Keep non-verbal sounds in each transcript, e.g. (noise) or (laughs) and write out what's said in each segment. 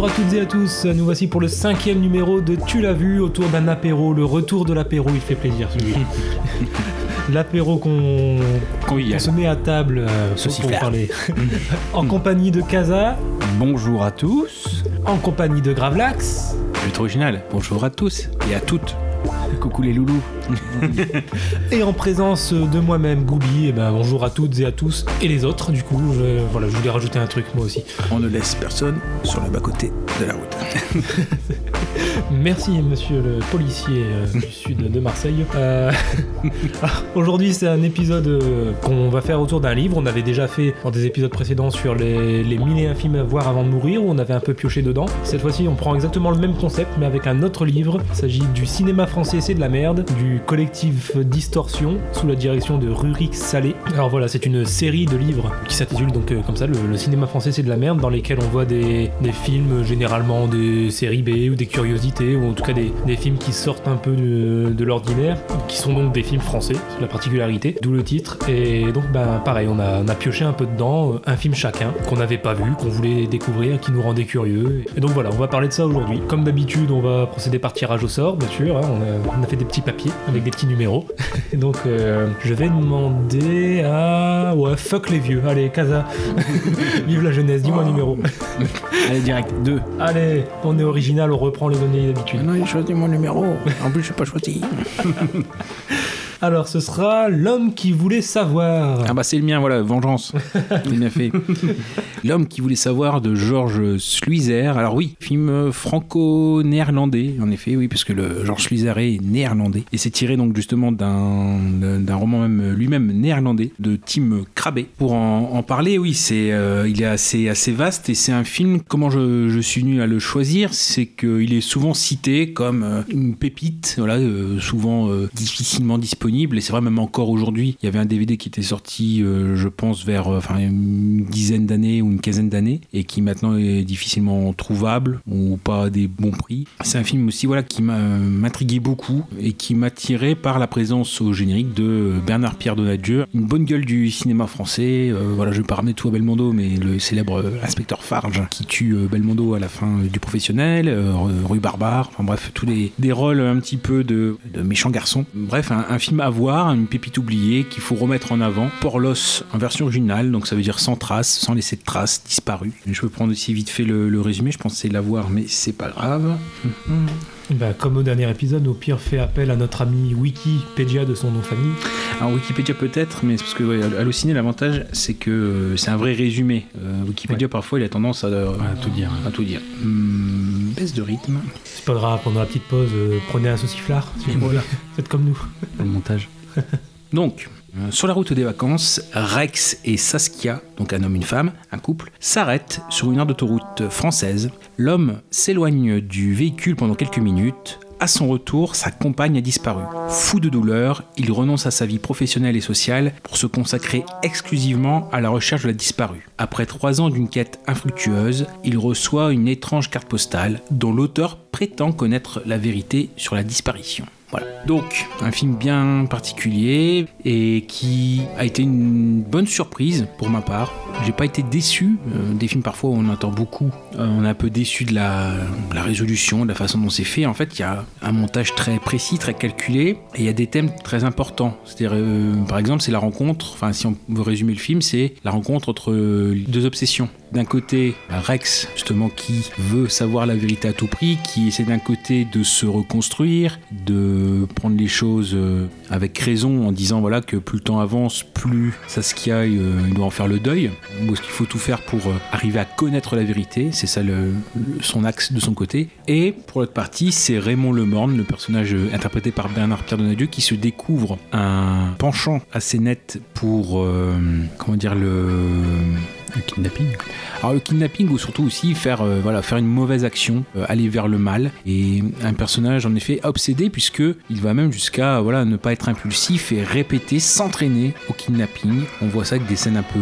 Bonjour à toutes et à tous, nous voici pour le cinquième numéro de Tu l'as vu autour d'un apéro, le retour de l'apéro, il fait plaisir celui (laughs) L'apéro qu'on se met à table euh, pour, pour parler. (laughs) en compagnie de Kaza, Bonjour à tous. en compagnie de Gravelax, But original. Bonjour à tous et à toutes. Coucou les loulous. (laughs) et en présence de moi-même, Goubi. Et ben bonjour à toutes et à tous, et les autres du coup. Je, voilà, je voulais rajouter un truc moi aussi. On ne laisse personne sur le bas-côté de la route. (laughs) Merci monsieur le policier euh, du (laughs) sud de Marseille. Euh, (laughs) Aujourd'hui c'est un épisode euh, qu'on va faire autour d'un livre. On avait déjà fait dans des épisodes précédents sur les, les mille et un films à voir avant de mourir où on avait un peu pioché dedans. Cette fois-ci on prend exactement le même concept mais avec un autre livre. Il s'agit du cinéma français c'est de la merde, du collectif Distorsion sous la direction de Rurik Salé. Alors voilà c'est une série de livres qui s'intitule donc euh, comme ça le, le cinéma français c'est de la merde dans lesquels on voit des, des films généralement des séries B ou des curiosités ou en tout cas des, des films qui sortent un peu de, de l'ordinaire, qui sont donc des films français, c'est la particularité, d'où le titre. Et donc ben pareil, on a, on a pioché un peu dedans, euh, un film chacun, qu'on n'avait pas vu, qu'on voulait découvrir, qui nous rendait curieux. Et donc voilà, on va parler de ça aujourd'hui. Comme d'habitude, on va procéder par tirage au sort, bien sûr, hein, on, a, on a fait des petits papiers avec des petits numéros. (laughs) Et donc euh, je vais demander à... Ouais, fuck les vieux, allez, Casa, (laughs) vive la jeunesse, dis-moi un numéro. Allez direct. 2. Allez, on est original, on reprend les données d'habitude. Non, j'ai choisi mon numéro. En plus, je n'ai pas choisi. (laughs) Alors, ce sera l'homme qui voulait savoir. Ah bah c'est le mien, voilà, vengeance. (laughs) Bien fait. L'homme qui voulait savoir de Georges Sluizer. Alors oui, film franco-néerlandais, en effet, oui, puisque le Georges Sluizer est néerlandais. Et c'est tiré donc justement d'un d'un roman même lui-même néerlandais de Tim Krabbe. Pour en, en parler, oui, c'est euh, il est assez, assez vaste et c'est un film, comment je, je suis venu à le choisir, c'est qu'il est souvent cité comme euh, une pépite, voilà, euh, souvent euh, difficilement disponible. Et c'est vrai, même encore aujourd'hui, il y avait un DVD qui était sorti, euh, je pense, vers euh, une dizaine d'années ou une quinzaine d'années et qui maintenant est difficilement trouvable ou pas à des bons prix. C'est un film aussi voilà, qui m'intriguait beaucoup et qui m'attirait par la présence au générique de Bernard-Pierre Donadieu, une bonne gueule du cinéma français. Euh, voilà, je vais pas ramener tout à Belmondo, mais le célèbre euh, inspecteur Farge qui tue euh, Belmondo à la fin euh, du professionnel, euh, rue Barbare, enfin bref, tous les des rôles un petit peu de, de méchants garçons. Bref, un, un film à voir, une pépite oubliée qu'il faut remettre en avant. Porlos en version originale, donc ça veut dire sans trace, sans laisser de traces, disparu. Je peux prendre aussi vite fait le, le résumé, je pensais l'avoir, mais c'est pas grave. Bah, comme au dernier épisode, au pire, fait appel à notre ami Wikipédia de son nom de famille. Alors Wikipédia peut-être, mais c'est parce que ouais, Allociné, l'avantage, c'est que euh, c'est un vrai résumé. Euh, Wikipédia, parfois, il a tendance à, euh, À tout dire. à tout dire. Hum, baisse de rythme. C'est pas grave, pendant la petite pause, euh, prenez un sauciflard. si vous voulez. (laughs) Faites comme nous. le montage. (laughs) Donc, euh, sur la route des vacances, Rex et Saskia, donc un homme, une femme, un couple, s'arrêtent sur une aire d'autoroute française. L'homme s'éloigne du véhicule pendant quelques minutes. À son retour, sa compagne a disparu. Fou de douleur, il renonce à sa vie professionnelle et sociale pour se consacrer exclusivement à la recherche de la disparue. Après trois ans d'une quête infructueuse, il reçoit une étrange carte postale dont l'auteur prétend connaître la vérité sur la disparition. Voilà. Donc, un film bien particulier et qui a été une bonne surprise pour ma part. j'ai pas été déçu. Euh, des films parfois on entend beaucoup, euh, on est un peu déçu de la, résolution, de la façon dont c'est fait. En fait, il y a un montage très précis, très calculé, et il y a des thèmes très importants. C'est-à-dire, euh, par exemple, c'est la rencontre. Enfin, si on veut résumer le film, c'est la rencontre entre deux obsessions. D'un côté, Rex, justement, qui veut savoir la vérité à tout prix, qui essaie d'un côté de se reconstruire, de prendre les choses euh, avec raison en disant voilà que plus le temps avance, plus Saskia euh, il doit en faire le deuil, ou est-ce qu'il faut tout faire pour euh, arriver à connaître la vérité, c'est ça son axe de son côté. Et pour l'autre partie, c'est Raymond Lemorne, le personnage euh, interprété par Bernard Pierre Donadieu, qui se découvre un penchant assez net pour euh, comment dire le Le kidnapping. alors le kidnapping ou surtout aussi faire euh, voilà faire une mauvaise action, euh, aller vers le mal et un personnage en effet obsédé puisque il va même jusqu'à voilà ne pas être impulsif et répéter, s'entraîner au kidnapping. On voit ça avec des scènes un peu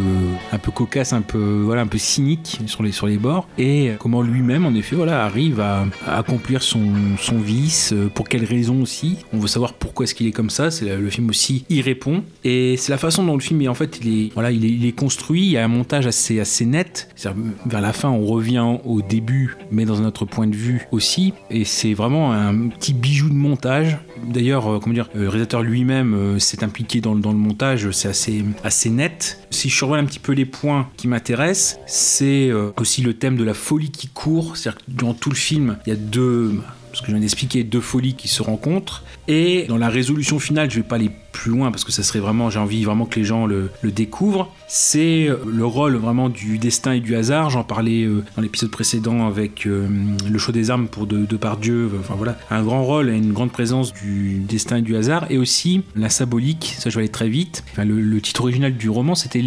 un peu cocasses, un peu voilà un peu cyniques sur les sur les bords et comment lui-même en effet voilà arrive à, accomplir son son vice euh, pour quelles raisons aussi. On veut savoir pourquoi est-ce qu'il est comme ça. C'est le film aussi y répond et c'est la façon dont le film est en fait il est voilà il est, il est construit. Il y a un montage assez assez net. C'est-à-dire, Vers la fin, on revient au début, mais dans un autre point de vue aussi. Et c'est vraiment un petit bijou de montage. D'ailleurs, euh, comment dire, euh, le réalisateur lui-même euh, s'est impliqué dans, le- dans le montage. C'est assez assez net. Si je survole un petit peu les points qui m'intéressent, c'est aussi le thème de la folie qui court. C'est-à-dire que dans tout le film, il y a deux ce que je viens d'expliquer, deux folies qui se rencontrent. Et dans la résolution finale, je vais pas aller plus loin parce que ça serait vraiment, j'ai envie vraiment que les gens le, découvrent. C'est euh, le rôle vraiment du destin et du hasard. J'en parlais euh, dans l'épisode précédent avec euh, le choix des armes pour de, de par Dieu. Enfin voilà, un grand rôle et une grande présence du destin et du hasard. Et aussi la symbolique, ça je vais aller très vite. Le, titre original du roman, c'était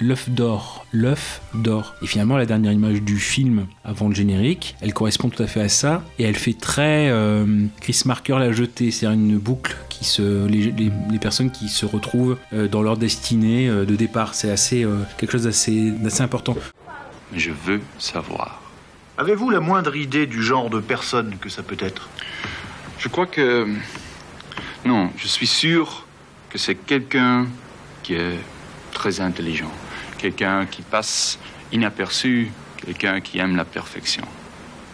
l'œuf d'or. L'œuf d'or. Et finalement, la dernière image du film avant le générique, elle correspond tout à fait à ça. Et elle fait très Chris Marker l'a jeté. C'est une boucle qui se, les, les- les personnes qui se retrouvent euh, dans leur destinée euh, de départ. C'est assez euh, quelque chose d'assez d'assez important. Mais je veux savoir. Avez-vous la moindre idée du genre de personne que ça peut être? Je crois que... Non, je suis sûr que c'est quelqu'un qui est très intelligent. Quelqu'un qui passe inaperçu. Quelqu'un qui aime la perfection.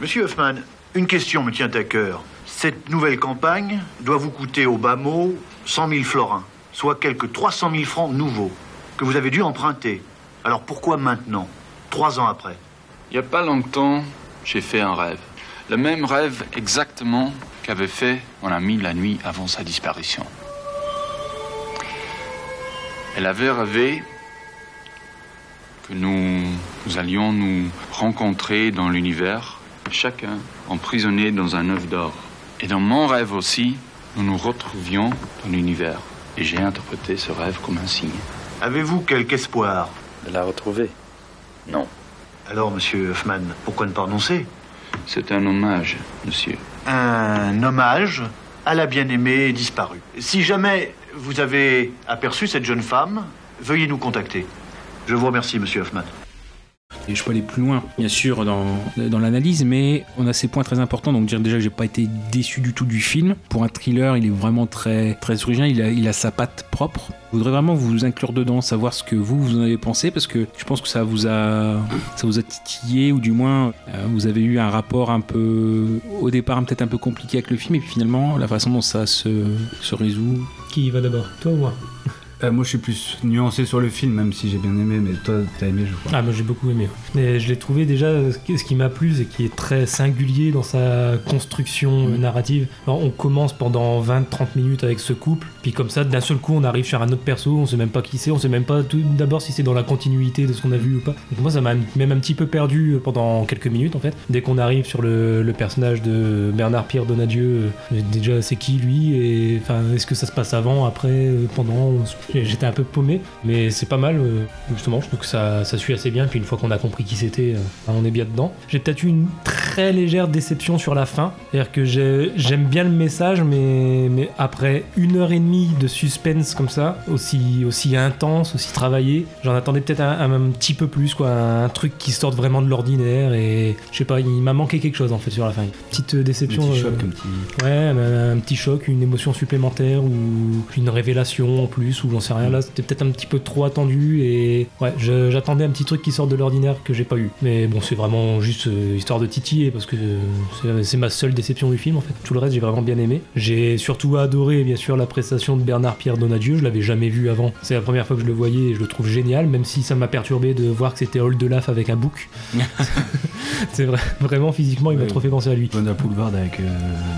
Monsieur Hoffman, une question me tient à cœur. Cette nouvelle campagne doit vous coûter au bas mot 100 000 florins, soit quelques 300 000 francs nouveaux, que vous avez dû emprunter. Alors pourquoi maintenant, trois ans après? Il n'y a pas longtemps, j'ai fait un rêve. Le même rêve exactement qu'avait fait mon ami la nuit avant sa disparition. Elle avait rêvé que nous, nous allions nous rencontrer dans l'univers, chacun emprisonné dans un œuf d'or. Et dans mon rêve aussi, nous nous retrouvions dans l'univers. Et j'ai interprété ce rêve comme un signe. Avez-vous quelque espoir De la retrouver? Non. Alors, monsieur Hoffman, pourquoi ne pas renoncer? C'est un hommage, monsieur. Un hommage à la bien-aimée disparue. Si jamais vous avez aperçu cette jeune femme, veuillez nous contacter. Je vous remercie, monsieur Hoffman. Et je peux aller plus loin, bien sûr, dans, dans l'analyse, mais on a ces points très importants. Donc, dire déjà que j'ai pas été déçu du tout du film. Pour un thriller, il est vraiment très, très original. Il a, il a sa patte propre. Je voudrais vraiment vous inclure dedans, savoir ce que vous, vous en avez pensé, parce que je pense que ça vous a, ça vous a titillé, ou du moins, euh, vous avez eu un rapport un peu, au départ, peut-être un peu compliqué avec le film, et puis finalement, la façon dont ça se, se résout. Qui va d'abord? Toi ou moi? Euh, moi, je suis plus nuancé sur le film, même si j'ai bien aimé, mais toi, t'as aimé, je crois. Ah, moi j'ai beaucoup aimé. Mais je l'ai trouvé déjà, ce qui, ce qui m'a plu, c'est qu'il est très singulier dans sa construction euh, narrative. Alors, on commence pendant 20-30 minutes avec ce couple, puis comme ça, d'un seul coup, on arrive sur un autre perso, on sait même pas qui c'est, on sait même pas tout d'abord si c'est dans la continuité de ce qu'on a vu ou pas. Donc moi, ça m'a même un petit peu perdu pendant quelques minutes en fait. Dès qu'on arrive sur le, le personnage de Bernard Pierre Donadieu, euh, déjà c'est qui lui et enfin est-ce que ça se passe avant, après, euh, pendant J'étais un peu paumé, mais c'est pas mal euh, justement. Je trouve que ça, ça suit assez bien. Puis une fois qu'on a compris qui c'était, euh, on est bien dedans. J'ai peut-être eu une très légère déception sur la fin. C'est-à-dire que j'ai- j'aime bien le message, mais, mais après une heure et demie de suspense comme ça, aussi, aussi intense, aussi travaillé, j'en attendais peut-être un, un petit peu plus, quoi. Un truc qui sorte vraiment de l'ordinaire. Et je sais pas, il m'a manqué quelque chose en fait sur la fin. Petite euh, déception. Petit euh, choc, un petit. Ouais, un, un petit choc, une émotion supplémentaire ou une révélation en plus, ou j'en sais rien. Là, c'était peut-être un petit peu trop attendu et ouais, j'attendais un petit truc qui sort de l'ordinaire que j'ai pas eu. Mais bon, c'est vraiment juste euh, histoire de titiller parce que c'est- ma seule déception du film en fait. Tout le reste, j'ai vraiment bien aimé. J'ai surtout adoré, bien sûr, la prestation de Bernard Pierre Donadieu. Je l'avais jamais vu avant. C'est la première fois que je le voyais et je le trouve génial, même si ça m'a perturbé de voir que c'était Old Laf avec un bouc. (laughs) c'est vrai, vraiment physiquement, il m'a Ouais. trop fait penser à lui. Wanda Boulevard avec euh,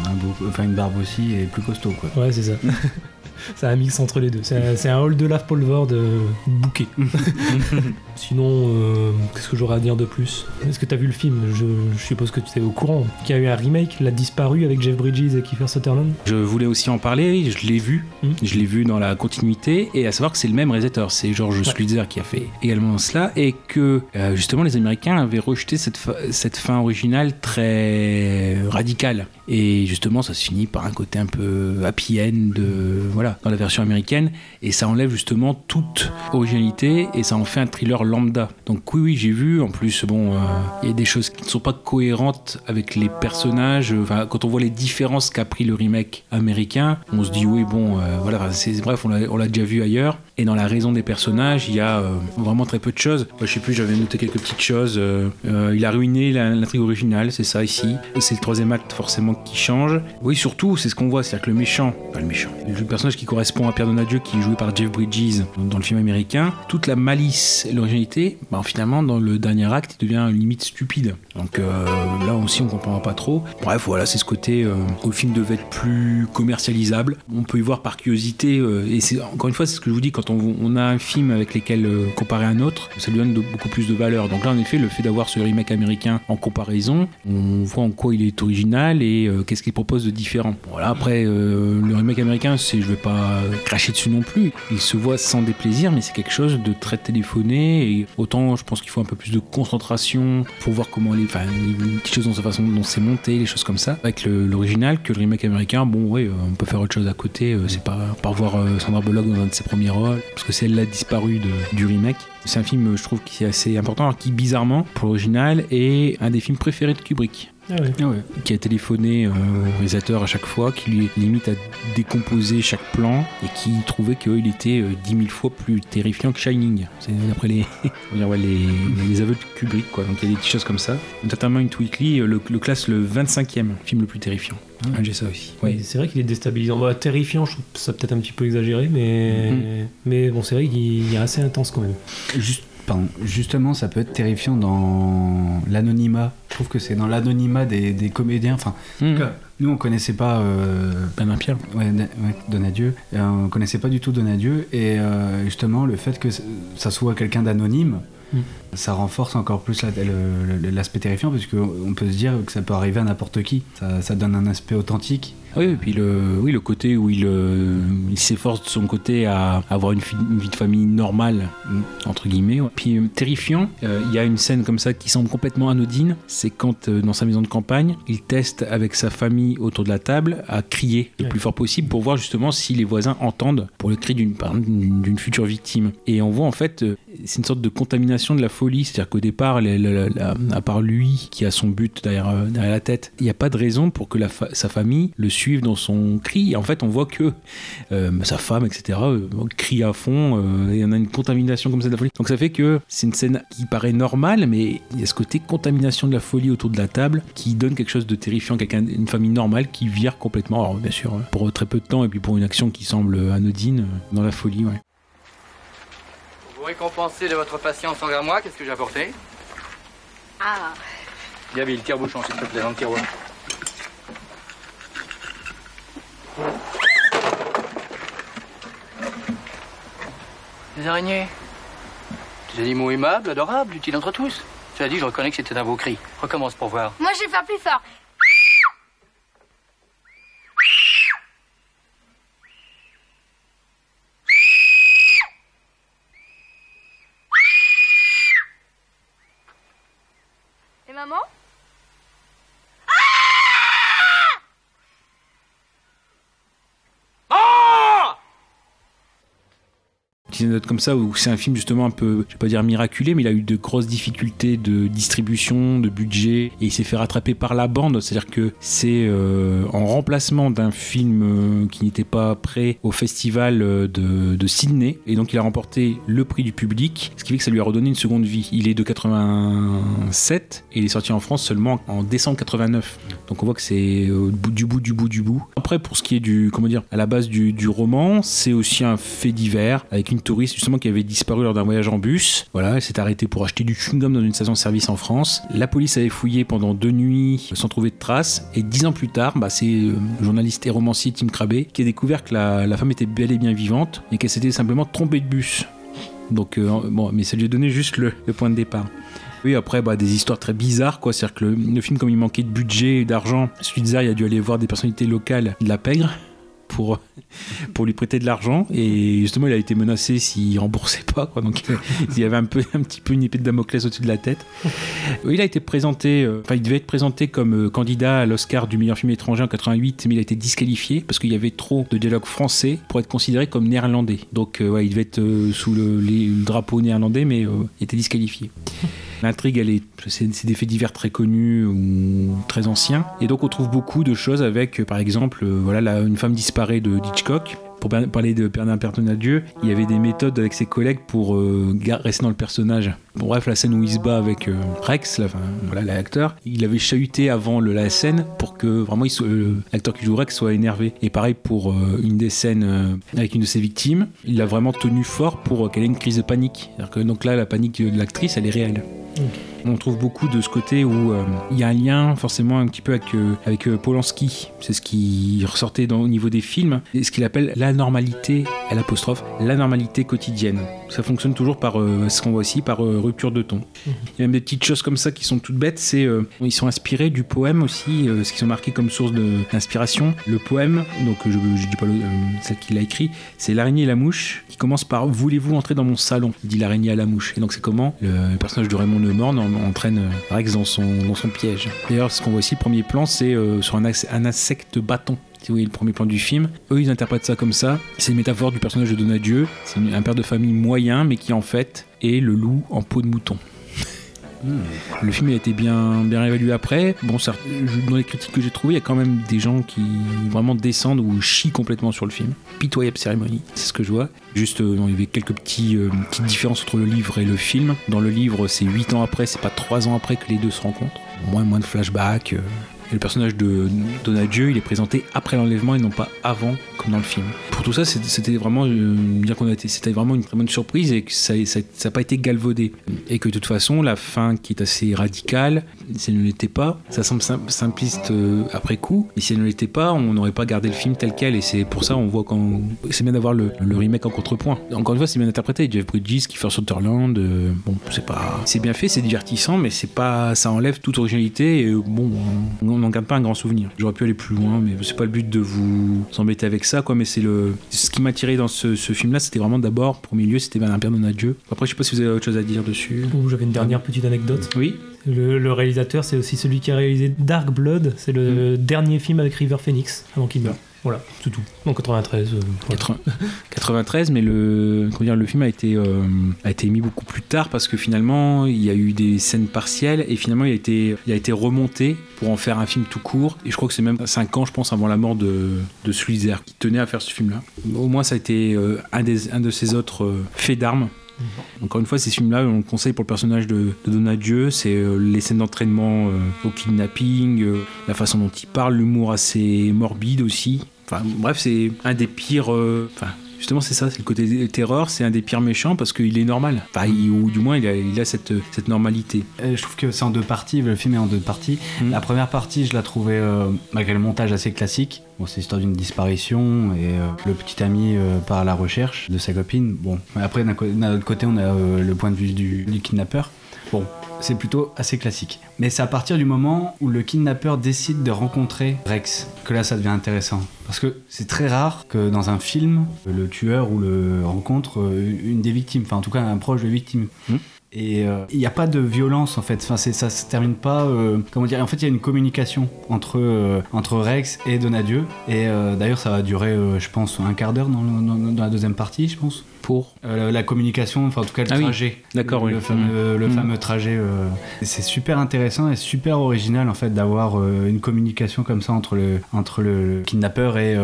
un beau- enfin, une barbe aussi et plus costaud quoi. Ouais, c'est ça. (laughs) c'est un mix entre les deux. C'est un, c'est un de Lave Polvord euh, bouquet. (laughs) Sinon, euh, qu'est-ce que j'aurais à dire de plus? Est-ce que t'as vu le film? Je, je suppose que tu es au courant. Qu'il y a eu un remake, La Disparue, avec Jeff Bridges et Kiefer Sutherland. Je voulais aussi en parler, je l'ai vu, Hmm. je l'ai vu dans la continuité, et à savoir que c'est le même réalisateur, c'est George Sluizer qui a fait également cela, et que euh, justement les Américains avaient rejeté cette fin originale très radicale. Et justement, ça se finit par un côté un peu happy end, de, voilà, dans la version américaine, et ça enlève justement toute originalité, et ça en fait un thriller lambda. Donc oui, oui, j'ai vu, en plus, bon, euh, il y a des choses qui ne sont pas cohérentes avec les personnages, enfin, quand on voit les différences qu'a pris le remake américain, on se dit oui, bon, euh, voilà, bref, on l'a déjà vu ailleurs. Et dans la raison des personnages, il y a euh, vraiment très peu de choses. Je sais plus, j'avais noté quelques petites choses. Euh, euh, il a ruiné l'intrigue originale, c'est ça ici. C'est le troisième acte forcément qui change. Oui, surtout, c'est ce qu'on voit, c'est-à-dire que le méchant, pas le méchant, le personnage qui correspond à Pierre Donadieu, qui est joué par Jeff Bridges dans le film américain, toute la malice et l'originalité, bah, finalement, dans le dernier acte, il devient limite stupide. Donc là aussi, on comprend pas trop. Bref, voilà, c'est ce côté euh, où le film devait être plus commercialisable. On peut y voir par curiosité, et encore une fois, c'est ce que je vous dis, quand on, a un film avec lesquels euh, comparer un autre, ça lui donne de- beaucoup plus de valeur. Donc là, en effet, le fait d'avoir ce remake américain en comparaison, on voit en quoi il est original et euh, qu'est-ce qu'il propose de différent. Voilà, après, euh, le remake américain, c'est, je vais pas cracher dessus non plus. Il se voit sans déplaisir, mais c'est quelque chose de très téléphoné. Et autant, je pense qu'il faut un peu plus de concentration pour voir comment les, enfin, les petites choses dans sa façon dont c'est monté, les choses comme ça. Avec l'original, que le remake américain, bon, oui, euh, on peut faire autre chose à côté. c'est pas par voir Sandra Bullock dans un de ses premiers rôles, parce que c'est elle la disparue de- du remake. C'est un film, je trouve, qui est assez important, alors qui, bizarrement, pour l'original, est un des films préférés de Kubrick Ah ouais. Ah ouais. qui a téléphoné euh, au réalisateur à chaque fois, qui lui limite à décomposer chaque plan et qui trouvait qu'il était euh, 10 000 fois plus terrifiant que Shining. C'est d'après les, (laughs) ouais, les, les aveux de Kubrick, quoi. Donc il y a des petites choses comme ça. Notamment une Weekly euh, le, le classe le 25e film le plus terrifiant. Ah, J'ai ça aussi. Ouais, c'est vrai qu'il est déstabilisant. Bah, terrifiant, je trouve ça peut-être un petit peu exagéré, mais, Mhm. mais bon, c'est vrai qu'il est assez intense quand même. Juste, pardon, justement, ça peut être terrifiant dans l'anonymat. Je trouve que c'est dans l'anonymat des, des comédiens. Enfin, en cas, nous, on connaissait pas. Euh, Bernard Pierre. Ouais, Na- ouais, Donadieu. Euh, on connaissait pas du tout Donadieu. Et euh, justement, le fait que ça soit quelqu'un d'anonyme, Mm. ça renforce encore plus l'aspect terrifiant, parce qu'on peut se dire que ça peut arriver à n'importe qui. Ça, ça donne un aspect authentique. Oui, et puis le, oui, le côté où il, euh, il s'efforce de son côté à avoir une, vie de famille normale, entre guillemets. ouais. Puis euh, terrifiant, euh, il y a une scène comme ça qui semble complètement anodine. C'est quand, euh, dans sa maison de campagne, il teste avec sa famille autour de la table à crier le Ouais. plus fort possible pour voir justement si les voisins entendent pour le cri d'une future victime. Et on voit en fait, c'est une sorte de contamination de la folie. C'est-à-dire qu'au départ, à part lui qui a son but derrière, euh, la tête, il n'y a pas de raison pour que sa famille le suive dans son cri. Et en fait, on voit que euh, sa femme, etc., euh, crie à fond. et on a une contamination comme ça de la folie. Donc ça fait que c'est une scène qui paraît normale, mais il y a ce côté contamination de la folie autour de la table qui donne quelque chose de terrifiant. Quelqu'un, une famille normale qui vire complètement. Alors bien sûr, pour très peu de temps et puis pour une action qui semble anodine, dans la folie, ouais. Pour récompenser de votre patience envers moi, qu'est-ce que j'ai apporté Ah, Gabi, le tire-bouchon, s'il te plaît, dans le tiroir. Des araignées. Des animaux aimables, adorables, utiles entre tous. Tu as dit, je reconnais que c'était un beau cri. Recommence pour voir. moi je vais faire plus fort. Et maman comme ça où c'est un film justement un peu, je vais pas dire miraculé, mais il a eu de grosses difficultés de distribution, de budget, et il s'est fait rattraper par la bande. C'est-à-dire que c'est euh, en remplacement d'un film euh, qui n'était pas prêt au festival euh, de, de Sydney, et donc il a remporté le prix du public, ce qui fait que ça lui a redonné une seconde vie. Il est de 87 et il est sorti en France seulement en décembre 89. Donc on voit que c'est du bout du bout du bout. Après, pour ce qui est du, comment dire, à la base du, du roman, c'est aussi un fait divers avec une touriste justement qui avait disparu lors d'un voyage en bus. Voilà, elle s'est arrêtée pour acheter du chewing-gum dans une station-service en France. La police avait fouillé pendant deux nuits sans trouver de traces. Et dix ans plus tard, bah, c'est euh, le journaliste et romancier Tim Crabbe qui a découvert que la, femme était bel et bien vivante et qu'elle s'était simplement trompée de bus. Donc, euh, bon, mais ça lui a donné juste le, point de départ. Oui, après, bah, des histoires très bizarres, quoi. C'est-à-dire que le, film, comme il manquait de budget et d'argent, Switzer, il a dû aller voir des personnalités locales de la pègre pour, (laughs) pour lui prêter de l'argent. Et justement, il a été menacé s'il remboursait pas, quoi. Donc, il y avait un, peu, un petit peu une épée de Damoclès au-dessus de la tête. Il a été présenté, euh, enfin, il devait être présenté comme euh, candidat à l'Oscar du meilleur film étranger en 88, mais il a été disqualifié parce qu'il y avait trop de dialogue français pour être considéré comme néerlandais. Donc, euh, il devait être euh, sous le drapeau néerlandais, mais euh, il était disqualifié. L'intrigue, elle est, c'est des faits divers très connus ou très anciens. Et donc, on trouve beaucoup de choses avec, euh, par exemple, euh, voilà, une femme disparaît de Hitchcock. Pour par- parler de Bernard Dieu, il y avait des méthodes avec ses collègues pour euh, rester dans le personnage. Bref, la scène où il se bat avec Rex, l'acteur, il avait chahuté avant la scène pour que vraiment l'acteur qui joue Rex soit énervé. Et pareil pour une des scènes avec une de ses victimes, il l'a vraiment tenu fort pour qu'elle ait une crise de panique. Que donc là, la panique de l'actrice, elle est réelle. On trouve beaucoup de ce côté où euh, il y a un lien forcément un petit peu avec, euh, avec euh, Polanski. C'est ce qui ressortait dans, au niveau des films. Et ce qu'il appelle la normalité, à l'apostrophe, la normalité quotidienne. Ça fonctionne toujours par euh, ce qu'on voit aussi, par rupture de ton. Il y a même des petites choses comme ça qui sont toutes bêtes. C'est ils sont inspirés du poème aussi, ce qu'ils ont marqué comme source d'inspiration. Le poème, donc je, je dis pas le- celle qu'il a écrit, c'est l'araignée et la mouche qui commence par Voulez-vous entrer dans mon salon? Dit l'araignée à la mouche. Et donc c'est comment le, le personnage de Raymond Lemorne en- entraîne euh, Rex dans son, piège. D'ailleurs, ce qu'on voit aussi, le premier plan, c'est euh, sur un, un insecte bâton. Si vous voyez le premier plan du film, eux ils interprètent ça comme ça. C'est une métaphore du personnage de Donadieu. C'est un père de famille moyen, mais qui en fait est le loup en peau de mouton. Le film a été bien, bien évalué après. Bon, dans les critiques que j'ai trouvées, il y a quand même des gens qui vraiment descendent ou chient complètement sur le film. Pitoyable cérémonie, c'est ce que je vois. Juste, euh, il y avait quelques petits, euh, petites différences entre le livre et le film. Dans le livre, c'est 8 ans après, c'est pas 3 ans après que les deux se rencontrent. Moins, moins de flashbacks. euh. Et le personnage de Donadieu, il est présenté après l'enlèvement et non pas avant, comme dans le film. Pour tout ça, c'était vraiment euh, vraiment une très bonne surprise et que ça n'a pas été galvaudé. Et que de toute façon, la fin qui est assez radicale, si elle ne l'était pas, ça semble sim- simpliste euh, après coup. Et si elle ne l'était pas, on n'aurait pas gardé le film tel quel. Et c'est pour ça, on voit quand c'est bien d'avoir le, remake en contrepoint. Encore une fois, c'est bien interprété. Jeff Bridges, Kiefer Sutherland, euh, bon, c'est pas, c'est bien fait, c'est divertissant, mais pas, ça enlève toute originalité. Et bon, on on n'en garde pas un grand souvenir. J'aurais pu aller plus loin, mais c'est pas le but de vous embêter avec ça, quoi. Mais c'est le, ce qui m'a tiré dans ce, ce film-là, c'était vraiment d'abord, pour milieu, c'était de Dieu. Après, je sais pas si vous avez autre chose à dire dessus. J'avais une dernière petite anecdote. Oui. Le, le réalisateur, c'est aussi celui qui a réalisé Dark Blood. C'est le dernier film avec River Phoenix avant qu'il meure. Voilà, c'est tout. En 93. euh, voilà. 80 93, (laughs) mais le, comment dire, le film a été, euh, a été mis beaucoup plus tard parce que finalement il y a eu des scènes partielles et finalement il a été, il a été remonté pour en faire un film tout court. Et je crois que c'est même 5 ans, je pense, avant la mort de, de qui tenait à faire ce film-là. Au moins, ça a été euh, un, des, un de ses autres euh, faits d'armes. Encore une fois, ces films-là, on le conseille pour le personnage de, de Donadieu. C'est euh, les scènes d'entraînement euh, au kidnapping, euh, la façon dont il parle, l'humour assez morbide aussi. Enfin, bref, c'est un des pires. euh, Enfin, justement, c'est ça, c'est le côté terreur, c'est un des pires méchants parce qu'il est normal. Enfin, il- ou du moins, il a, il a cette, cette normalité. Euh, je trouve que c'est en deux parties, le film est en deux parties. Mhm. La première partie, je la trouvais, euh, malgré le montage assez classique, bon, c'est l'histoire d'une disparition et euh, le petit ami euh, part à la recherche de sa copine. Bon, après, d'un autre côté, on a le point de vue du, du kidnappeur. Bon, c'est plutôt assez classique. Mais c'est à partir du moment où le kidnappeur décide de rencontrer Rex que là, ça devient intéressant. Parce que c'est très rare que dans un film, le tueur ou le rencontre euh, une des victimes, enfin en tout cas un proche de victime. Et euh, il n'y a pas de violence en fait, enfin, ça se termine pas. euh, comment dire En fait, il y a une communication entre, euh, entre Rex et Donadieu. Et d'ailleurs, ça va durer, je pense, un quart d'heure dans, le- dans- dans la deuxième partie, je pense. Pour Euh, la communication, enfin en tout cas le Ah oui. trajet. D'accord, le, oui. le fameux, le Mm. fameux trajet. euh, c'est super intéressant et super original en fait d'avoir euh, une communication comme ça entre le, entre le kidnappeur et,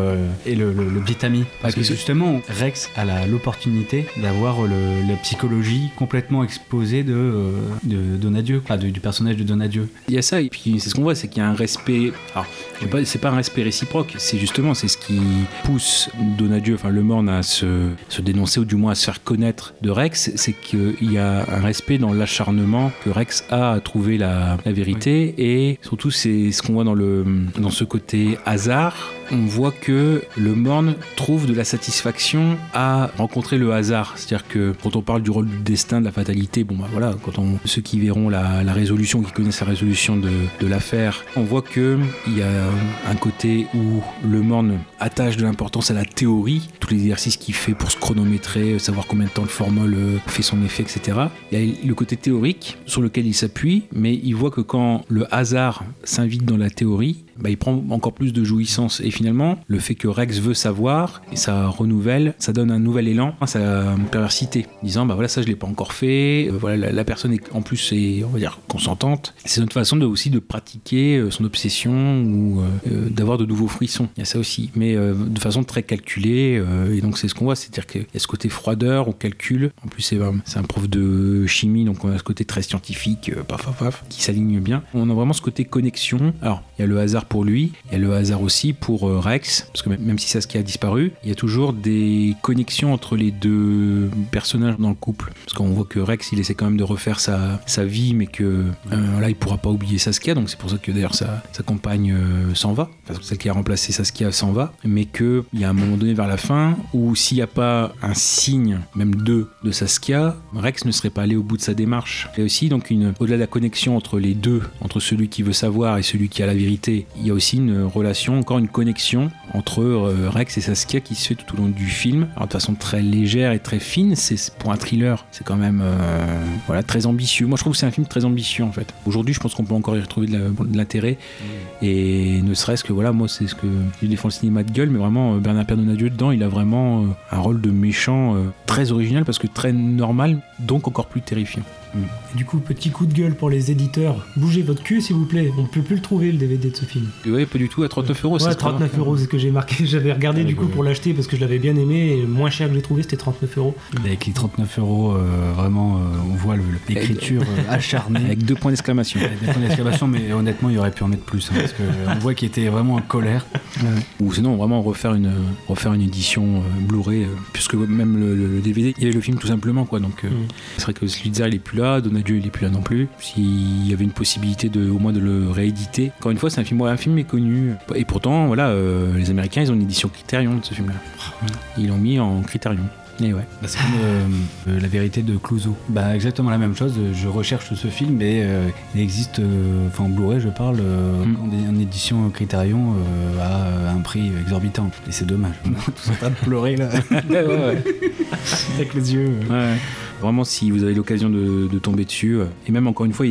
et le, le- le petit ami. Parce Ah, puis que justement, Rex a l'opportunité d'avoir la psychologie complètement exposée de, de Donadieu, enfin, de- du personnage de Donadieu. Il y a ça, et puis c'est ce qu'on voit, c'est qu'il y a un respect. Alors, pas, c'est pas un respect réciproque, c'est justement c'est ce qui pousse Donadieu, enfin Le Morne, à se, se dénoncer ou du moins à se faire connaître de Rex, c'est qu'il y a un respect dans l'acharnement que Rex a à trouver la, la vérité, et surtout c'est ce qu'on voit dans, le, dans ce côté hasard. On voit que le Morne trouve de la satisfaction à rencontrer le hasard. C'est-à-dire que quand on parle du rôle du destin, de la fatalité, bon bah voilà, quand on, ceux qui verront la, résolution, qui connaissent la résolution de, l'affaire, on voit que il y a un côté où le Morne attache de l'importance à la théorie, tous les exercices qu'il fait pour se chronométrer, savoir combien de temps le formol fait son effet, etc. Il y a le côté théorique sur lequel il s'appuie, mais il voit que quand le hasard s'invite dans la théorie, bah, il prend encore plus de jouissance. Et finalement, le fait que Rex veut savoir, et ça renouvelle, ça donne un nouvel élan à sa perversité, disant bah voilà ça je l'ai pas encore fait, Euh, voilà la, personne est en plus est on va dire consentante. C'est notre façon de aussi de pratiquer euh, son obsession ou euh, d'avoir de nouveaux frissons. Il y a ça aussi, mais de façon très calculée. et donc c'est ce qu'on voit, c'est-à-dire qu'il y a ce côté froideur, on calcule. En plus c'est un- prof de chimie, donc on a ce côté très scientifique, paf paf paf, qui s'aligne bien. On a vraiment ce côté connexion. Alors il y a le hasard pour lui, il y a le hasard aussi pour euh, Rex, parce que même- si Saskia a disparu, il y a toujours des connexions entre les deux personnages dans le couple. Parce qu'on voit que Rex, il essaie quand même de refaire sa, vie, mais que euh, là, il pourra pas oublier Saskia, donc c'est pour ça que d'ailleurs sa, compagne euh, s'en va, celle qui a remplacé Saskia s'en va, mais qu'il y a un moment donné vers la fin où s'il n'y a pas un signe, même deux, de Saskia, Rex ne serait pas allé au bout de sa démarche. Il y a aussi donc au-delà de la connexion entre les deux, entre celui qui veut savoir et celui qui a la vérité, il y a aussi une relation, encore une connexion entre euh, Rex et Saskia qui se fait tout au long du film. Alors de façon très légère et très fine, c'est pour un thriller, c'est quand même euh, voilà très ambitieux. Moi je trouve que c'est un film très ambitieux en fait. Aujourd'hui je pense qu'on peut encore y retrouver de l'intérêt et ne serait-ce que voilà moi c'est ce que je défends le cinéma de gueule, mais vraiment euh, Bernard Pernonadieu dedans il a vraiment un rôle de méchant très original parce que très normal donc encore plus terrifiant. Du coup, petit coup de gueule pour les éditeurs. Bougez votre cul, s'il vous plaît. On peut plus le trouver, le DVD de ce film. Ouais, pas du tout, à 39 euros. Ouais, ça se 39 trouve. euros, c'est ce que j'ai marqué. (laughs) J'avais regardé du coup ouais. pour l'acheter parce que je l'avais bien aimé. Et le moins cher que j'ai trouvé, c'était 39 euros. Avec les 39 euros, euh, vraiment, euh, on voit l'écriture euh, acharnée. (laughs) Avec deux points d'exclamation. Avec des points d'exclamation, mais honnêtement, il aurait pu en mettre plus. hein, parce qu'on voit qu'il était vraiment en colère. Ou sinon vraiment refaire une, refaire une édition euh, Blu-ray, euh, puisque même le, le- le DVD, il y avait le film tout simplement quoi. Donc euh, Mm. c'est vrai que Slitzer il est plus là, Donadieu il est plus là non plus. S'il y avait une possibilité de au moins de le rééditer. Encore une fois, c'est un film, ouais, un film méconnu. Et pourtant, voilà, euh, les Américains ils ont une édition Criterion de ce film-là. Ils l'ont mis en Criterion. Et ouais. Bah, c'est comme euh, euh, la vérité de Clouseau. Bah, exactement la même chose. Je recherche ce film et euh, il existe, euh, en Blu-ray, je parle, euh, Mm. en, en édition Criterion à un prix exorbitant. Et c'est dommage. En train de pleurer là, ouais, ouais, ouais. (laughs) avec les yeux. Ouais. Vraiment, si vous avez l'occasion de, de tomber dessus, euh, et même encore une fois,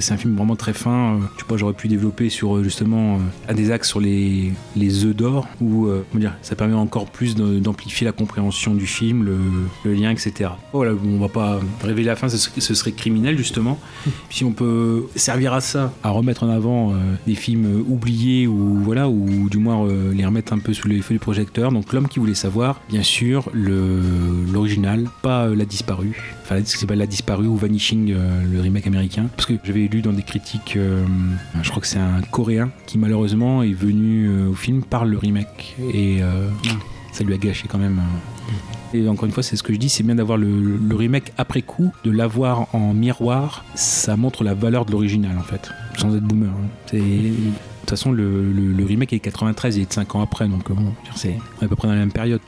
c'est un film vraiment très fin. euh, Je sais pas, j'aurais pu développer sur euh, justement un des axes sur les, les œufs d'or, où comment dire, ça permet encore plus d'amplifier la compréhension du film, le, le lien, etc. Voilà, on va pas révéler la fin, ce serait, ce serait criminel justement. (laughs) si on peut servir à ça, à remettre en avant des films oubliés ou voilà, ou du moins les remettre un peu sous les feux du projecteur. Donc l'homme qui voulait savoir, bien sûr, l'original, pas la disparue. Enfin, ce qui s'appelle La Disparue ou Vanishing, euh, le remake américain. Parce que j'avais lu dans des critiques, euh, je crois que c'est un coréen qui malheureusement est venu euh, au film par le remake. Et ça lui a gâché quand même. Et encore une fois, c'est ce que je dis, c'est bien d'avoir le, remake après coup, de l'avoir en miroir, ça montre la valeur de l'original en fait, sans être boomer. hein. De toute façon, le, remake est 93, il est de 5 ans après, donc bon, c'est à peu près dans la même période.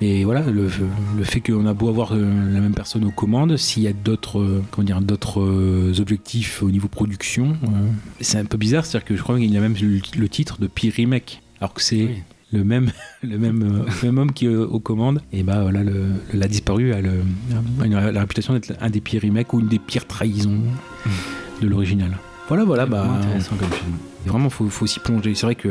Et voilà, le, le fait qu'on a beau avoir euh, la même personne aux commandes, s'il y a d'autres, euh, comment dire, d'autres euh, objectifs au niveau production, c'est un peu bizarre. C'est-à-dire que je crois qu'il y a même le, titre de pire remake, alors que c'est Oui. le même, (laughs) le même, le même homme qui est aux commandes. Et bah voilà, le, le- la disparu a, le, a une- la réputation d'être un des pires remakes ou une des pires trahisons de l'original. Voilà, voilà, bah. Intéressant comme film. Et vraiment, faut, faut s'y plonger. C'est vrai que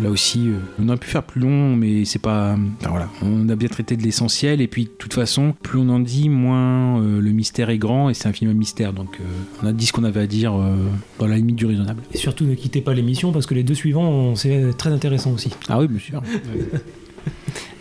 là aussi, euh, on aurait pu faire plus long, mais c'est pas. Enfin, voilà, on a bien traité de l'essentiel. Et puis, de toute façon, plus on en dit, moins euh, le mystère est grand. Et c'est un film à mystère. Donc, euh, on a dit ce qu'on avait à dire euh, dans la limite du raisonnable. Et surtout, ne quittez pas l'émission parce que les deux suivants, c'est très intéressant aussi. Ah oui, bien sûr. (laughs)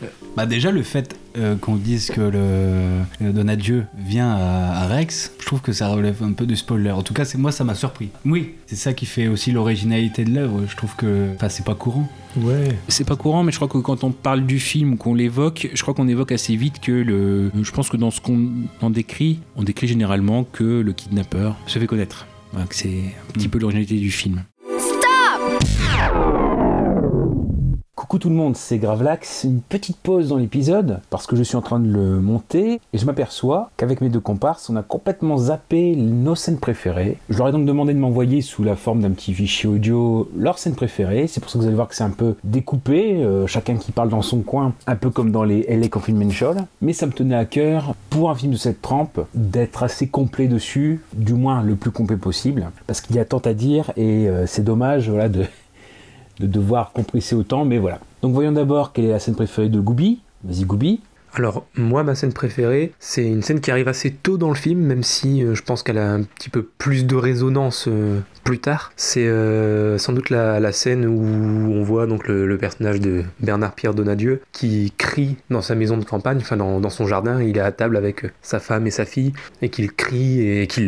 (laughs) Bah déjà le fait euh, qu'on dise que le, Donadieu vient à, à Rex, je trouve que ça relève un peu du spoiler. En tout cas, c'est moi ça m'a surpris. Oui, c'est ça qui fait aussi l'originalité de l'œuvre. Je trouve que, enfin, c'est pas courant. Ouais. C'est pas courant, mais je crois que quand on parle du film ou qu'on l'évoque, je crois qu'on évoque assez vite que le. Je pense que dans ce qu'on en décrit, on décrit généralement que le kidnappeur se fait connaître. Voilà, c'est un petit peu l'originalité du film. Coucou tout le monde, c'est Gravelax. Une petite pause dans l'épisode parce que je suis en train de le monter et je m'aperçois qu'avec mes deux comparses, on a complètement zappé nos scènes préférées. Je leur ai donc demandé de m'envoyer sous la forme d'un petit fichier audio leurs scènes préférées. C'est pour ça que vous allez voir que c'est un peu découpé, euh, chacun qui parle dans son coin, un peu comme dans les LA Confinement Mais ça me tenait à cœur, pour un film de cette trempe, d'être assez complet dessus, du moins le plus complet possible, parce qu'il y a tant à dire et euh, c'est dommage voilà, de de devoir compresser autant, mais voilà. Donc voyons d'abord quelle est la scène préférée de Gooby. Vas-y Gooby. Alors, moi, ma scène préférée, c'est une scène qui arrive assez tôt dans le film, même si euh, je pense qu'elle a un petit peu plus de résonance euh, plus tard. C'est euh, sans doute la, scène où on voit donc le, personnage de Bernard-Pierre Donadieu qui crie dans sa maison de campagne, enfin dans, son jardin, il est à table avec sa femme et sa fille, et qu'il crie et qu'il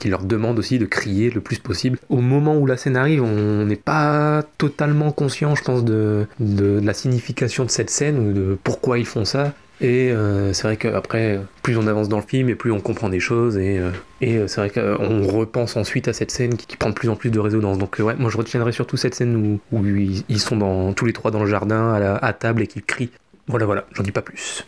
qu'il leur demande aussi de crier le plus possible. Au moment où la scène arrive, on n'est pas totalement conscient, je pense, de, de la signification de cette scène ou de pourquoi ils font ça. Et euh, c'est vrai qu'après, plus on avance dans le film et plus on comprend des choses. Et, euh, euh, c'est vrai qu'on repense ensuite à cette scène qui, prend de plus en plus de résonance. Donc ouais, moi je retiendrai surtout cette scène où, ils, sont tous les trois dans le jardin, à, à table et qu'ils crient. Voilà, voilà, j'en dis pas plus.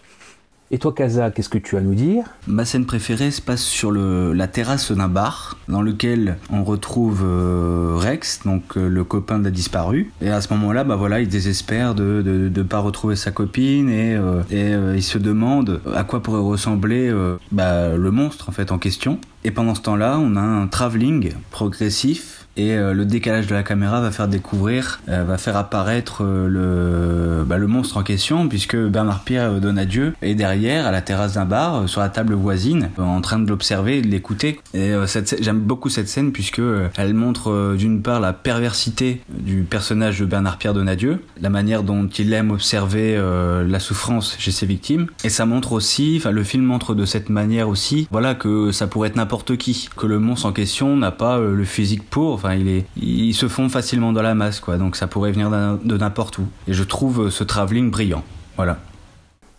Et toi Kaza, qu'est-ce que tu as à nous dire? Ma scène préférée se passe sur la terrasse d'un bar dans lequel on retrouve euh, Rex, donc euh, le copain de la disparue. Et à ce moment-là, bah voilà, il désespère de de pas retrouver sa copine et, euh, il se demande à quoi pourrait ressembler bah, le monstre en fait en question. Et pendant ce temps-là, on a un travelling progressif et euh, le décalage de la caméra va faire découvrir, euh, va faire apparaître euh, le, bah, le monstre en question, puisque Bernard Pierre Donadieu est derrière, à la terrasse d'un bar, sur la table voisine, en train de l'observer de l'écouter. Et cette j'aime beaucoup cette scène, puisque elle montre d'une part la perversité du personnage de Bernard Pierre Donadieu, la manière dont il aime observer euh, la souffrance chez ses victimes, et ça montre aussi, enfin le film montre de cette manière aussi, voilà que ça pourrait être n'importe qui, que le monstre en question n'a pas le physique pour, enfin il est, il se fond facilement dans la masse quoi, donc ça pourrait venir de n'importe où. Et je trouve euh, ce travelling brillant, voilà.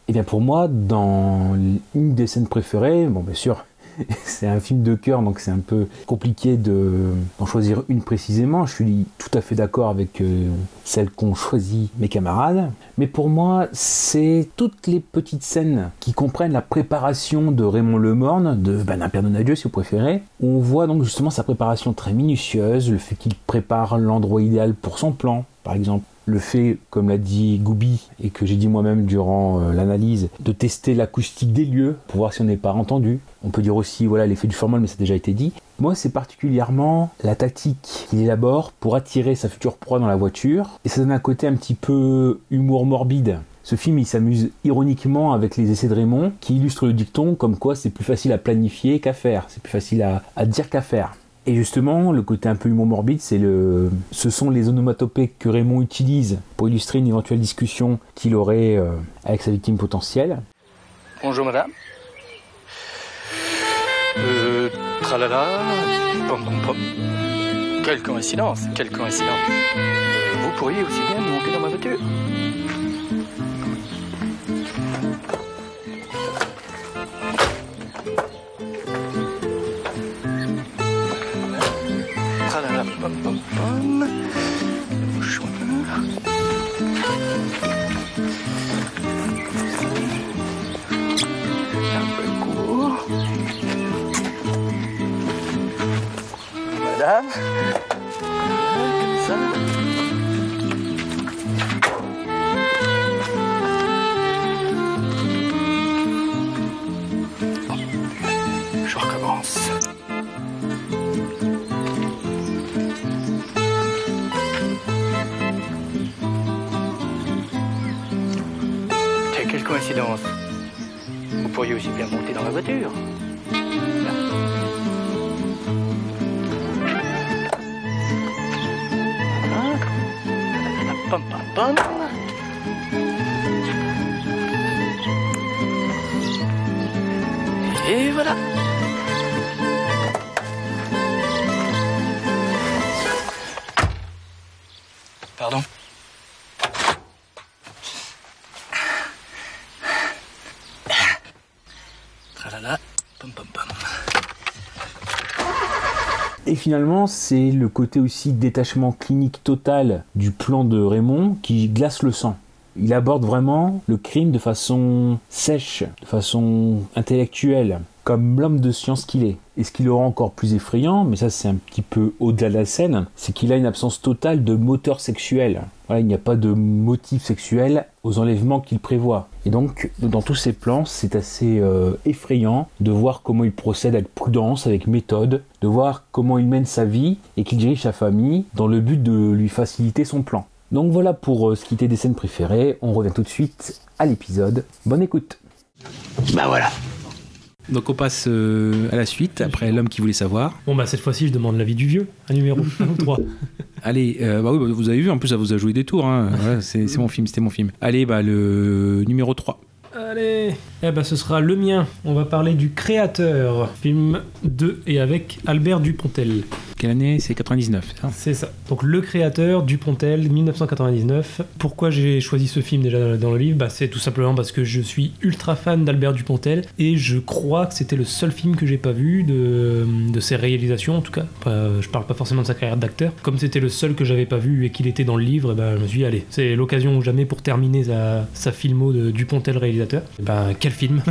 Eh bien pour moi, dans une des scènes préférées, bon bien sûr, (laughs) c'est un film de cœur, donc c'est un peu compliqué de, d'en choisir une précisément. Je suis tout à fait d'accord avec euh, celle qu'ont choisi mes camarades. Mais pour moi, c'est toutes les petites scènes qui comprennent la préparation de Raymond Lemorne, de Bernard Pierre Donadieu si vous préférez, on voit donc justement sa préparation très minutieuse, le fait qu'il prépare l'endroit idéal pour son plan, par exemple. Le fait, comme l'a dit Goubi et que j'ai dit moi-même durant euh, l'analyse, de tester l'acoustique des lieux pour voir si on n'est pas entendu. On peut dire aussi voilà l'effet du formol, mais ça a déjà été dit. Moi, c'est particulièrement la tactique qu'il élabore pour attirer sa future proie dans la voiture. Et ça donne un côté un petit peu humour morbide. Ce film, il s'amuse ironiquement avec les essais de Raymond, qui illustrent le dicton comme quoi c'est plus facile à planifier qu'à faire. C'est plus facile à, à dire qu'à faire. Et justement, le côté un peu humour morbide, c'est le, ce sont les onomatopées que Raymond utilise pour illustrer une éventuelle discussion qu'il aurait euh, avec sa victime potentielle. Bonjour madame. Euh, tralala, pom pom pom. Quelle coïncidence, quelle coïncidence. Euh, vous pourriez aussi bien monter dans ma voiture. Je recommence. Quelle coïncidence Vous pourriez aussi bien monter dans la voiture. Et voilà. Pardon Tralala, pam pam pam. Et finalement, c'est le côté aussi détachement clinique total du plan de Raymond qui glace le sang. Il aborde vraiment le crime de façon sèche, de façon intellectuelle, comme l'homme de science qu'il est. Et ce qui le rend encore plus effrayant, mais ça c'est un petit peu au-delà de la scène, c'est qu'il a une absence totale de moteur sexuel. Il n'y a pas de motif sexuel aux enlèvements qu'il prévoit. Et donc, dans tous ces plans, c'est assez euh, effrayant de voir comment il procède avec prudence, avec méthode, de voir comment il mène sa vie et qu'il dirige sa famille dans le but de lui faciliter son plan. Donc voilà pour euh, ce qui était des scènes préférées. On revient tout de suite à l'épisode. Bonne écoute. Bah voilà. Donc on passe euh, à la suite, après l'homme qui voulait savoir. Bon bah cette fois-ci je demande l'avis du vieux, un numéro (laughs) 1 ou 3. Allez, euh, bah oui, bah, vous avez vu, en plus ça vous a joué des tours, hein. (laughs) Voilà, c'est mon film, c'était mon film. Allez, bah le numéro 3. Allez Eh ben ce sera le mien. On va parler du créateur. Film de et avec Albert Dupontel. Quelle année? C'est 99, c'est ça? C'est ça. Donc le créateur Dupontel, 1999. Pourquoi j'ai choisi ce film déjà dans le livre? Bah, C'est tout simplement parce que je suis ultra fan d'Albert Dupontel et je crois que c'était le seul film que j'ai pas vu de, de ses réalisations en tout cas. Je parle pas forcément de sa carrière d'acteur. Comme c'était le seul que j'avais pas vu et qu'il était dans le livre, eh ben, je me suis dit allez, c'est l'occasion ou jamais pour terminer sa, sa filmo de Dupontel réalisateur. Eh Ben quel film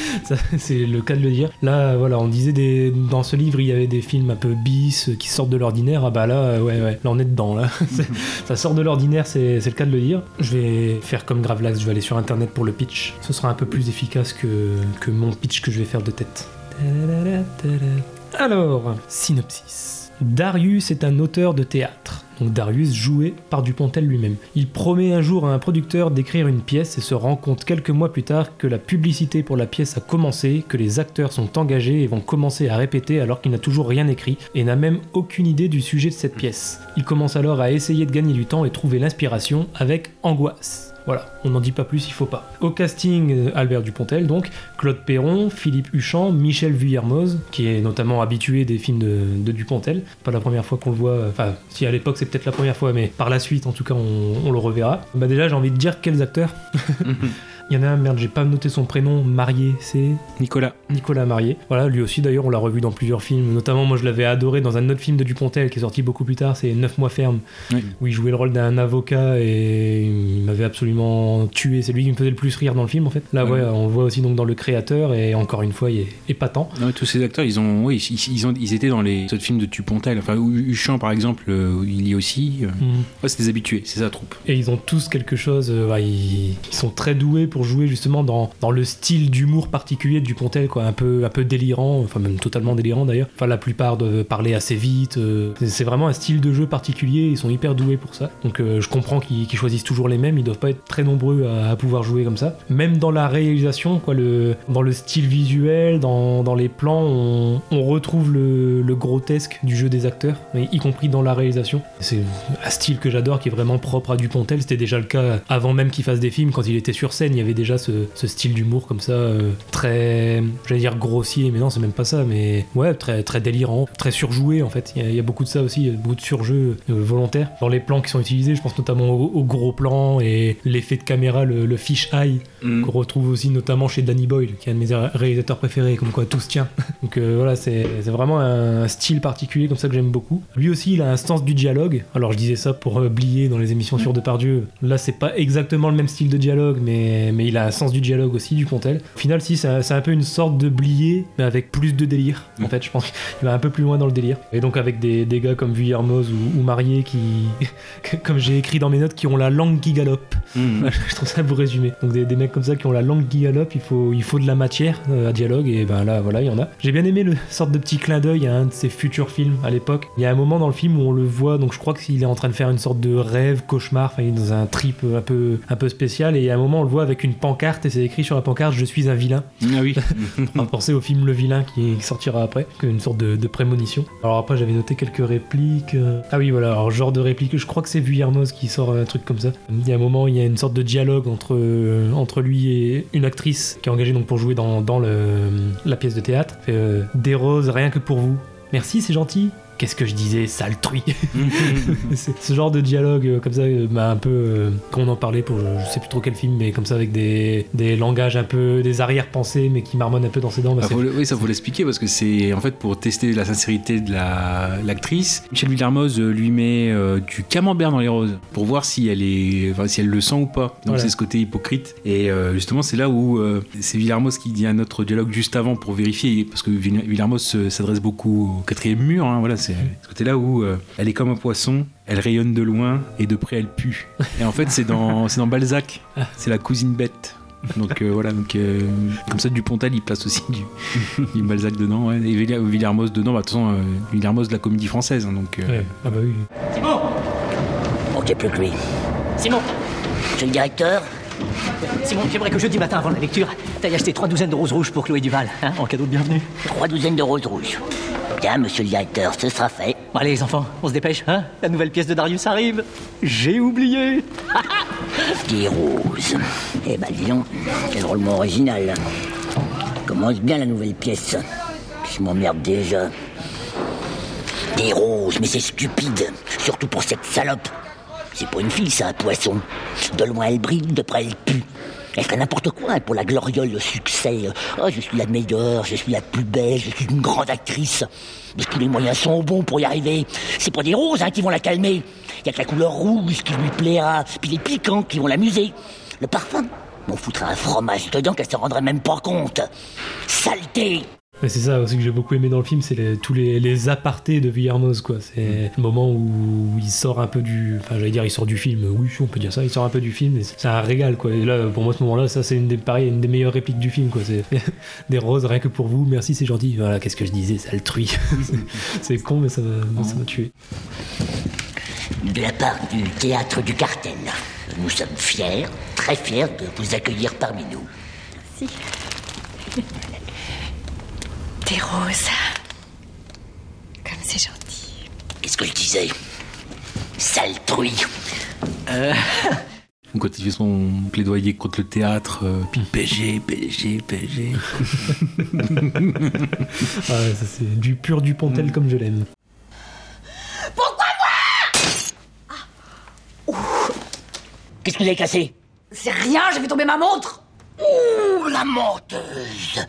(laughs) C'est le cas de le dire. Là voilà, on disait des, dans ce livre il y avait des films un peu bis qui sortent de l'ordinaire. Ah bah là euh, ouais ouais, là on est dedans là. (laughs) Ça sort de l'ordinaire, c'est le cas de le dire. Je vais faire comme Gravelax, je vais aller sur internet pour le pitch. Ce sera un peu plus efficace que, que mon pitch que je vais faire de tête. Alors, synopsis. Darius est un auteur de théâtre. Donc Darius joué par Dupontel lui-même. Il promet un jour à un producteur d'écrire une pièce et se rend compte quelques mois plus tard que la publicité pour la pièce a commencé, que les acteurs sont engagés et vont commencer à répéter alors qu'il n'a toujours rien écrit et n'a même aucune idée du sujet de cette pièce. Il commence alors à essayer de gagner du temps et trouver l'inspiration avec angoisse. Voilà, on n'en dit pas plus, il faut pas. Au casting, euh, Albert Dupontel, donc, Claude Perron, Philippe Huchon, Michel Vuillermoz, qui est notamment habitué des films de, Dupontel. Pas la première fois qu'on le voit, enfin, si à l'époque c'est peut-être la première fois, mais par la suite, en tout cas, on, on le reverra. Bah déjà, j'ai envie de dire quels acteurs. (laughs) Il y en a un, merde, j'ai pas noté son prénom, Marié, c'est Nicolas. Nicolas Marié. Voilà, lui aussi d'ailleurs, on l'a revu dans plusieurs films. Notamment, moi je l'avais adoré dans un autre film de Dupontel qui est sorti beaucoup plus tard, c'est 9 mois ferme, Oui. où il jouait le rôle d'un avocat et il m'avait absolument tué. C'est lui qui me faisait le plus rire dans le film en fait. Là, ouais, Ouais. on le voit aussi donc dans le créateur et encore une fois, il est épatant. Non, tous ces acteurs, ils ont, oui, ils, ils ont, ils étaient dans les autres films de Dupontel. Enfin, Huchamp, par exemple, euh, il y est aussi. euh. Mhm. Ouais, c'est des habitués, c'est sa troupe. Et ils ont tous quelque chose, euh, ils, ils sont très doués pour jouer justement dans, dans le style d'humour particulier de Dupontel, quoi, un peu, un peu délirant, enfin même totalement délirant d'ailleurs. Enfin la plupart de parler assez vite, euh, c'est- vraiment un style de jeu particulier, ils sont hyper doués pour ça. Donc euh, je comprends qu'ils choisissent toujours les mêmes, ils doivent pas être très nombreux à, pouvoir jouer comme ça. Même dans la réalisation, quoi, le, dans le style visuel, dans, dans les plans, on, retrouve le, le grotesque du jeu des acteurs, y compris dans la réalisation. C'est un style que j'adore, qui est vraiment propre à Dupontel. C'était déjà le cas avant même qu'il fasse des films. Quand il était sur scène, il y avait déjà ce, ce style d'humour comme ça, euh, très, j'allais dire grossier, mais non, c'est même pas ça, mais ouais, très, très délirant, très surjoué en fait. Il y, a, il y a beaucoup de ça aussi, beaucoup de surjeu euh, volontaire. Dans les plans qui sont utilisés, je pense notamment au, au gros plan et l'effet de caméra, le, le fish eye, qu'on retrouve aussi notamment chez Danny Boyle, qui est un de mes ré- réalisateurs préférés, comme quoi tout se tient. (laughs) Donc euh, voilà, c'est vraiment un style particulier comme ça que j'aime beaucoup. Lui aussi, il a un sens du dialogue. Alors je disais ça pour euh, Blier dans les émissions sur Depardieu. Là, c'est pas exactement le même style de dialogue, mais, mais il a un sens du dialogue aussi, du Pontel. Au final, si, c'est un, peu une sorte de Blier, mais avec plus de délire. En fait, je pense qu'il va un peu plus loin dans le délire. Et donc avec des, des gars comme Vuillermoz ou, ou Marié qui, (laughs) comme j'ai écrit dans mes notes, qui ont la langue qui galope. Mhm. (laughs) je trouve ça pour résumer. Donc des, des mecs comme ça qui ont la langue qui galope, il faut, il faut de la matière euh, à dialogue, et ben là, voilà, il y en a. J'ai bien aimé le sorte de petit clin d'œil à un de ses futurs films à l'époque. Il y a un moment dans le film où on le voit, donc je crois qu'il est en train de faire une sorte de rêve, cauchemar, enfin il est dans un trip un peu, un peu spécial, et il y a un moment on le voit avec une une pancarte et c'est écrit sur la pancarte Je suis un vilain. Ah oui. (laughs) On va penser au film Le Vilain qui sortira après, une sorte de, de prémonition. Alors après, j'avais noté quelques répliques. euh. Ah oui, voilà, alors genre de réplique, je crois que c'est Vuillermoz qui sort un truc comme ça. Il y a un moment, il y a une sorte de dialogue entre, euh, entre lui et une actrice qui est engagée donc pour jouer dans, dans le, la pièce de théâtre. Fait, euh, Des roses, rien que pour vous. Merci, c'est gentil. Qu'est-ce que je disais, sale truie (laughs) Ce genre de dialogue euh, comme ça euh, m'a un peu. euh, quand on en parlait pour je, sais plus trop quel film, mais comme ça avec des, des langages un peu. des arrière-pensées, mais qui marmonnent un peu dans ses dents. bah, Ah, faut le- oui, ça faut l'expliquer parce que c'est en fait pour tester la sincérité de la- l'actrice. Michel Villermoz euh, lui met euh, du camembert dans les roses pour voir si elle est, enfin, si elle le sent ou pas. Donc Voilà. c'est ce côté hypocrite. Et euh, justement c'est là où euh, c'est Villermoz qui dit un autre dialogue juste avant pour vérifier parce que Vill- Villermoz euh, s'adresse beaucoup au quatrième mur. hein, voilà, c'est ce côté-là où euh, elle est comme un poisson. Elle rayonne de loin et de près elle pue. Et en fait c'est dans Balzac. C'est la cousine bête. Donc euh, voilà, donc euh, comme ça Dupontel il place aussi du, du Balzac dedans, ouais. et Villermoz dedans, bah, de toute façon euh, Villermoz de la comédie française, hein, donc. euh, Ouais, ah bah oui. Simon Manquait plus que lui. Simon Monsieur le directeur? Simon, j'aimerais que jeudi matin, avant la lecture, t'ailles acheter trois douzaines de roses rouges pour Chloé Duval, hein, en cadeau de bienvenue. Trois douzaines de roses rouges. Bien, monsieur le directeur, ce sera fait. Bon, allez, les enfants, on se dépêche, hein La nouvelle pièce de Darius arrive. J'ai oublié. (laughs) Des roses. Eh ben, dis donc, quel drôlement original. Commence bien la nouvelle pièce. Je m'emmerde déjà. Des roses, mais c'est stupide. Surtout pour cette salope. C'est pas une fille, c'est un poisson. De loin, elle brille, de près, elle pue. Elle ferait n'importe quoi pour la gloriole, le succès. Oh, je suis la meilleure, je suis la plus belle, je suis une grande actrice. Mais tous les moyens sont bons pour y arriver. C'est pas des roses hein, qui vont la calmer. Il y a que la couleur rouge qui lui plaira, puis les piquants qui vont l'amuser. Le parfum, on foutrait un fromage dedans qu'elle se rendrait même pas compte. Saleté Mais c'est ça aussi que j'ai beaucoup aimé dans le film, c'est les- tous les, les apartés de Villermoz, quoi. C'est le moment où il sort un peu du. Enfin, j'allais dire, il sort du film. Oui, on peut dire ça, il sort un peu du film. et C'est c'est un régal, quoi. Et là, pour moi, ce moment-là, ça, c'est une des, pareil, une des meilleures répliques du film, quoi. C'est (laughs) des roses, rien que pour vous. Merci, c'est gentil. Voilà, qu'est-ce que je disais, ça le truie. (laughs) C'est- con, mais ça m'a ça m'a tué. De la part du théâtre du cartel, nous sommes fiers, très fiers de vous accueillir parmi nous. Si. (laughs) Des roses. Comme c'est gentil. Qu'est-ce que je disais? Sale truie. Donc (laughs) quand il fait son plaidoyer contre le théâtre, euh, puis PSG, PSG, PSG. (laughs) Ah, ouais, ça, c'est du pur Dupontel comme je l'aime. Qu'est-ce que vous avez cassé? C'est rien, j'ai fait tomber ma montre. Ouh, la menteuse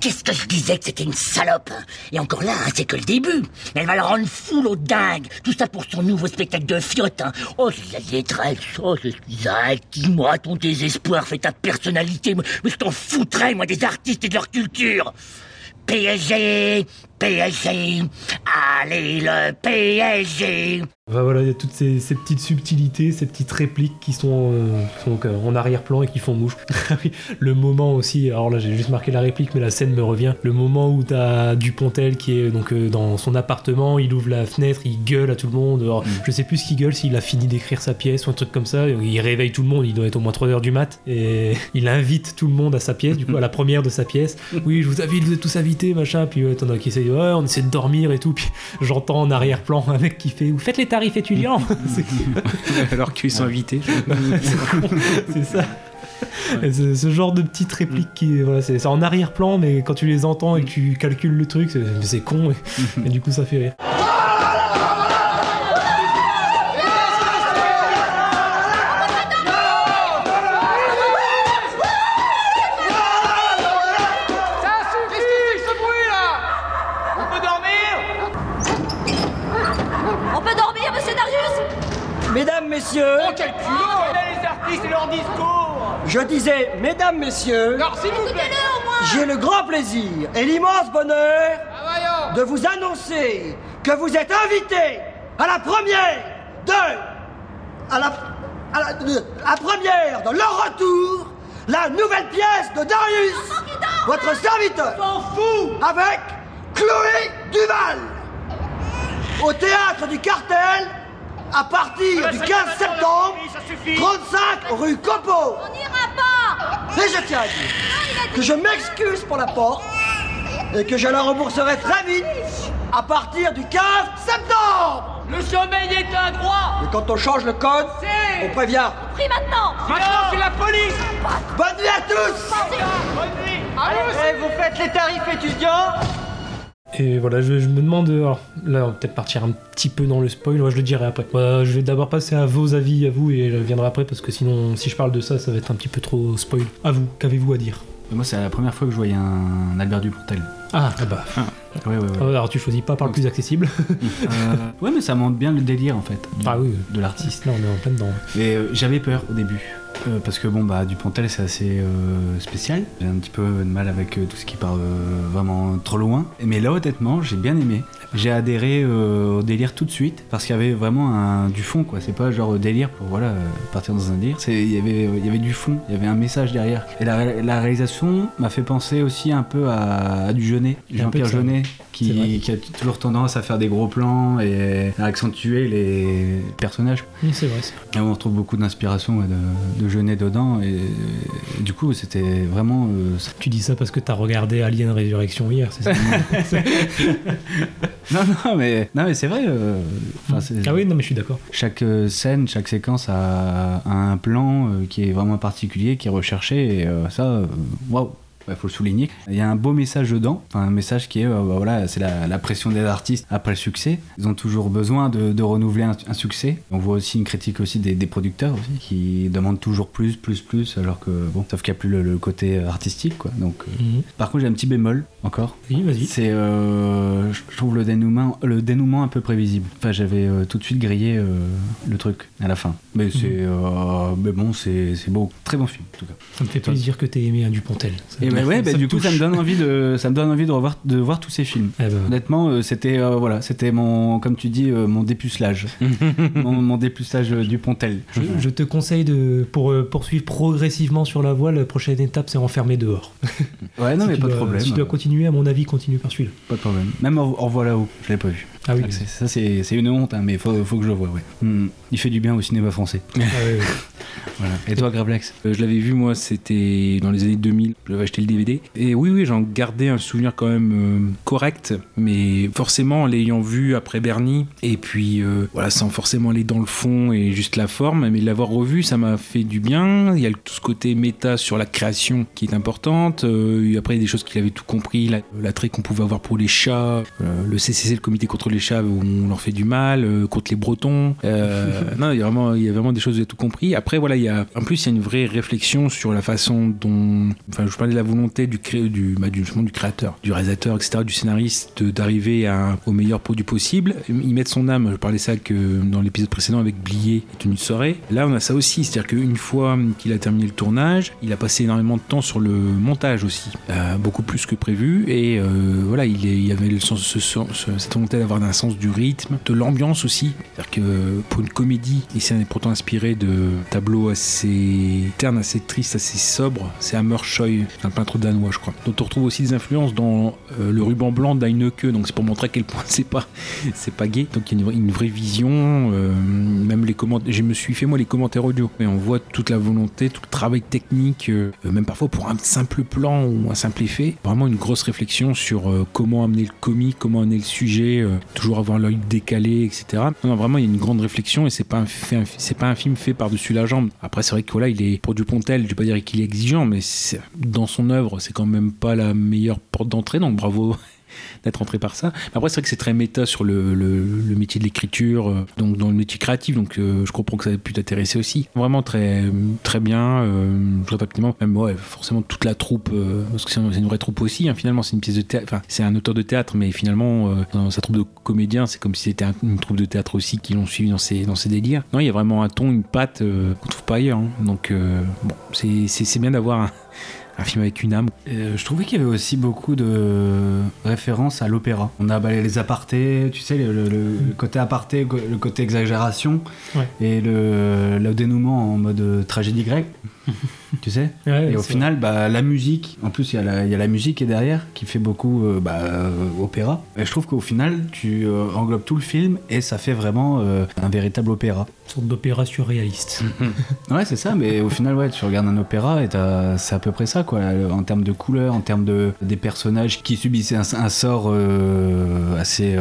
Qu'est-ce que je disais que c'était une salope hein? Et encore là, hein, c'est que le début. Elle va le rendre fou, l'autre dingue. Tout ça pour son nouveau spectacle de fiotte. Hein. Oh, c'est la détresse. Oh, un Dis-moi, ton désespoir fait ta personnalité. Mais je t'en foutrais, moi, des artistes et de leur culture. PSG, PSG, allez le PSG. Enfin, voilà, il y a toutes ces, ces petites subtilités, ces petites répliques qui sont, euh, qui sont, euh, en arrière-plan et qui font mouche. (laughs) Ah le moment aussi, alors là j'ai juste marqué la réplique, mais la scène me revient. Le moment où t'as Dupontel qui est donc euh, dans son appartement, il ouvre la fenêtre, il gueule à tout le monde. Alors, Je sais plus ce qu'il gueule, s'il a fini d'écrire sa pièce ou un truc comme ça. Il réveille tout le monde, il doit être au moins 3h du mat. Et (laughs) il invite tout le monde à sa pièce, du coup à la (laughs) première de sa pièce. Oui, je vous invite, vous êtes tous invités, machin. Puis t'en as qui ouais, on essaie de dormir et tout. Puis j'entends en arrière-plan un mec qui fait, vous faites les tarifs étudiants? (laughs) Alors qu'ils sont invités. (laughs) c'est ça. Ce, ce genre de petites répliques qui voilà, c'est en arrière-plan mais quand tu les entends et que tu calcules le truc c'est c'est con et, (laughs) et du coup ça fait rire je disais, mesdames, messieurs, Alors, s'il vous plaît. J'ai le grand plaisir et l'immense bonheur Ah, de vous annoncer que vous êtes invités à la première de. à la. à la, de- à première de leur retour, la nouvelle pièce de Darius, votre serviteur, avec Chloé Duval, au théâtre du Cartel, à partir Ah, du ça 15 suffit, septembre, ça suffit. 35 rue Copeau. On n'ira pas. Et je tiens à dire que je m'excuse pour la porte et que je la rembourserai très vite à partir du 15 septembre. Le sommeil est un droit Et quand on change le code, on prévient. Pris maintenant. Maintenant, c'est la police. Bonne nuit à tous. Bonne nuit. Allez, vous faites les tarifs étudiants Et voilà, je, je me demande, alors, là on va peut-être partir un petit peu dans le spoil, ouais, je le dirai après. Voilà, je vais d'abord passer à vos avis, à vous, et je viendrai après, parce que sinon, si je parle de ça, ça va être un petit peu trop spoil. À vous, qu'avez-vous à dire? Moi, c'est la première fois que je voyais un Albert Dupontel. Ah, ah bah. Ouais, ouais, ouais. Alors tu choisis pas par le plus accessible (laughs) Euh, ouais, mais ça montre bien le délire en fait du- Ah oui. de l'artiste. Là on est en plein dedans. Et euh, j'avais peur au début. euh, parce que bon, bah, Dupontel c'est assez euh, spécial. J'ai un petit peu de mal avec euh, tout ce qui part vraiment trop loin. Mais là, honnêtement, j'ai bien aimé. J'ai adhéré euh, au délire tout de suite parce qu'il y avait vraiment un, du fond, quoi. C'est pas genre euh, délire pour voilà euh, partir dans un délire. C'est- Il y avait, il y avait du fond, il y avait un message derrière. Et la, ré- la réalisation m'a fait penser aussi un peu à, à du Jeunet, Jean-Pierre. Jeunet. Qui, qui a toujours tendance à faire des gros plans et à accentuer les personnages. Oui, c'est vrai. Et on retrouve beaucoup d'inspiration ouais, de, de Jeunet dedans et, et du coup c'était vraiment euh, ça- Tu dis ça parce que t'as regardé Alien Résurrection hier, c'est ça (laughs) non non mais non mais c'est vrai euh, Ah oui, non mais je suis d'accord. chaque euh, scène chaque séquence a, a un plan euh, qui est vraiment particulier qui est recherché et ça waouh il faut le souligner. Il y a un beau message dedans, un message qui est, euh, bah, voilà, c'est la, la pression des artistes après le succès. Ils ont toujours besoin de, de renouveler un, un succès. On voit aussi une critique aussi des, des producteurs aussi, qui demandent toujours plus, plus, plus, alors que bon, sauf qu'il n'y a plus le, le côté artistique, quoi. Donc, euh, Mhm. par contre, j'ai un petit bémol encore. Oui, vas-y. C'est, euh, je trouve le dénouement, le dénouement un peu prévisible. Enfin, j'avais euh, tout de suite grillé euh, le truc à la fin. Mais c'est, euh, mais bon, c'est, c'est beau, très bon film en tout cas. Ça me fait plaisir que t'aies aimé un Dupontel. Ça me- ouais, bah du coup, ça me donne envie de, ça me donne envie de revoir, de voir tous ces films. Eh ben. Honnêtement, euh, c'était, euh, voilà, c'était mon, comme tu dis, euh, mon dépucelage, (laughs) mon, mon dépucelage du Pontel. Je, je te conseille de, pour poursuivre progressivement sur la voie, la prochaine étape c'est enfermer dehors. Ouais, non, Si mais tu pas de dois- problème. Si tu dois continuer, à mon avis, continue par celui-là. Pas de problème. Même au, au revoir là-haut, je l'ai pas vu. Ah oui. c'est- ça c'est, une honte, hein, mais faut, faut que je le voie. Ouais. Hmm, il fait du bien au cinéma français. Ah. (laughs) Voilà. Et toi, Gravelax Euh, je l'avais vu moi, c'était dans les années 2000. J'avais acheté le DVD. Et oui, oui, j'en gardais un souvenir quand même euh, correct. Mais forcément, en l'ayant vu après Bernie, et puis euh, voilà, sans forcément aller dans le fond et juste la forme, mais l'avoir revu, ça m'a fait du bien. Il y a tout ce côté méta sur la création qui est importante. Après, il y a des choses qu'il avait tout compris. La- L'attrait qu'on pouvait avoir pour les chats, le CCC, le comité contre les chats, où on leur fait du mal, euh, contre les Bretons. Euh, (laughs) non, il y, a vraiment, il y a vraiment des choses où il a tout compris. Après, voilà, il y a, en plus, il y a une vraie réflexion sur la façon dont. Enfin, je parlais de la volonté du, cré, du, bah, du, du créateur, du réalisateur, etc., du scénariste, d'arriver au meilleur produit possible. Y mettre son âme. Je parlais ça que dans l'épisode précédent avec Blié et Tenue de soirée. Là, on a ça aussi. C'est-à-dire qu'une fois qu'il a terminé le tournage, il a passé énormément de temps sur le montage aussi. Euh, beaucoup plus que prévu. Et euh, voilà, il, il avait le sens, ce- ce- ce- cette volonté d'avoir un sens du rythme, de l'ambiance aussi. C'est-à-dire que pour une comédie, et c'est pourtant inspiré de tableaux assez ternes, assez tristes, assez sobres, c'est Hammershoy, un peintre danois, je crois. dont on retrouve aussi des influences dans euh, le ruban blanc d'Heineke. Donc c'est pour montrer à quel point c'est pas, (laughs) c'est pas gay. Donc il y a une, vraie vision. euh, même les commentaires, je me suis fait moi les commentaires audio. Et on voit toute la volonté, tout le travail technique, euh, même parfois pour un simple plan ou un simple effet. Vraiment une grosse réflexion sur euh, comment amener le comique, comment amener le sujet, euh, toujours avoir l'œil décalé, etc. Non, vraiment il y a une grande réflexion et c'est pas un, pas un film fait par-dessus la jambe. Après c'est vrai que voilà, il est pour Dupontel, je vais pas dire qu'il est exigeant, mais dans son œuvre c'est quand même pas la meilleure porte d'entrée, donc bravo d'être entré par ça. Après, c'est vrai que c'est très méta sur le, métier de l'écriture, euh, donc dans le métier créatif, donc euh, je comprends que ça a pu t'intéresser aussi. Vraiment très, très bien. Euh, répète rapidement, même ouais, forcément toute la troupe, euh, parce que c'est une, vraie troupe aussi. hein, finalement, c'est un auteur de théâtre, mais finalement, dans sa troupe de comédiens, c'est comme si c'était un- une troupe de théâtre aussi qui l'ont suivi dans ses, dans ses délires. Non, il y a vraiment un ton, une patte qu'on trouve pas ailleurs. hein. Donc, bon, c'est bien d'avoir un, un film avec une âme. Euh, je trouvais qu'il y avait aussi beaucoup de références à l'opéra. On a bah, les apartés, tu sais, le, le- le côté aparté, le côté exagération, Ouais. et le, le dénouement en mode euh, tragédie grecque. (laughs) tu sais Ouais, Et au c'est final, bah, la musique, en plus, il y, a la- il y a la musique qui est derrière, qui fait beaucoup euh, bah, euh, opéra. Et je trouve qu'au final, tu euh, englobes tout le film et ça fait vraiment euh, un véritable opéra. Une sorte d'opéra surréaliste. (laughs) Ouais, c'est ça, mais au final, ouais, tu regardes un opéra et t'as- ça, peu près ça, quoi, en termes de couleurs, en termes de des personnages qui subissaient un, un sort assez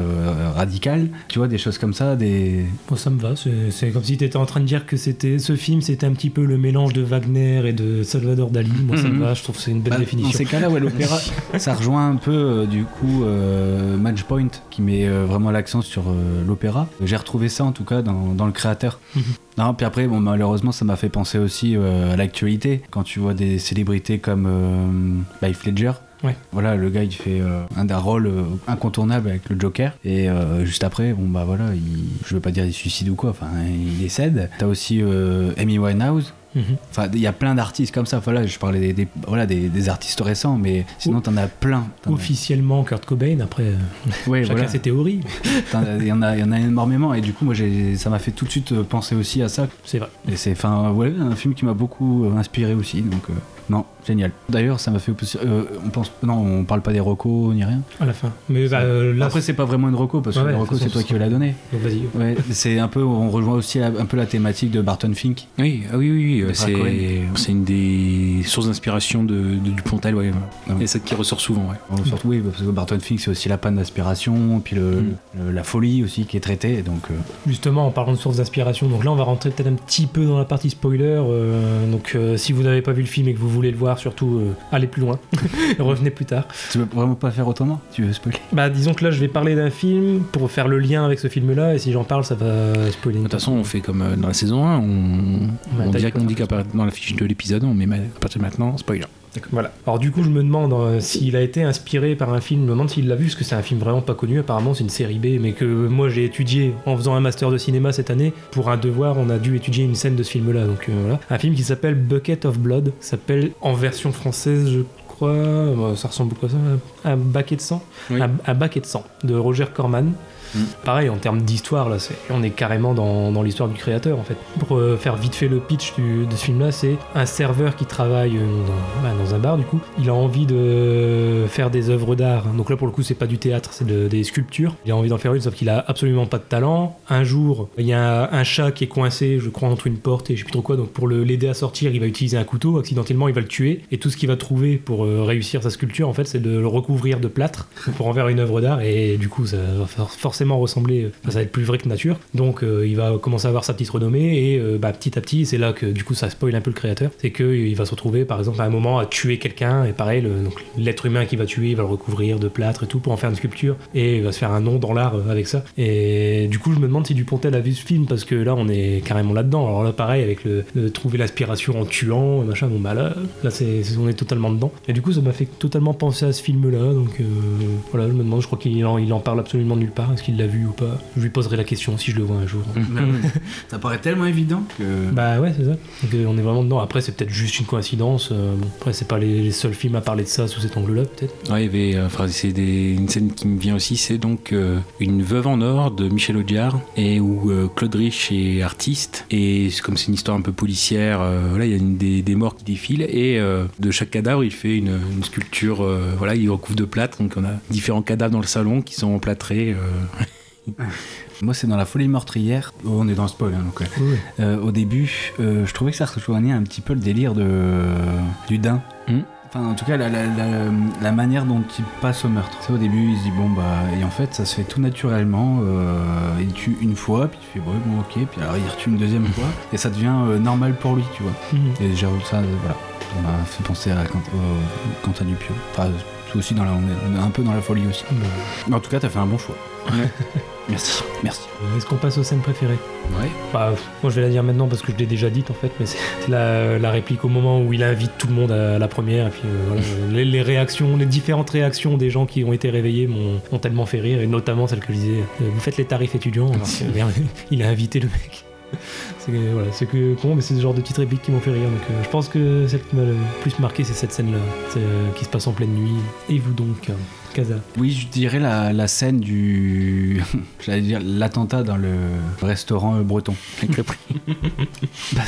radical. Tu vois, des choses comme ça, des. Bon, ça me va. C'est c'est comme si tu étais en train de dire que c'était ce film, c'était un petit peu le mélange de Wagner et de Salvador Dali. Moi, ça me Mhm. va. Je trouve que c'est une belle Bah, définition. Dans ces cas-là, ouais, l'opéra, (laughs) ça rejoint un peu euh, du coup euh, Matchpoint qui met euh, vraiment l'accent sur euh, l'opéra. J'ai retrouvé ça en tout cas dans, dans le créateur. Mhm. Non, puis après, bon, malheureusement, ça m'a fait penser aussi à l'actualité quand tu vois des célébrités comme Heath Ledger. Ouais. Voilà, le gars il fait euh, un des rôles euh, incontournables avec le Joker et euh, juste après, bon bah voilà, il, je veux pas dire il suicide ou quoi, enfin il décède. T'as aussi Amy Winehouse. Mhm. Enfin, il y a plein d'artistes comme ça. Voilà, je parlais des, des- voilà, des, des artistes récents, mais sinon, t'en as plein. Officiellement Kurt Cobain, après, euh, (laughs) Ouais, chacun voilà. ses théories. Il y, en a- y en a énormément. Et du coup, moi, ça m'a fait tout de suite euh, penser aussi à ça. C'est vrai. Et c'est ouais, un film qui m'a beaucoup euh, inspiré aussi. Donc, euh, non, génial. D'ailleurs, ça m'a fait. aussi- euh, on pense, non, on parle pas des recos ni rien. À la fin. Mais bah, euh, là, Après, c'est pas vraiment une reco parce que Ouais, la toute c'est toi qui me l'as donné. Donc, vas-y. Ouais, c'est un peu, on rejoint aussi la- un peu la thématique de Barton Fink. Oui, ah oui, oui, c'est c'est une des sources d'inspiration de, de Dupontel, ouais. Et ça qui ressort souvent, ouais. Surtout, oui, parce que Barton Fink, c'est aussi la panne d'aspiration, puis le, Mm. le- la folie aussi qui est traitée. Donc, euh, Justement, en parlant de sources d'inspiration, donc là on va rentrer peut-être un petit peu dans la partie spoiler. euh, donc euh, si vous n'avez pas vu le film et que vous voulez le voir, surtout euh, allez plus loin, (laughs) revenez plus tard. tu veux vraiment pas faire autrement? Tu veux spoiler? Bah disons que là je vais parler d'un film pour faire le lien avec ce film-là et si j'en parle ça va spoiler. De toute façon, on fait comme euh, dans la saison 1, on, t'as dit qu'on dit qu'à dans la fiche de l'épisode, on met à partir de maintenant, spoiler. Voilà. Alors du coup je me demande euh, s'il a été inspiré par un film, je me demande s'il l'a vu parce que c'est un film vraiment pas connu. Apparemment c'est une série B, mais que moi j'ai étudié en faisant un master de cinéma cette année. Pour un devoir, on a dû étudier une scène de ce film-là. Donc euh, voilà, un film qui s'appelle Bucket of Blood, s'appelle en version française je crois, euh, ça ressemble beaucoup à ça, un baquet de sang, Oui. un, un baquet de sang de Roger Corman. Pareil, en termes d'histoire, là, on est carrément dans, l'histoire du créateur, en fait. Pour euh, faire vite fait le pitch du- de ce film-là, c'est un serveur qui travaille euh, dans, bah, dans un bar, du coup. Il a envie de faire des œuvres d'art. Donc là, pour le coup, c'est pas du théâtre, c'est de- des sculptures. Il a envie d'en faire une, sauf qu'il a absolument pas de talent. Un jour, il y a un chat qui est coincé, je crois, entre une porte et je sais plus trop quoi. Donc pour l'aider à sortir, il va utiliser un couteau. Accidentellement, il va le tuer. Et tout ce qu'il va trouver pour euh, réussir sa sculpture, en fait, c'est de le recouvrir de plâtre pour en faire une œuvre d'art. Et du coup, ça va for- forcément ressembler, enfin, ça va être plus vrai que nature. Donc euh, il va commencer à avoir sa petite renommée. Et euh, bah, petit à petit, c'est là que du coup, ça spoil un peu le créateur. C'est qu'il va se retrouver, par exemple, à un moment à tuer quelqu'un. Et pareil, donc, l'être humain qui va tuer, il va le recouvrir de plâtre et tout pour en faire une sculpture. Et il va se faire un nom dans l'art euh, avec ça. Et du coup, je me demande si Dupontel a vu ce film parce que là, on est carrément là-dedans. Alors là, pareil, avec le, trouver l'aspiration en tuant, machin, bon bah là, là c'est, on est totalement dedans. Et du coup, ça m'a fait totalement penser à ce film-là. Donc euh, voilà, je me demande, je crois qu'il en, il en parle absolument nulle part. Est-ce qu'il l'a vu ou pas Je lui poserai la question si je le vois un jour. (laughs) ça paraît tellement évident que. Bah ouais, c'est ça. Donc, euh, on est vraiment dedans. Après, c'est peut-être juste une coïncidence. Euh, bon, après, c'est pas les, les seuls films à parler de ça sous cet angle-là, peut-être. Ouais, il y avait, euh, enfin, c'est des- une scène qui me vient aussi, c'est donc euh, une veuve en or de Michel Audiard et où euh, Claude Rich est artiste et c'est- comme c'est une histoire un peu policière, euh, voilà, il y a une des, des morts qui défilent et euh, de chaque cadavre il fait une, une sculpture, euh, voilà, il recouvre de plâtre, donc on a différents cadavres dans le salon qui sont emplâtrés. euh. (laughs) Moi, c'est dans La Folie Meurtrière. Oh, on est dans le spoil, hein, donc. ouais. Oui. Euh, au début, euh, je trouvais que ça rejoignait un petit peu le délire de, du daim. Hmm. Enfin, en tout cas, la, la- la- la manière dont il passe au meurtre. Tu sais, au début, il se dit, bon, bah. Et en fait, ça se fait tout naturellement. euh, il tue une fois, puis tu fais, ouais, bon, ok. Puis alors, il retue une deuxième fois. (laughs) Et ça devient euh, normal pour lui, tu vois. Mhm. Et j'avoue, ça, euh, voilà. Ça m'a fait penser à euh, Quentin Dupieux. Enfin, c'est aussi dans la, on est un peu dans la folie aussi. Mais en tout cas, t'as fait un bon choix. (laughs) Merci, merci. Est-ce qu'on passe aux scènes préférées Ouais. Bah, moi je vais la dire maintenant parce que je l'ai déjà dite en fait, mais c'est (laughs) la, la réplique au moment où il invite tout le monde à la première. Et puis euh, voilà, (laughs) les, les réactions, les différentes réactions des gens qui ont été réveillés m'ont tellement fait rire, et notamment celle que je disais euh, Vous faites les tarifs étudiants alors que, merde, (laughs) il a invité le mec. C'est voilà, que con, mais c'est ce genre de petites répliques qui m'ont fait rire. Donc euh, je pense que celle qui m'a le plus marqué, c'est cette scène-là, euh, qui se passe en pleine nuit. Et vous donc, euh, Casa Oui, je dirais la, la scène du. (laughs) J'allais dire l'attentat dans le restaurant breton. Avec le prix. Bah,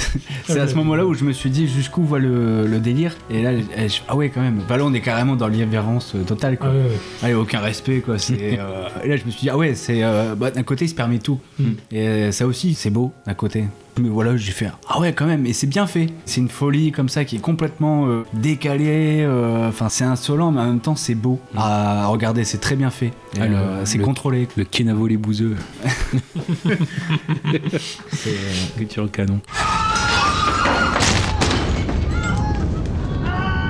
c'est à ce moment-là où je me suis dit jusqu'où va le, le délire? Et là, je- ah ouais, quand même. Bah là, on est carrément dans l'irrévérence euh, totale, quoi. Ah ouais, ouais. Allez, aucun respect, quoi. C'est, (laughs) euh, Et là, je me suis dit, ah ouais, c'est. euh, bah, d'un côté, il se permet tout. Mm. Et ça aussi, c'est beau, d'un côté. Mais voilà, j'ai fait ah ouais quand même, et c'est bien fait. C'est une folie comme ça qui est complètement euh, décalée. euh, Enfin, c'est insolent, mais en même temps c'est beau à regarder. C'est très bien fait. Le- euh, c'est le- contrôlé. Le Kenavo les bouseux. (laughs) c'est euh, que en canon.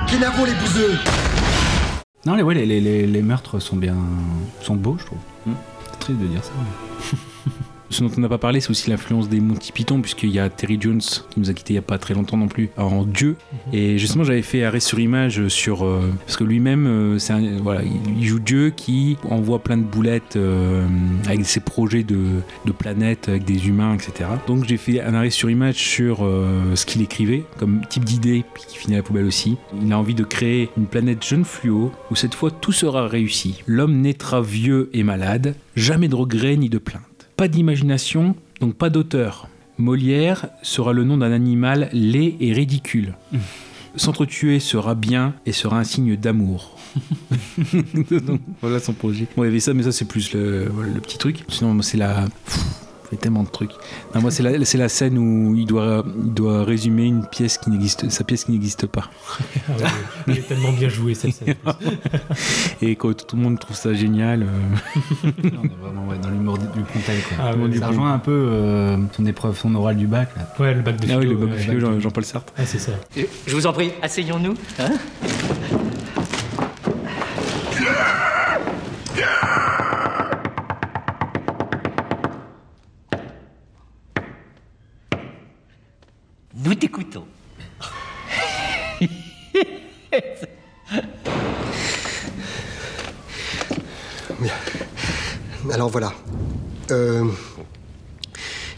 Kinavo les bouseux Non, les, ouais, les, les- les- les meurtres sont bien, sont beaux, je trouve. Hmm. C'est triste de dire ça. (laughs) Ce dont on n'a pas parlé, c'est aussi l'influence des Monty Python, puisqu'il y a Terry Jones qui nous a quitté il n'y a pas très longtemps non plus, en Dieu. Et justement, j'avais fait arrêt sur image sur. euh, parce que lui-même, euh, c'est un- voilà, il joue Dieu qui envoie plein de boulettes euh, avec ses projets de, de planètes, avec des humains, etc. Donc j'ai fait un arrêt sur image sur ce qu'il écrivait, comme type d'idée, puis qui finit à la poubelle aussi. Il a envie de créer une planète jeune fluo, où cette fois tout sera réussi. L'homme naîtra vieux et malade, jamais de regrets ni de plaintes. Pas d'imagination, donc pas d'auteur. Molière sera le nom d'un animal laid et ridicule. (laughs) S'entretuer sera bien et sera un signe d'amour. (laughs) Voilà son projet. Bon, il y avait ça, mais ça c'est plus le, voilà, le petit truc. Sinon, c'est la. Il y a tellement de trucs. Non, moi, c'est la, c'est la scène où il doit, il doit résumer une pièce qui n'existe, sa pièce qui n'existe pas. (laughs) Ah ouais, il est tellement bien joué cette scène. (laughs) Et quand tout le monde trouve ça génial. euh, (laughs) On est vraiment ouais, dans l'humour du. Quoi. Ah ouais, du ça coup. rejoint un peu euh, son épreuve, son oral du bac. Là. Ouais, le bac de Ah oui, le bac de philo, Jean-Paul Sartre. Ah, c'est ça. Je vous en prie, asseyons-nous. Hein Nous t'écoutons. (laughs) Alors voilà. Euh,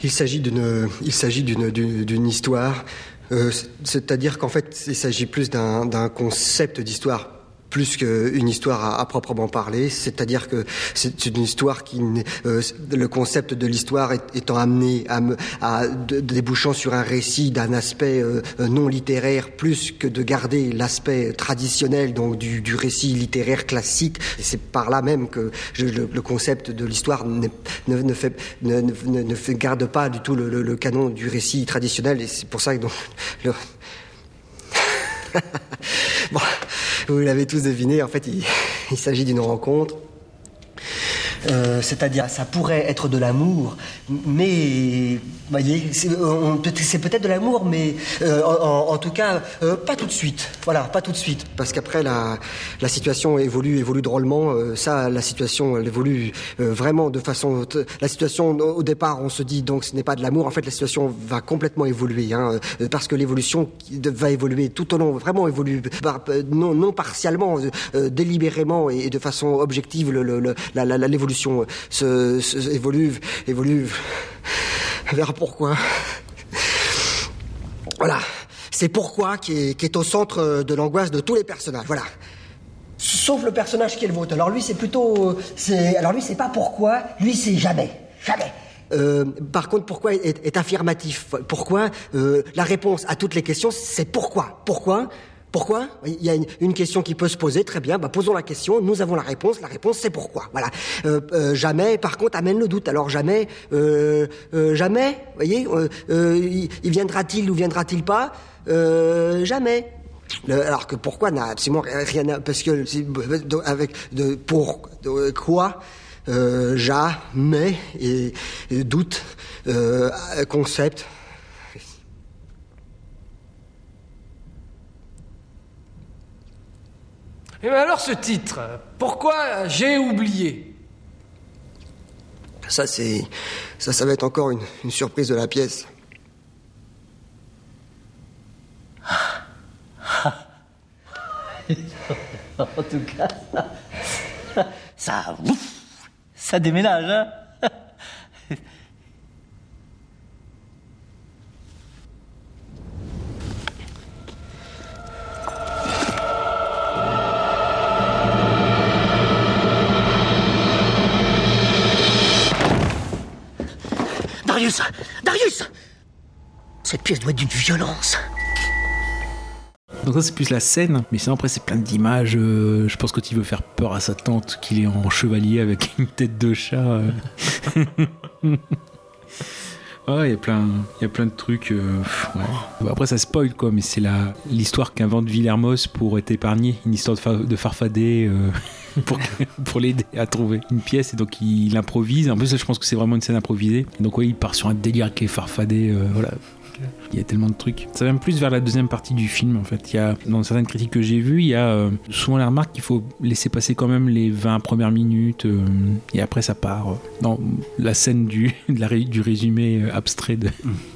il s'agit d'une, histoire. euh, c'est- c'est-à-dire qu'en fait, il s'agit plus d'un concept d'histoire plus qu'une histoire à, à proprement parler, c'est-à-dire que c'est une histoire qui, euh, le concept de l'histoire étant amené à, à débouchant sur un récit d'un aspect euh, non littéraire plus que de garder l'aspect traditionnel donc du, du récit littéraire classique. C'est par là même que je- le, le concept de l'histoire n'est- ne, ne, fait, ne, ne, ne- ne fait- garde pas du tout le, le- le canon du récit traditionnel. Et c'est pour ça que donc, (laughs) Bon, vous l'avez tous deviné, en fait, il, (laughs) s'agit d'une rencontre. Euh, C'est-à-dire, ça pourrait être de l'amour, mais, voyez, peut- c'est peut-être de l'amour, mais euh, en, en- tout cas, euh, pas tout de suite. Voilà, pas tout de suite. Parce qu'après, la, la situation évolue, évolue drôlement. Euh, ça, la situation, elle évolue euh, vraiment de façon. La situation, au départ, on se dit donc ce n'est pas de l'amour. En fait, la situation va complètement évoluer, hein, euh, parce que l'évolution va évoluer tout au long, vraiment évolue, euh, non, non partiellement, euh, euh, délibérément et de façon objective. le- le- le- euh, se, évolue, évolue (laughs) vers pourquoi. Voilà, c'est pourquoi qui est, au centre euh, de l'angoisse de tous les personnages. Voilà. Sauf le personnage qui est le vôtre. Alors lui, c'est plutôt, c'est, alors lui, c'est pas pourquoi. Lui, c'est jamais, jamais. Euh, par contre, pourquoi est, affirmatif? Pourquoi euh, La réponse à toutes les questions, c'est pourquoi? Pourquoi? Pourquoi? Il y a une, question qui peut se poser. Très bien. Bah, posons la question. Nous avons la réponse. La réponse, c'est pourquoi? Voilà. Euh, euh, jamais. Par contre, amène le doute. Alors jamais. Euh, euh, jamais. Voyez. il, il viendra-t-il ou viendra-t-il pas? Jamais. Alors que pourquoi n'a absolument rien à... Parce que avec de, pour de- quoi? Jamais et, et doute concept. Et ben alors ce titre, pourquoi j'ai oublié? Ça c'est ça ça va être encore une, une surprise de la pièce. (laughs) en tout cas, ça, ça, ça déménage, hein Darius Darius Cette pièce doit être d'une violence. Donc ça c'est plus la scène, mais sinon après c'est plein d'images. euh, je pense que tu veux faire peur à sa tante qu'il est en chevalier avec une tête de chat. euh. (laughs) Il y a plein, y a plein de trucs. euh. Bon, après, ça spoil quoi, mais c'est l'histoire qu'invente Villermoz pour être épargné, une histoire de, fa- farfadet. euh, (laughs) Pour, l'aider à trouver une pièce et donc il, improvise en plus je pense que c'est vraiment une scène improvisée donc ouais il part sur un délire avec les farfadets euh, voilà il y a tellement de trucs. Ça va même plus vers la deuxième partie du film en fait. Il y a, dans certaines critiques que j'ai vues, il y a euh, souvent la remarque qu'il faut laisser passer quand même les 20 premières minutes euh, et après ça part. euh, dans la scène du, (laughs) de la ré- du résumé abstrait de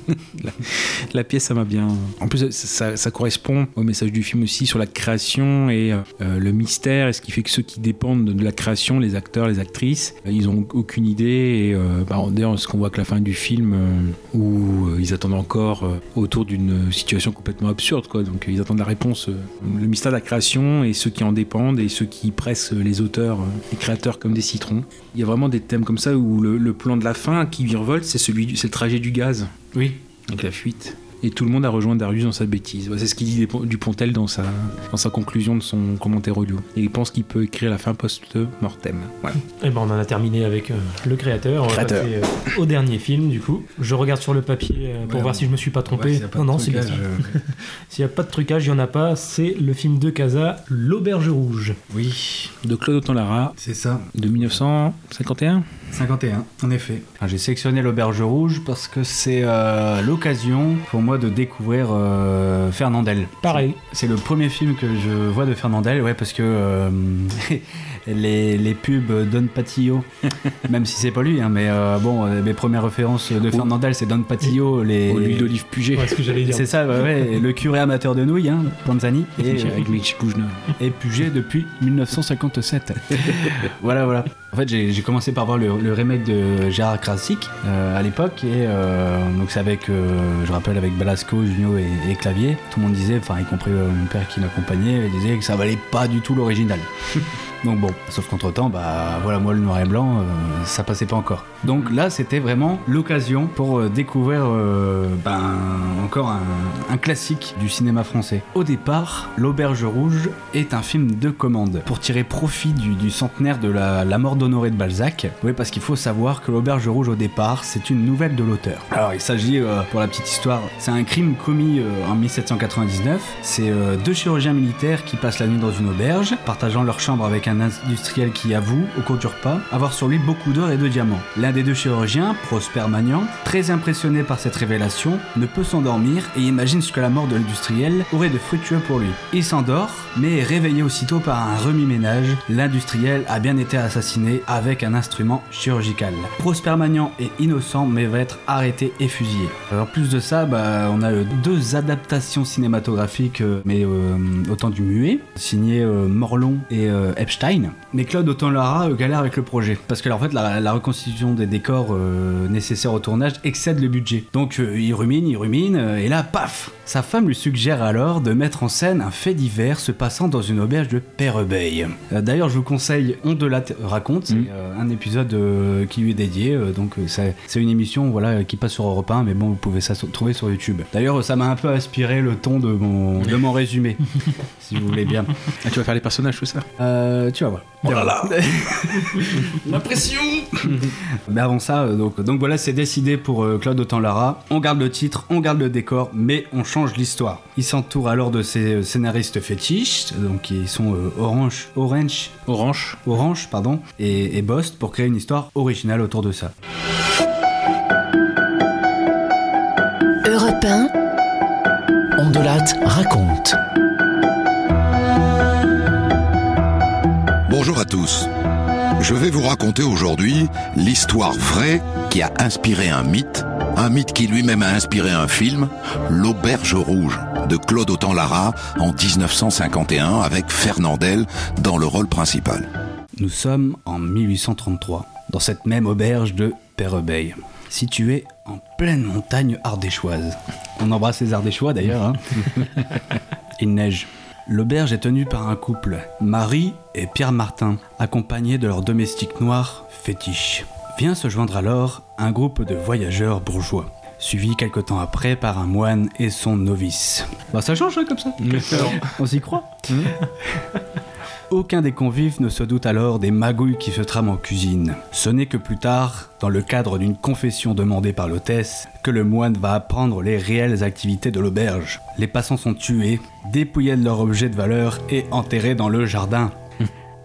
(laughs) la, pièce, ça m'a bien. En plus, ça, correspond au message du film aussi sur la création et euh, le mystère et ce qui fait que ceux qui dépendent de la création, les acteurs, les actrices, euh, ils ont aucune idée. Et euh, bah, d'ailleurs, ce qu'on voit que la fin du film euh, où euh, ils attendent encore euh, autour d'une situation complètement absurde, quoi. Donc, euh, ils attendent la réponse, euh, le mystère de la création et ceux qui en dépendent et ceux qui pressent les auteurs, euh, les créateurs comme des citrons. Il y a vraiment des thèmes comme ça où le, le plan de la fin qui virevolte, c'est c'est le trajet du gaz. Oui. Donc la fuite. Et tout le monde a rejoint Darius dans sa bêtise. C'est ce qu'il dit Dupont- Dupontel dans sa, dans sa conclusion de son commentaire audio. Et il pense qu'il peut écrire la fin post-mortem. Et ben on en a terminé avec euh, le créateur. On va passer euh, au dernier film du coup. Je regarde sur le papier euh, pour Ouais, voir si je me suis pas trompé. s'il y a pas non de non, c'est bien ça. (laughs) S'il n'y a pas de trucage, il n'y en a pas. C'est le film de Casa, L'Auberge Rouge. Oui. De Claude Autant-Lara. C'est ça. De 1951 51, en effet. Ah, J'ai sélectionné l'auberge rouge parce que c'est euh, l'occasion pour moi de découvrir euh, Fernandel. Pareil. C'est le premier film que je vois de Fernandel, ouais, parce que euh, (laughs) les, les pubs Don Patillo, (laughs) même si c'est pas lui, hein, mais euh, bon, euh, mes premières références de Fernandel, c'est Don Patillo, les. L'huile d'olive Puget. Ouais, ce que j'allais dire. C'est ça, ouais, le curé amateur de nouilles, hein, Panzani. (laughs) Et, Avec Mitch Poujna. et Puget depuis 1957. (laughs) voilà, voilà. En fait, j'ai commencé par voir le, le remake de Gérard Krasik euh, à l'époque, et euh, donc c'est avec, euh, je rappelle, avec Belasco, Junio et, et Clavier. Tout le monde disait, enfin, y compris euh, mon père qui m'accompagnait, disait que ça valait pas du tout l'original. Donc bon, sauf qu'entre temps, bah voilà, moi le noir et blanc, euh, ça passait pas encore. Donc là, c'était vraiment l'occasion pour euh, découvrir euh, ben, encore un, classique du cinéma français. Au départ, L'Auberge Rouge est un film de commande pour tirer profit du, centenaire de la, mort d'Honoré de Balzac. Oui, parce qu'il faut savoir que L'Auberge Rouge au départ, c'est une nouvelle de l'auteur. Alors il s'agit, euh, pour la petite histoire, c'est un crime commis en 1799. C'est deux chirurgiens militaires qui passent la nuit dans une auberge, partageant leur chambre avec un industriel qui avoue, au cours du repas, avoir sur lui beaucoup d'or et de diamants. Des deux chirurgiens, Prosper Magnan, très impressionné par cette révélation, ne peut s'endormir et imagine ce que la mort de l'industriel aurait de fructueux pour lui. Il s'endort, mais est réveillé aussitôt par un remis-ménage. L'industriel a bien été assassiné avec un instrument chirurgical. Prosper Magnan est innocent mais va être arrêté et fusillé. En plus de ça, bah, on a euh, deux adaptations cinématographiques, euh, mais euh, autant du muet, signées Morlon et Epstein. Mais Claude Autant-Lara euh, galère avec le projet, parce que en fait la, la reconstitution des décors euh, nécessaires au tournage excède le budget. Donc euh, il rumine, il rumine, euh, et là, paf Sa femme lui suggère alors de mettre en scène un fait divers se passant dans une auberge de Pérebeil. D'ailleurs, je vous conseille On de la raconte, c'est euh, un épisode qui lui est dédié, donc c'est c'est une émission voilà qui passe sur Europe 1, mais bon, vous pouvez ça trouver sur YouTube. D'ailleurs, ça m'a un peu inspiré le ton de mon, de mon résumé, (laughs) si vous voulez bien. Ah, tu vas faire les personnages, tout ça? Euh, tu vas voir. Oh là là. La pression Mais avant ça, euh, donc, donc voilà, c'est décidé pour euh, Claude Autant-Lara. On garde le titre, on garde le décor, mais on change l'histoire. Il s'entoure alors de ses euh, scénaristes fétiches, donc qui sont euh, Orange, Orange, Orange, Orange, pardon, et, et Bost pour créer une histoire originale autour de ça. Europe 1, Ondelate raconte. Bonjour à tous. Je vais vous raconter aujourd'hui l'histoire vraie qui a inspiré un mythe, un mythe qui lui-même a inspiré un film, L'Auberge Rouge de Claude Autant-Lara en 1951 avec Fernandel dans le rôle principal. Nous sommes en 1833, dans cette même auberge de Pérebeil, située en pleine montagne ardéchoise. On embrasse les Ardéchois d'ailleurs. hein. (laughs) Il neige. L'auberge est tenue par un couple, Marie et Pierre Martin, accompagnés de leur domestique noir, Fétiche. Vient se joindre alors un groupe de voyageurs bourgeois, suivi quelque temps après par un moine et son novice. Bah ça change hein, comme ça. On s'y croit. (laughs) Aucun des convives ne se doute alors des magouilles qui se trament en cuisine. Ce n'est que plus tard, dans le cadre d'une confession demandée par l'hôtesse, que le moine va apprendre les réelles activités de l'auberge. Les passants sont tués, dépouillés de leurs objets de valeur et enterrés dans le jardin.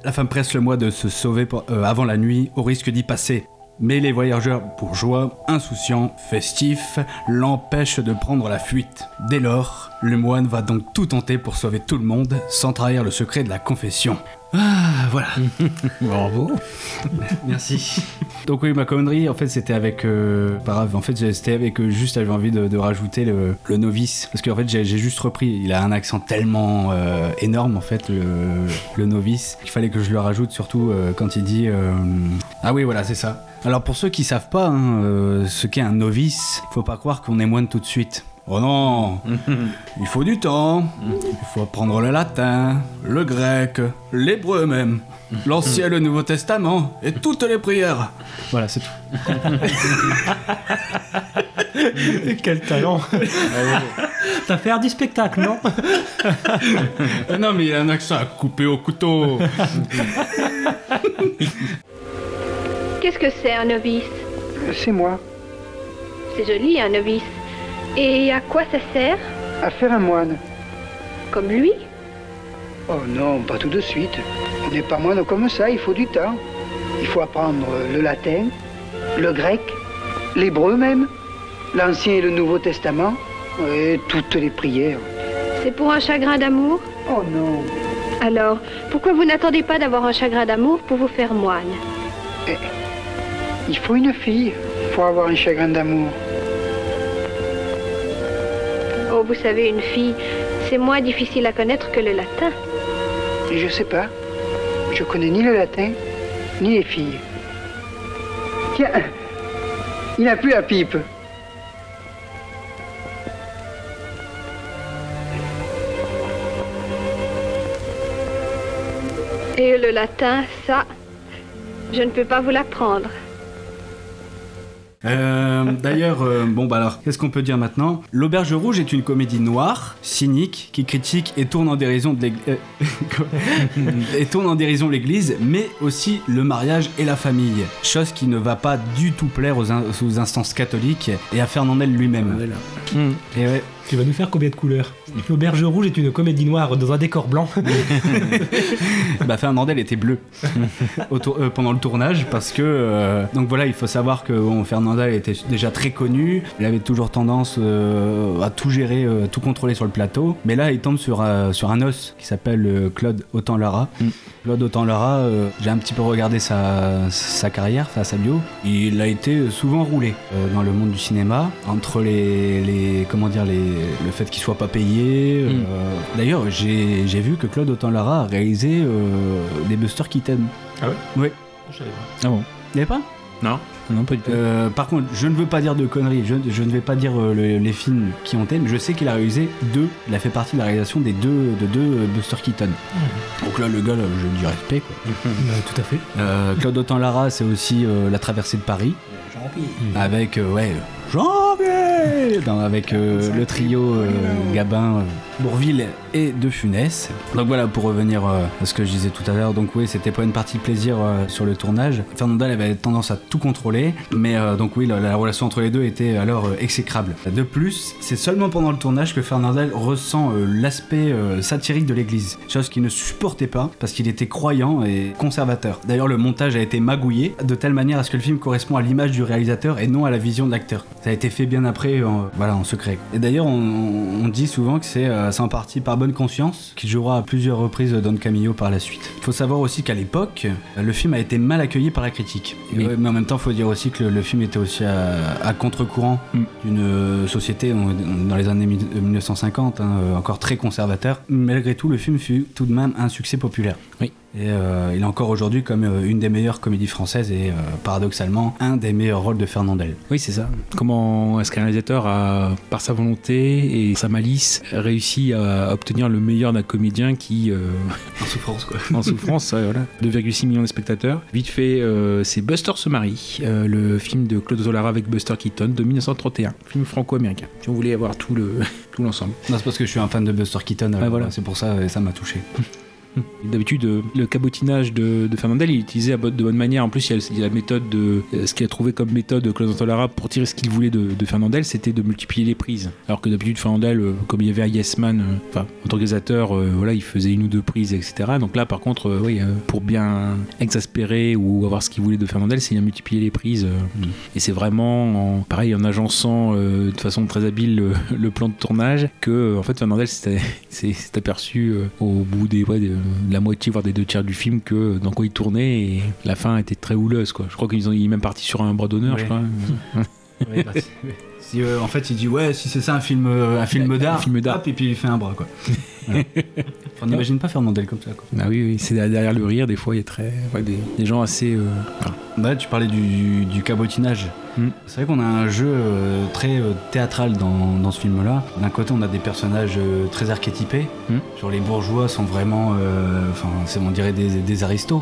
La femme presse le moine de se sauver pour- euh, avant la nuit, au risque d'y passer. Mais les voyageurs bourgeois, insouciants, festifs, l'empêchent de prendre la fuite. Dès lors, le moine va donc tout tenter pour sauver tout le monde, sans trahir le secret de la confession. Ah, voilà. (laughs) Bravo. Merci. Donc oui, ma connerie, en fait, c'était avec... Euh, pas grave, en fait, c'était avec... euh, juste, j'avais envie de, de rajouter le, le novice. Parce qu'en fait, j'ai juste repris. Il a un accent tellement euh, énorme, en fait, le, le novice, qu'il fallait que je le rajoute, surtout euh, quand il dit... euh, Ah oui, voilà, c'est ça. Alors pour ceux qui savent pas hein, ce qu'est un novice, faut pas croire qu'on est moine tout de suite. Oh non (laughs) Il faut du temps, il faut apprendre le latin, le grec, l'hébreu même, (laughs) l'Ancien et le Nouveau Testament et toutes les prières. Voilà, c'est tout. (laughs) Quel talent T'as fait du spectacle, non? Non, mais il a un accent à couper au couteau. Qu'est-ce que c'est un novice? C'est moi. C'est joli un novice. Et à quoi ça sert À faire un moine. Comme lui Oh non, pas tout de suite. On n'est pas moine comme ça, il faut du temps. Il faut apprendre le latin, le grec, l'hébreu même, l'Ancien et le Nouveau Testament, et toutes les prières. C'est pour un chagrin d'amour Oh non. Alors, pourquoi vous n'attendez pas d'avoir un chagrin d'amour pour vous faire moine Eh, Il faut une fille pour avoir un chagrin d'amour. Oh, vous savez, une fille, c'est moins difficile à connaître que le latin. Et je sais pas. Je connais ni le latin, ni les filles. Tiens, il a plus la pipe. Et le latin, ça, je ne peux pas vous l'apprendre. Euh, D'ailleurs, euh, bon bah alors, qu'est-ce qu'on peut dire maintenant? L'Auberge Rouge est une comédie noire, cynique, qui critique et tourne en dérision de l'Église, (laughs) et tourne en dérision l'Église, mais aussi le mariage et la famille, chose qui ne va pas du tout plaire aux, in- aux instances catholiques et à Fernandel lui-même. Et ouais. Tu vas nous faire combien de couleurs L'auberge rouge est une comédie noire dans un décor blanc. (laughs) bah Fernandel était bleu. (laughs) Euh, pendant le tournage parce que euh, donc voilà il faut savoir que bon, Fernandel était déjà très connu. Il avait toujours tendance euh, à tout gérer euh, tout contrôler sur le plateau. Mais là il tombe sur, euh, sur un os qui s'appelle euh, Claude Autant-Lara. Claude Autant-Lara euh, j'ai un petit peu regardé sa, sa carrière enfin, sa bio. Il a été souvent roulé euh, dans le monde du cinéma entre les, les comment dire les, le fait qu'il soit pas payé euh, d'ailleurs j'ai j'ai vu que Claude Autant-Lara a réalisé euh, des Buster Keaton Ah ouais? Oui. Je savais pas. Ah bon? Il y avait pas? Non, non, pas du tout. Euh, par contre, je ne veux pas dire de conneries, je, je ne vais pas dire euh, le- les films qui ont mais je sais qu'il a réalisé deux, il a fait partie de la réalisation des deux, de deux euh, Buster Keaton. Donc là, le gars, je dis respect. Quoi. Bah, tout à fait. Euh, Claude Autant-Lara, c'est aussi euh, La traversée de Paris. Avec, euh, ouais, Janvier! Dans- Avec euh, le trio euh, Gabin, euh, Bourville et De Funès. Donc voilà, pour revenir euh, à ce que je disais tout à l'heure, donc oui, c'était pas une partie de plaisir euh, sur le tournage. Fernandel avait tendance à tout contrôler, mais euh, donc oui, la, la relation entre les deux était alors exécrable. De plus, c'est seulement pendant le tournage que Fernandel ressent l'aspect satirique de l'église, chose qu'il ne supportait pas parce qu'il était croyant et conservateur. D'ailleurs, le montage a été magouillé de telle manière à ce que le film correspond à l'image du réalisateur et non à la vision de l'acteur. Ça a été fait bien après, voilà, en secret. Et d'ailleurs, on, dit souvent que c'est c'est en partie par bonne conscience qu'il jouera à plusieurs reprises Don Camillo par la suite. Il faut savoir aussi qu'à l'époque, le film a été mal accueilli par la critique. Ouais, mais en même temps, il faut dire aussi que le, le film était aussi à, à contre-courant d'une euh, société dans les années mille- 1950, hein, euh, encore très conservateur. Malgré tout, le film fut tout de même un succès populaire. Oui. Et euh, il est encore aujourd'hui comme euh, une des meilleures comédies françaises et euh, paradoxalement un des meilleurs rôles de Fernandel. Oui, c'est ça. Comment est-ce qu'un réalisateur a, par sa volonté et sa malice, réussi à obtenir le meilleur d'un comédien qui. En souffrance, quoi. (laughs) en souffrance, voilà. 2,6 millions de spectateurs. Vite fait, c'est Buster se marie, le film de Claude Zolara avec Buster Keaton de 1931, film franco-américain. Si on voulait avoir tout le (laughs) tout l'ensemble. C'est parce que je suis un fan de Buster Keaton. Ah, voilà. C'est pour ça et ça m'a touché. (laughs) (laughs) D'habitude, euh, le cabotinage de, de Fernandel, il bo- de bonne manière. En plus, il y a, la méthode de. euh, Ce qu'il a trouvé comme méthode Claude Antolara pour tirer ce qu'il voulait de, de Fernandel, c'était de multiplier les prises. Alors que d'habitude, Fernandel, euh, comme il y avait un Yes Man, enfin, en tant qu'organisateur, euh, voilà, il faisait une ou deux prises, etc. Donc là, par contre, euh, oui, euh, pour bien exaspérer ou avoir ce qu'il voulait de Fernandel, c'est de multiplier les prises. euh, Et c'est vraiment, en- pareil, en agençant de façon très habile le, (laughs) le plan de tournage, que en fait Fernandel s'est (laughs) aperçu au bout des, ouais, de, de la moitié, voire des deux tiers du film, que dans quoi il tournait et la fin était très houleuse. Quoi. Je crois qu'il est même parti sur un bras d'honneur, Ouais. je crois. (laughs) Ouais, bah, si, euh, en fait, il dit ouais, si c'est ça un film, euh, un film d'art, film d'art. hop, et puis il fait un bras quoi. Voilà. (laughs) On n'imagine pas Fernandel comme ça quoi. Ah oui, oui, c'est derrière le rire, des fois, il y a très, ouais, des, des gens assez. euh, Bah, tu parlais du, du cabotinage. C'est vrai qu'on a un jeu euh, très théâtral dans, dans ce film-là. D'un côté, on a des personnages très archétypés. Genre les bourgeois sont vraiment, enfin, on dirait des, des aristos.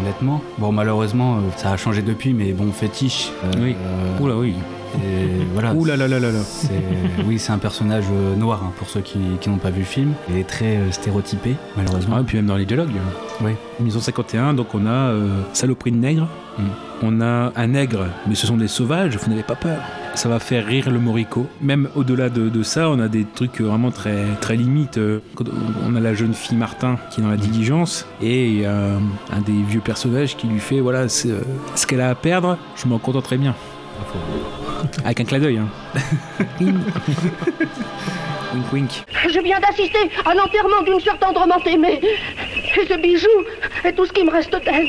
Honnêtement. Bon, malheureusement, ça a changé depuis, mais bon, fétiche. euh, Oui. euh, Oula, oui. Et voilà. Ouh là là là là Oui, c'est un personnage euh, noir hein, pour ceux qui, qui n'ont pas vu le film. Il est très euh, stéréotypé, malheureusement. Ah, et puis même dans les dialogues. Oui. 1951, donc on a euh, Saloperie de nègre, on a un nègre, mais ce sont des sauvages, vous n'avez pas peur. Ça va faire rire le Morico. Même au-delà de, de ça, on a des trucs vraiment très, très limites. Euh, On a la jeune fille Martin qui est dans la diligence, et un, des vieux personnages qui lui fait voilà, euh, ce qu'elle a à perdre, je m'en contenterai bien. Avec un clin d'œil. Hein. (laughs) wink wink. Je viens d'assister à l'enterrement d'une sœur tendrement aimée. Et ce bijou est tout ce qui me reste d'elle.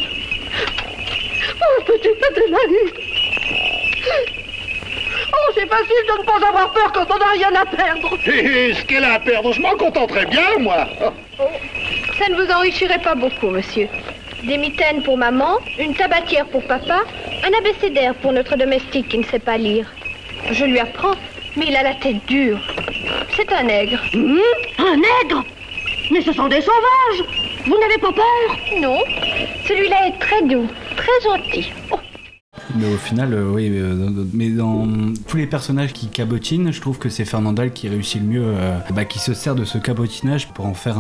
Oh, petite Adélaïde. Oh, c'est facile de ne pas avoir peur quand on n'a rien à perdre. Hé, ce qu'elle a à perdre, je m'en contenterais bien, moi. Ça ne vous enrichirait pas beaucoup, monsieur. Des mitaines pour maman, une tabatière pour papa, un abécédaire pour notre domestique qui ne sait pas lire. Je lui apprends, mais il a la tête dure. C'est un nègre. un nègre Mais ce sont des sauvages Vous n'avez pas peur? Non. Celui-là est très doux, très gentil. Oh, Mais au final, euh, oui, euh, mais dans tous les personnages qui cabotinent, je trouve que c'est Fernandel qui réussit le mieux, euh, bah, qui se sert de ce cabotinage pour en faire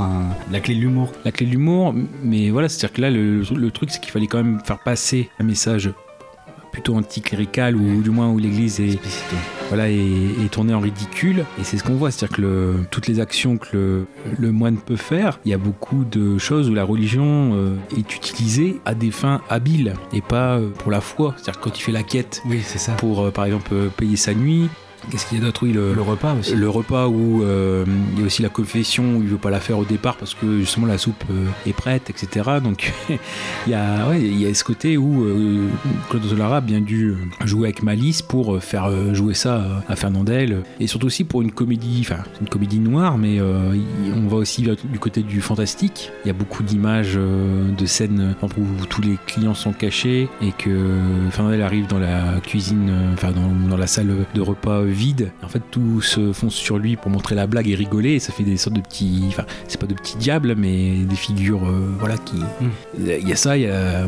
la clé de l'humour. La clé de l'humour, mais voilà, c'est-à-dire que là, le truc, c'est qu'il fallait quand même faire passer un message plutôt anticlérical ou du moins où l'église est, voilà, est, est tournée en ridicule. Et c'est ce qu'on voit, c'est-à-dire que le- toutes les actions que le, le moine peut faire, il y a beaucoup de choses où la religion euh, est utilisée à des fins habiles et pas euh, pour la foi. C'est-à-dire quand il fait la quête oui, c'est ça. pour, euh, par exemple, payer sa nuit. Qu'est-ce qu'il y a d'autre Oui, le, Le repas aussi. Le repas où euh, il y a aussi la confession où il veut pas la faire au départ parce que justement la soupe euh, est prête, etc. Donc (laughs) il y a ouais, il y a ce côté où euh, Claude Solara a bien dû euh, jouer avec malice pour faire jouer ça à Fernandel et surtout aussi pour une comédie, enfin une comédie noire, mais on va aussi du côté du fantastique. Il y a beaucoup d'images, de scènes où tous les clients sont cachés et que Fernandel arrive dans la cuisine, enfin dans, dans la salle de repas vide. En fait, tout se fonce sur lui pour montrer la blague et rigoler. Et ça fait des sortes de petits, enfin, c'est pas de petits diables, mais des figures, euh, voilà, qui. Il y a ça, il y a, euh,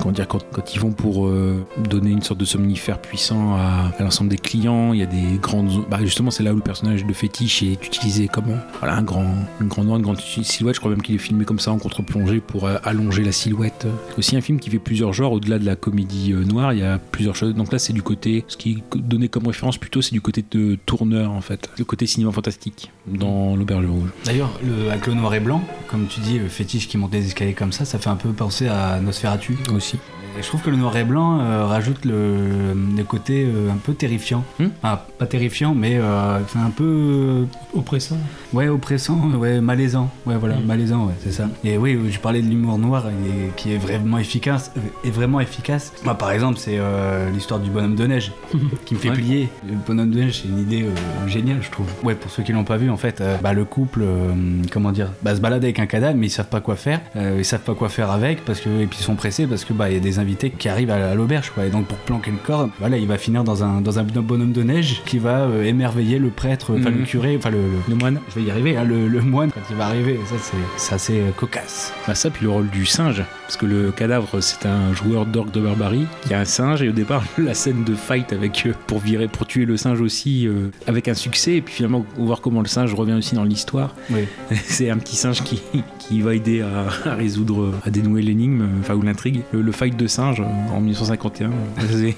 comment dire, quand, quand ils vont pour euh, donner une sorte de somnifère puissant à, à l'ensemble des clients, il y a des grandes, bah justement, c'est là où le personnage de fétiche est utilisé comme, voilà, un grand, une grande une grande silhouette. Je crois même qu'il est filmé comme ça en contre-plongée pour euh, allonger la silhouette. C'est aussi un film qui fait plusieurs genres au-delà de la comédie noire. Il y a plusieurs choses. Donc là, c'est du côté, ce qui est donné comme référence plutôt, c'est du côté de tourneur en fait, le côté cinéma fantastique dans l'auberge rouge. D'ailleurs, le, avec le noir et blanc, comme tu dis, le fétiche qui monte des escaliers comme ça, ça fait un peu penser à Nosferatu. Aussi. Et je trouve que le noir et blanc euh, rajoute le, le côté euh, un peu terrifiant. Ah, pas terrifiant, mais euh, enfin, un peu. Oppressant. Ouais, oppressant, ouais, malaisant. Ouais, voilà, malaisant, ouais, c'est ça. Et oui, je parlais de l'humour noir et- qui est vraiment efficace. Est vraiment efficace. Moi, par exemple, c'est euh, l'histoire du bonhomme de neige (laughs) qui me fait Ouais. plier. Le bonhomme de neige, c'est une idée euh, géniale, je trouve. Ouais, pour ceux qui l'ont pas vu, en fait, euh, bah, le couple, euh, comment dire, bah, se balade avec un cadavre, mais ils savent pas quoi faire. Euh, ils savent pas quoi faire avec parce que et puis ils sont pressés parce que bah il y a des invités invités qui arrivent à, à l'auberge, quoi. Et donc pour planquer le corps, voilà, il va finir dans un, dans un bonhomme de neige qui va euh, émerveiller le prêtre, enfin Mhm. le curé, enfin le, le- moine. Je vais y arriver, hein, le, le moine quand il va arriver. Ça, c'est, c'est assez euh, cocasse. Bah ça, puis le rôle du singe, parce que le cadavre, c'est un joueur d'orgue de barbarie qui a un singe, et au départ, (laughs) la scène de fight avec eux pour virer, pour tuer le singe aussi, euh, avec un succès, et puis finalement, voir comment le singe revient aussi dans l'histoire. Oui. (laughs) c'est un petit singe qui, qui va aider à, à résoudre, à dénouer l'énigme, enfin, ou l'intrigue. Le, le fight de singe en 1951, (laughs)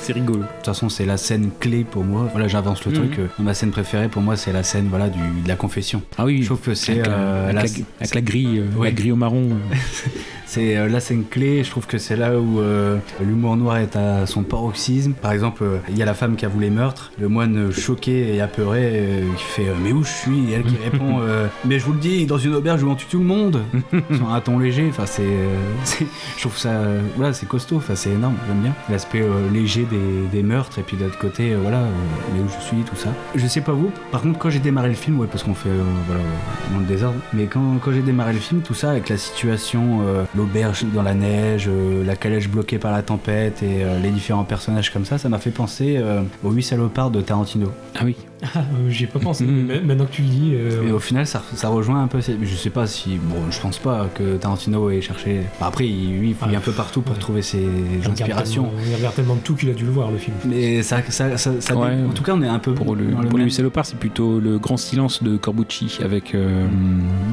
c'est, rigolo. De toute façon, c'est la scène clé pour moi. Voilà, j'avance le Mhm. truc. euh, Ma scène préférée pour moi, c'est la scène voilà, du, de la confession. Ah oui, je trouve que c'est avec, la, euh, avec la- la- avec la grille, euh, Ouais. la grille au marron. (laughs) C'est euh, la scène clé, je trouve que c'est là où euh, l'humour noir est à son paroxysme. Par exemple, euh, il y a la femme qui avoue les meurtres, le moine choqué et apeuré qui fait Mais où je suis? Et elle qui répond (laughs) Mais je vous le dis, dans une auberge où on tue tout le monde Sur un ton léger, enfin c'est- je trouve ça. Euh, voilà, c'est costaud, c'est énorme, j'aime bien. L'aspect euh, léger des, des meurtres, et puis de l'autre côté, euh, voilà, euh, mais où je suis, tout ça. Je sais pas vous, par contre, quand j'ai démarré le film, ouais, parce qu'on fait, euh, voilà, euh, dans le désordre, mais quand, quand j'ai démarré le film, tout ça, avec la situation, euh, l'auberge dans la neige, euh, la calèche bloquée par la tempête et euh, les différents personnages comme ça, ça m'a fait penser euh, aux huit salopards de Tarantino. Ah oui. Ah, euh, J'y ai pas pensé, mais maintenant que tu le dis. euh, Et au final, ça, ça rejoint un peu. Je sais pas si. Bon, je pense pas que Tarantino ait cherché. Bah, après, il, lui, il fouille un peu partout pour trouver ses il inspirations. Il regarde tellement de tout qu'il a dû le voir, le film. Mais ça, ça, ça, ça- Ouais. en tout cas, on est un peu Pour le, pour Salopard, c'est plutôt le grand silence de Corbucci avec euh,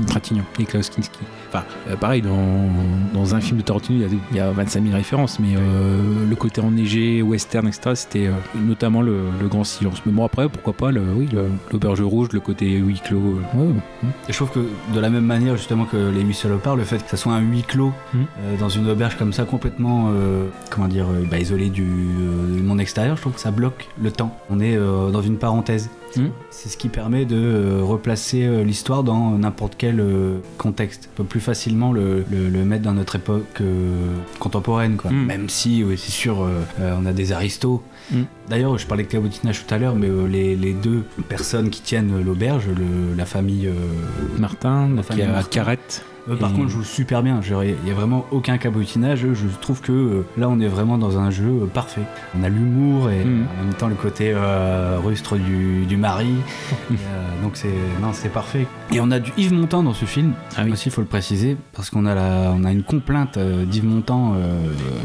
Trintignant et Klaus Kinski. Enfin, euh, pareil, dans, dans un film de Tarantino, il y a, il y a 25 000 références, mais euh, le côté enneigé, western, etc., c'était euh, notamment le, le grand silence. Mais bon, après, pourquoi pas, le, oui, le- l'auberge rouge, le côté huis clos. euh, ouais, ouais. Et je trouve que de la même manière justement que les huit salopards, le fait que ça soit un huis clos euh, dans une auberge comme ça complètement euh, comment dire euh, bah, isolé du, euh, du monde extérieur, je trouve que ça bloque le temps. On est euh, dans une parenthèse. C'est ce qui permet de euh, replacer euh, l'histoire dans n'importe quel euh, contexte. On peut plus facilement le, le- le mettre dans notre époque euh, contemporaine, quoi. Mm. Même si, oui, c'est sûr, euh, euh, on a des aristos. Mm. D'ailleurs, je parlais de cabotinage tout à l'heure, mais euh, les, les deux personnes qui tiennent l'auberge, la famille euh, Martin, la qui famille a Martin, Carrette. Eux, par Et- contre, jouent super bien. Il n'y a vraiment aucun cabotinage. Je trouve que euh, là, on est vraiment dans un jeu euh, parfait. On a l'humour et Mhm. en même temps le côté euh, rustre du, du mari. (laughs) Et, euh, donc c'est non, c'est parfait. Et on a du Yves Montand dans ce film. Aussi, il faut le préciser, parce qu'on a la, on a une complainte euh, d'Yves Montand euh,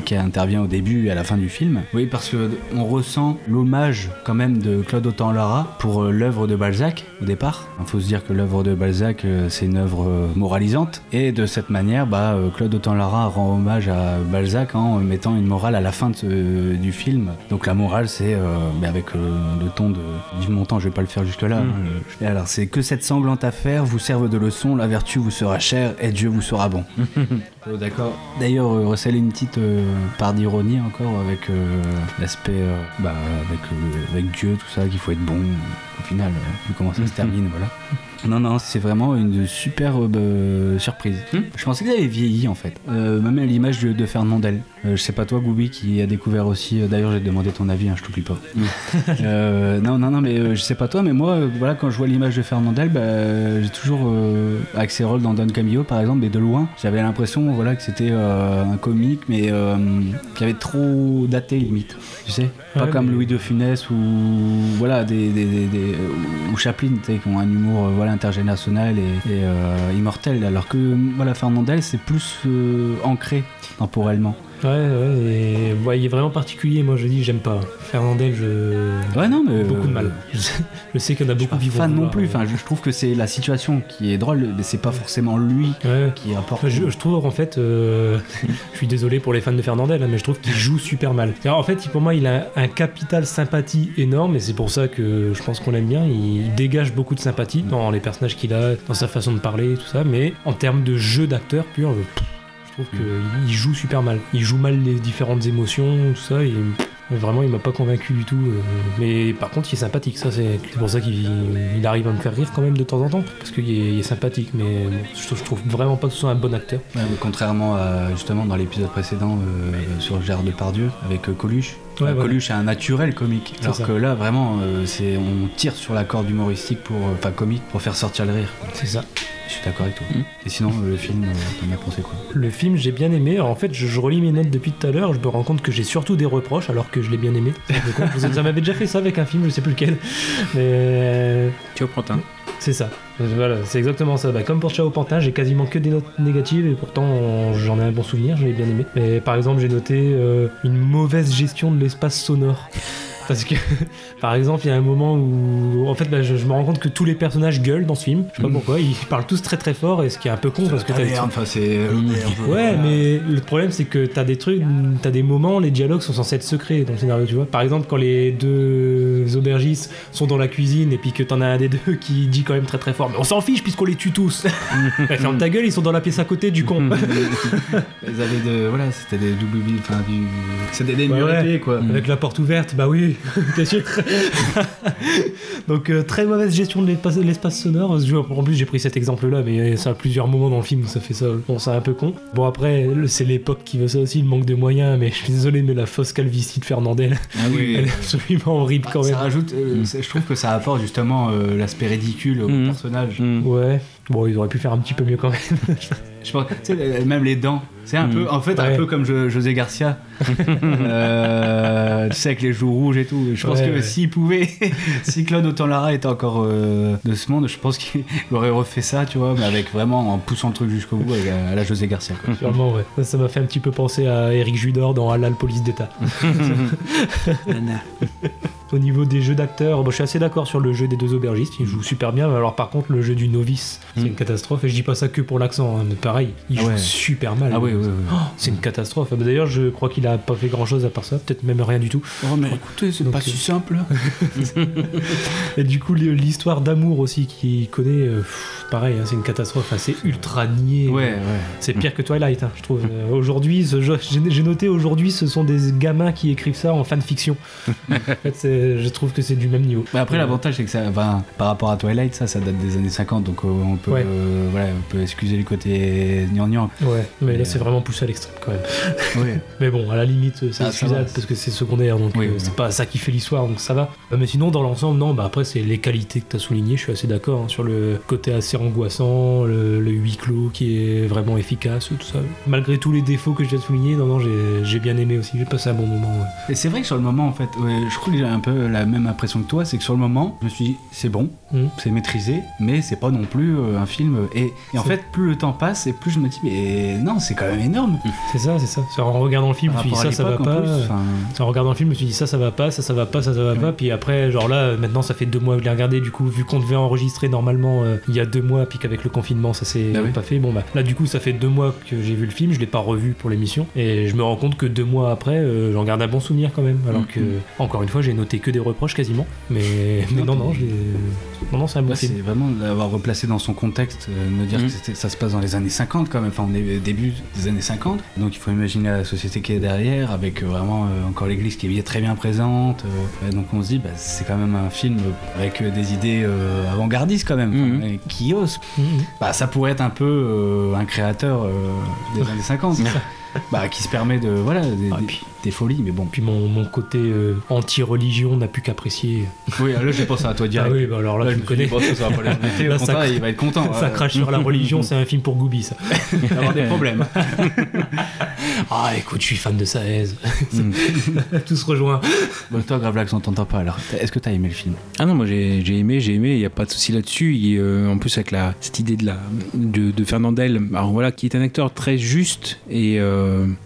qui intervient au début et à la fin du film. Oui, parce que on ressent l'hommage quand même de Claude Autant-Lara pour euh, l'œuvre de Balzac au départ. Il faut se dire que l'œuvre de Balzac, euh, c'est une œuvre euh, moralisante. Et de cette manière, bah, euh, Claude Autant-Lara rend hommage à Balzac en mettant une morale à la fin de ce- du film. Donc la morale, c'est euh, avec euh, le ton de Yves Montand, je vais pas le faire jusque-là. Hein. Et alors, c'est que cette sanglante affaire vous serve de leçon, la vertu vous sera chère et Dieu vous sera bon. (laughs) D'accord. D'ailleurs, euh, une petite euh, part d'ironie encore avec euh, l'aspect euh, bah, avec, euh, avec Dieu, tout ça, qu'il faut être bon. Au final, euh, vu comment ça se (laughs) termine, voilà. Non, non, c'est vraiment une superbe euh, surprise. Je pensais qu'il avait vieilli en fait. Euh, même à l'image de, de Fernandel. Euh, je sais pas toi, Goubi, qui a découvert aussi. euh, D'ailleurs, j'ai demandé ton avis, hein, je t'oublie pas. (laughs) Euh, non, non, non, mais je sais pas toi, mais moi, voilà, quand je vois l'image de Fernandel, bah, j'ai toujours, avec ses rôles dans Don Camillo par exemple, mais de loin, j'avais l'impression voilà, que c'était un comique, mais qui avait trop daté limite, tu sais Pas Ouais, comme mais- Louis de Funès ou voilà, des, des, des- des- ou Chaplin, tu sais, qui ont un humour euh, voilà, et, et, euh, immortel, alors que voilà, Fernandel, c'est plus euh, ancré temporellement. Ouais, ouais, et ouais, il est vraiment particulier. Moi, je dis, j'aime pas. Fernandel, je. Ouais, non, mais. Beaucoup de mal. Je, (laughs) je sais qu'il y en a beaucoup qui vont fan non plus. euh, Enfin, je je trouve que c'est la situation qui est drôle, mais c'est pas forcément lui qui apporte. Enfin, je, je trouve en fait, euh, (laughs) je suis désolé pour les fans de Fernandel, hein, mais je trouve qu'il joue super mal. Alors, en fait, pour moi, il a un capital sympathie énorme, et c'est pour ça que je pense qu'on l'aime bien. Il dégage beaucoup de sympathie dans les personnages qu'il a, dans sa façon de parler, tout ça. Mais en termes de jeu d'acteur pur, euh, je trouve qu'il joue super mal. Il joue mal les différentes émotions, tout ça. Et vraiment, il m'a pas convaincu du tout. euh, mais par contre, il est sympathique. Ça, c'est pour ça qu'il il arrive à me faire rire quand même de temps en temps, parce qu'il est, sympathique. Mais je, trouve- vraiment pas que ce soit un bon acteur. Contrairement à justement dans l'épisode précédent euh, sur Gérard Depardieu avec euh, Coluche. Ouais, voilà. Coluche a un naturel comique, alors ça. que là vraiment euh, c'est on tire sur la corde humoristique pour euh, enfin comique pour faire sortir le rire. C'est ça. Je suis d'accord avec toi. Et sinon, le film, euh, t'en as pensé quoi? Le film, j'ai bien aimé. Alors, en fait, je, je relis mes notes depuis tout à l'heure. Je me rends compte que j'ai surtout des reproches alors que je l'ai bien aimé. (laughs) Ça m'avait déjà fait ça avec un film, je sais plus lequel. Mais. Tu vois, Pantin. C'est ça. Voilà, c'est exactement ça. Bah, comme pour Chao Pantin, j'ai quasiment que des notes négatives et pourtant j'en ai un bon souvenir, je l'ai bien aimé. Mais par exemple, j'ai noté euh, une mauvaise gestion de l'espace sonore. Parce que, (laughs) par exemple, il y a un moment où, en fait, bah, je, je me rends compte que tous les personnages gueulent dans ce film. Je sais pas pourquoi, ils parlent tous très très fort, et ce qui est un peu con parce que t'as des Merde, trucs- enfin, c'est. Ouais, mais le problème c'est que t'as des trucs, t'as des moments, les dialogues sont censés être secrets dans le scénario, tu vois. Par exemple, quand les deux aubergistes sont dans la cuisine et puis que t'en as un des deux qui dit quand même très très fort, mais on s'en fiche puisqu'on les tue tous. (laughs) bah, ferme ta gueule, ils sont dans la pièce à côté du con. (laughs) Ils avaient de. Voilà, c'était des double enfin, du. C'était des Ouais, murs ouais. quoi. Avec la porte ouverte, bah oui, (laughs) bien sûr. (laughs) Donc euh, très mauvaise gestion de l'espace- sonore. En plus j'ai pris cet exemple-là, mais ça a plusieurs moments dans le film où ça fait ça. Bon, c'est un peu con. Bon après, c'est l'époque qui veut ça aussi, le manque de moyens. Mais je suis désolé, mais la fausse calvitie de Fernandel, Ah oui. elle est absolument horrible quand Ça même. rajoute, euh, c'est- je trouve que ça apporte justement euh, l'aspect ridicule au personnage. Ouais. Bon, ils auraient pu faire un petit peu mieux quand même. (laughs) Je pense, tu sais, le- même les dents. C'est un Mm. peu, en fait, un Ouais. peu comme Jo- José Garcia. (laughs) Euh, tu sais, avec les joues rouges et tout. Je pense Ouais, que ouais. s'il pouvait, (laughs) si Claude Autant-Lara était encore euh, de ce monde, je pense qu'il aurait refait ça, tu vois, mais avec vraiment en poussant le truc jusqu'au bout avec, à la José Garcia. quoi. Sûrement, ouais. Ça, ça m'a fait un petit peu penser à Eric Judor dans Halal Police d'État. Au niveau des jeux d'acteurs, bon, je suis assez d'accord sur le jeu des deux aubergistes, ils jouent super bien. Alors par contre, le jeu du novice, c'est une catastrophe. Et je dis pas ça que pour l'accent, hein, mais pareil, il Ah joue ouais. super mal. Ah oui, oui, oui. Oh, c'est une catastrophe. Bah, D'ailleurs, je crois qu'il a pas fait grand chose à part ça, peut-être même rien du tout. Oh, mais écoutez, c'est pas euh, si simple. (laughs) Et du coup, l'histoire d'amour aussi qu'il connaît, euh, pff, pareil, hein, c'est une catastrophe. Enfin, c'est ultra niais. Ouais, ouais. C'est pire que Twilight, hein, je trouve. Euh, aujourd'hui, j'ai noté aujourd'hui, ce sont des gamins qui écrivent ça en fanfiction. (laughs) en fait, c'est- je trouve que c'est du même niveau. Après, Euh, l'avantage, c'est que ça, enfin, par rapport à Twilight, ça, ça date des années 50, donc euh, on peut, Ouais. euh, voilà, on peut excuser le côté gnangnan. Ouais, mais là c'est vraiment poussé à l'extrême quand même. (laughs) Ouais. (laughs) mais bon, à la limite, c'est Ah, excusable parce que c'est secondaire, donc Oui, euh, c'est pas ça qui fait l'histoire, donc ça va. Euh, mais sinon, dans l'ensemble, non, bah après, c'est les qualités que tu as soulignées, je suis assez d'accord hein, sur le côté assez angoissant, le, le huis clos qui est vraiment efficace, tout ça. Malgré tous les défauts que de souligner, non, non, j'ai j'ai bien aimé aussi, j'ai passé un bon moment. Et c'est vrai que sur le moment, en fait, je crois que j'ai un peu la même impression que toi, c'est que sur le moment, je me suis dit, c'est bon, Mm. c'est maîtrisé, mais c'est pas non plus euh, un film. Et, et en fait, plus le temps passe, et plus je me dis, mais non, c'est quand même énorme. C'est ça, c'est ça. En regardant le film, je me suis dit ça, ça va pas. en plus, enfin. C'est en regardant le film, je me suis dit ça, ça va pas, ça, ça va pas, ça, ça va pas. Puis après, genre là, maintenant, ça fait deux mois que je l'ai regardé. Du coup, vu qu'on devait enregistrer normalement euh, il y a deux mois, puis qu'avec le confinement, ça s'est Bah oui. pas fait. Bon, bah là, du coup, ça fait deux mois que j'ai vu le film, je l'ai pas revu pour l'émission. Et je me rends compte que deux mois après, euh, j'en garde un bon souvenir quand même. Alors que, encore une fois, j'ai noté que des reproches quasiment. Mais, (laughs) mais non, non. Non, non, c'est un bon film. c'est vraiment d'avoir replacé dans son contexte, euh, me dire Mhm. que ça se passe dans les années 50 quand même, enfin on est au début des années 50, donc il faut imaginer la société qui est derrière, avec euh, vraiment euh, encore l'église qui est très bien présente, euh, donc on se dit bah, c'est quand même un film avec des idées avant-gardistes quand même, Mhm. qui ose. Bah, ça pourrait être un peu un créateur des années 50, (laughs) bah, qui se permet de, voilà, des, des- des folies, mais bon. Puis mon, mon côté euh, anti-religion n'a plus qu'apprécier. Oui, là j'ai pensé à toi direct. Ah oui, bah alors là, Là, tu je me suis dit, connais. bon, ça, ça va pas au Là, contraire, cra- il va être content, Ça crache sur la religion, c'est un film pour Gooby, ça. Il (laughs) va avoir des problèmes. (laughs) ah, écoute, je suis fan de Saez. Tout se rejoint. Bon, toi, Gravelax, on t'entend pas alors. Est-ce que t'as aimé le film? Ah non, moi j'ai j'ai aimé, j'ai aimé, il n'y a pas de souci là-dessus. Et, euh, en plus, avec la, cette idée de, la, de, de Fernandel, alors voilà, qui est un acteur très juste. Et euh,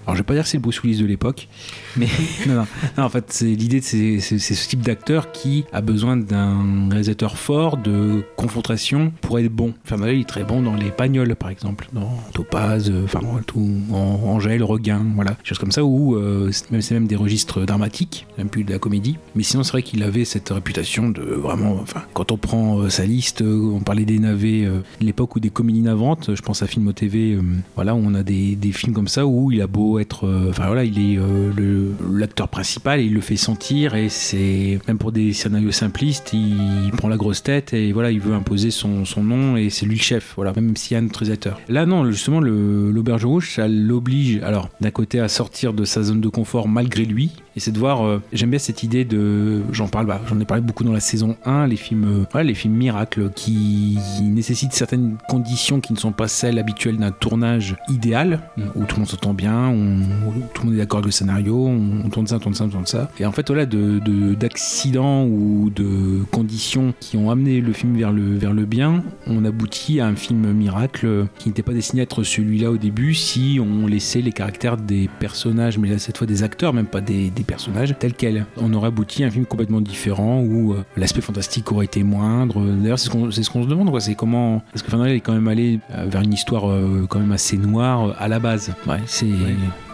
alors je vais pas dire que c'est le Bruce Willis de l'époque, mais (laughs) non, non, en fait, c'est l'idée, c'est ce type d'acteur qui a besoin d'un réalisateur fort, de confrontation pour être bon. Fernandel, il est très bon dans les Pagnols, par exemple, dans Topaz, euh, enfin tout, en- Angèle, Regain, voilà, choses comme ça, où euh, c'est même, des registres dramatiques, même plus de la comédie. Mais sinon, c'est vrai qu'il avait cette réputation de vraiment, enfin, quand on prend euh, sa liste, euh, on parlait des navets, euh, l'époque où des comédies navantes, je pense à Film TV, voilà, où on a des, des films comme ça où il a beau être, enfin voilà, il est le- l'acteur principal il le fait sentir et c'est même pour des scénarios simplistes, il, prend la grosse tête et voilà, il veut imposer son, son nom et c'est lui le chef, voilà, même s'il y a un autre réalisateur. Là, non, justement, l'auberge rouge, ça l'oblige, alors d'un côté à sortir de sa zone de confort malgré lui Et c'est de voir, euh, j'aime bien cette idée de, j'en parle, bah, j'en ai parlé beaucoup dans la saison 1, les films, euh, les films miracles qui nécessitent certaines conditions qui ne sont pas celles habituelles d'un tournage idéal, où tout le monde s'entend bien, où tout le monde est d'accord avec le scénario, on, tourne ça, on tourne ça, on tourne ça. Et en fait, voilà, de, de- d'accidents ou de conditions qui ont amené le film vers le, vers le bien, on aboutit à un film miracle qui n'était pas destiné à être celui-là au début si on laissait les caractères des personnages, mais là cette fois des acteurs, même pas des personnages, tels quels. On aurait abouti à un film complètement différent où euh, l'aspect fantastique aurait été moindre. D'ailleurs, c'est ce qu'on ce se demande, quoi. C'est comment. Parce que Fernandel est quand même allé euh, vers une histoire euh, quand même assez noire à la base. Ouais, c'est.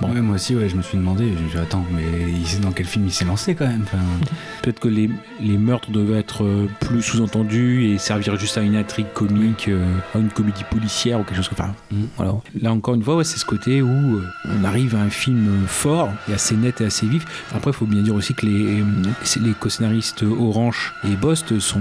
Bon. Ouais, moi aussi, ouais, je me suis demandé, je me suis dit, attends, mais il sait dans quel film il s'est lancé quand même enfin, (laughs) Peut-être que les, les meurtres devaient être plus sous-entendus et servir juste à une intrigue comique, à une comédie policière ou quelque chose comme ça. Mm. Voilà. Là encore une fois, c'est ce côté où on arrive à un film fort et assez net et assez vif. Après, il faut bien dire aussi que les, euh, les co-scénaristes Orange et Bost sont,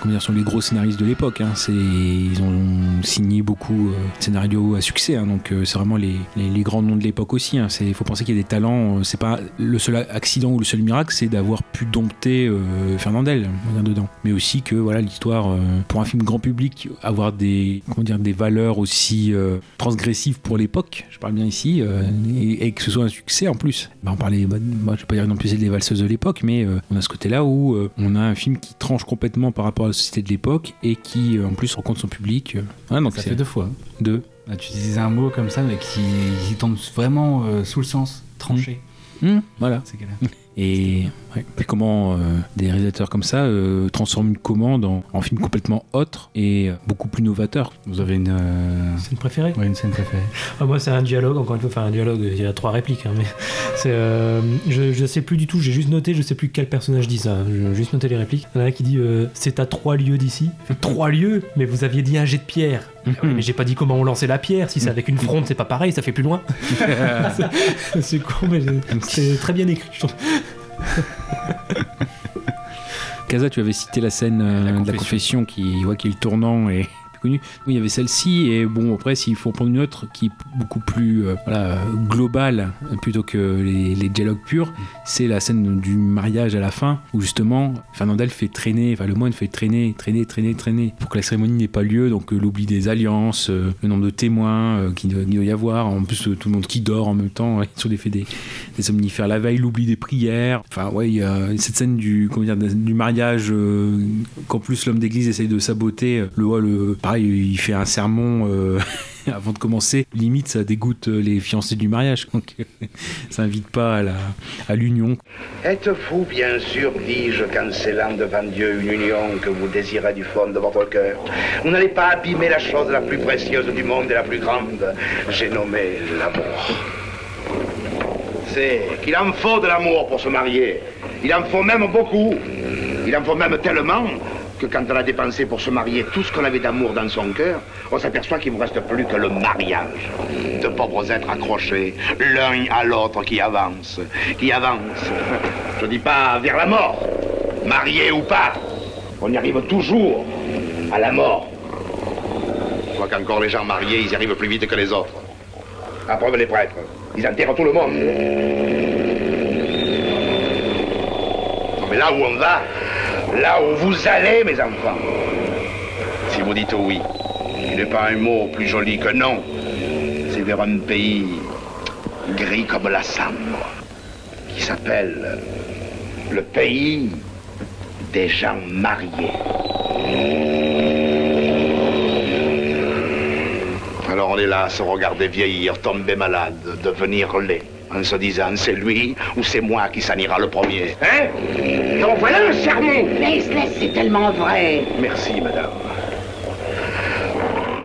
comment dire, sont les gros scénaristes de l'époque. hein. Ils ont signé beaucoup euh, de scénarios à succès, hein. donc euh, c'est vraiment les, les- grands noms de l'époque aussi. Il faut penser qu'il y a des talents. C'est pas le seul accident ou le seul miracle, c'est d'avoir pu dompter Fernandel dire, dedans. Mais aussi que voilà l'histoire pour un film grand public, avoir des comment dire des valeurs aussi transgressives pour l'époque. Je parle bien ici et, que ce soit un succès en plus. Bah, on parlait, bah, moi je vais pas dire non plus c'est des valseuses de l'époque, mais euh, on a ce côté-là où euh, on a un film qui tranche complètement par rapport à la société de l'époque et qui euh, en plus rencontre son public. donc ça fait deux fois. Deux. Là, tu disais un mot comme ça, mais qui, qui tombe vraiment sous le sens, tranché. Mmh, voilà. C'est qu'elle Et ouais. puis comment euh, des réalisateurs comme ça euh, transforment une commande en, en film complètement autre et euh, beaucoup plus novateur. Vous avez une scène préférée Ouais, une scène préférée. Ah, moi, c'est un dialogue, encore une fois, enfin un dialogue, il y a trois répliques, hein, mais c'est. euh, je, je sais plus du tout, j'ai juste noté, je sais plus quel personnage dit ça, j'ai juste noté les répliques. Il y en a un qui dit euh, C'est à trois lieues d'ici. Trois lieues Mais vous aviez dit un jet de pierre. (laughs) Oui, mais j'ai pas dit comment on lançait la pierre, si c'est avec une fronde, c'est pas pareil, ça fait plus loin. (laughs) (laughs) C'est- c'est con, mais c'est très bien écrit, je trouve. Casa, tu avais cité la scène euh, de la confession qui, ouais, qui est le tournant et plus connu. Oui, il y avait celle-ci et bon après s'il faut prendre une autre qui est beaucoup plus euh, globale plutôt que les, dialogues purs, c'est la scène du mariage à la fin où justement Fernandel fait traîner, enfin le moine fait traîner, traîner, traîner, traîner pour que la cérémonie n'ait pas lieu. Donc euh, l'oubli des alliances, euh, le nombre de témoins euh, doit, qu'il doit y avoir, en plus tout le monde qui dort en même temps, ouais, (laughs) sur faits des, des somnifères la veille, l'oubli des prières. Enfin ouais, il y a cette scène du comment dire du mariage qu'en plus l'homme d'église essaye de saboter. Le, le il fait un sermon. euh, (laughs) Avant de commencer, limite ça dégoûte euh, les fiancés du mariage, donc (laughs) ça invite pas à la à l'union. Êtes-vous bien sûr, dis-je, cancellant devant Dieu une union que vous désirez du fond de votre cœur? Vous n'allez pas abîmer la chose la plus précieuse du monde et la plus grande. J'ai nommé l'amour. C'est qu'il en faut de l'amour pour se marier. Il en faut même beaucoup. Il en faut même tellement que quand on a dépensé pour se marier tout ce qu'on avait d'amour dans son cœur, on s'aperçoit qu'il ne vous reste plus que le mariage. De pauvres êtres accrochés, l'un à l'autre qui avance, qui avance. Je dis pas vers la mort, marié ou pas. On y arrive toujours à la mort. Je qu'encore les gens mariés, ils y arrivent plus vite que les autres. À preuve les prêtres. Ils enterrent tout le monde. Non, mais là où on va, là où vous allez, mes enfants, si vous dites oui, il n'est pas un mot plus joli que non. C'est vers un pays gris comme la sambre, qui s'appelle le pays des gens mariés. Alors on est là à se regarder vieillir, tomber malade, devenir laid, en se disant c'est lui ou c'est moi qui s'en ira le premier. Hein? Donc voilà un sermon? Laisse, laisse, c'est tellement vrai. Merci, madame.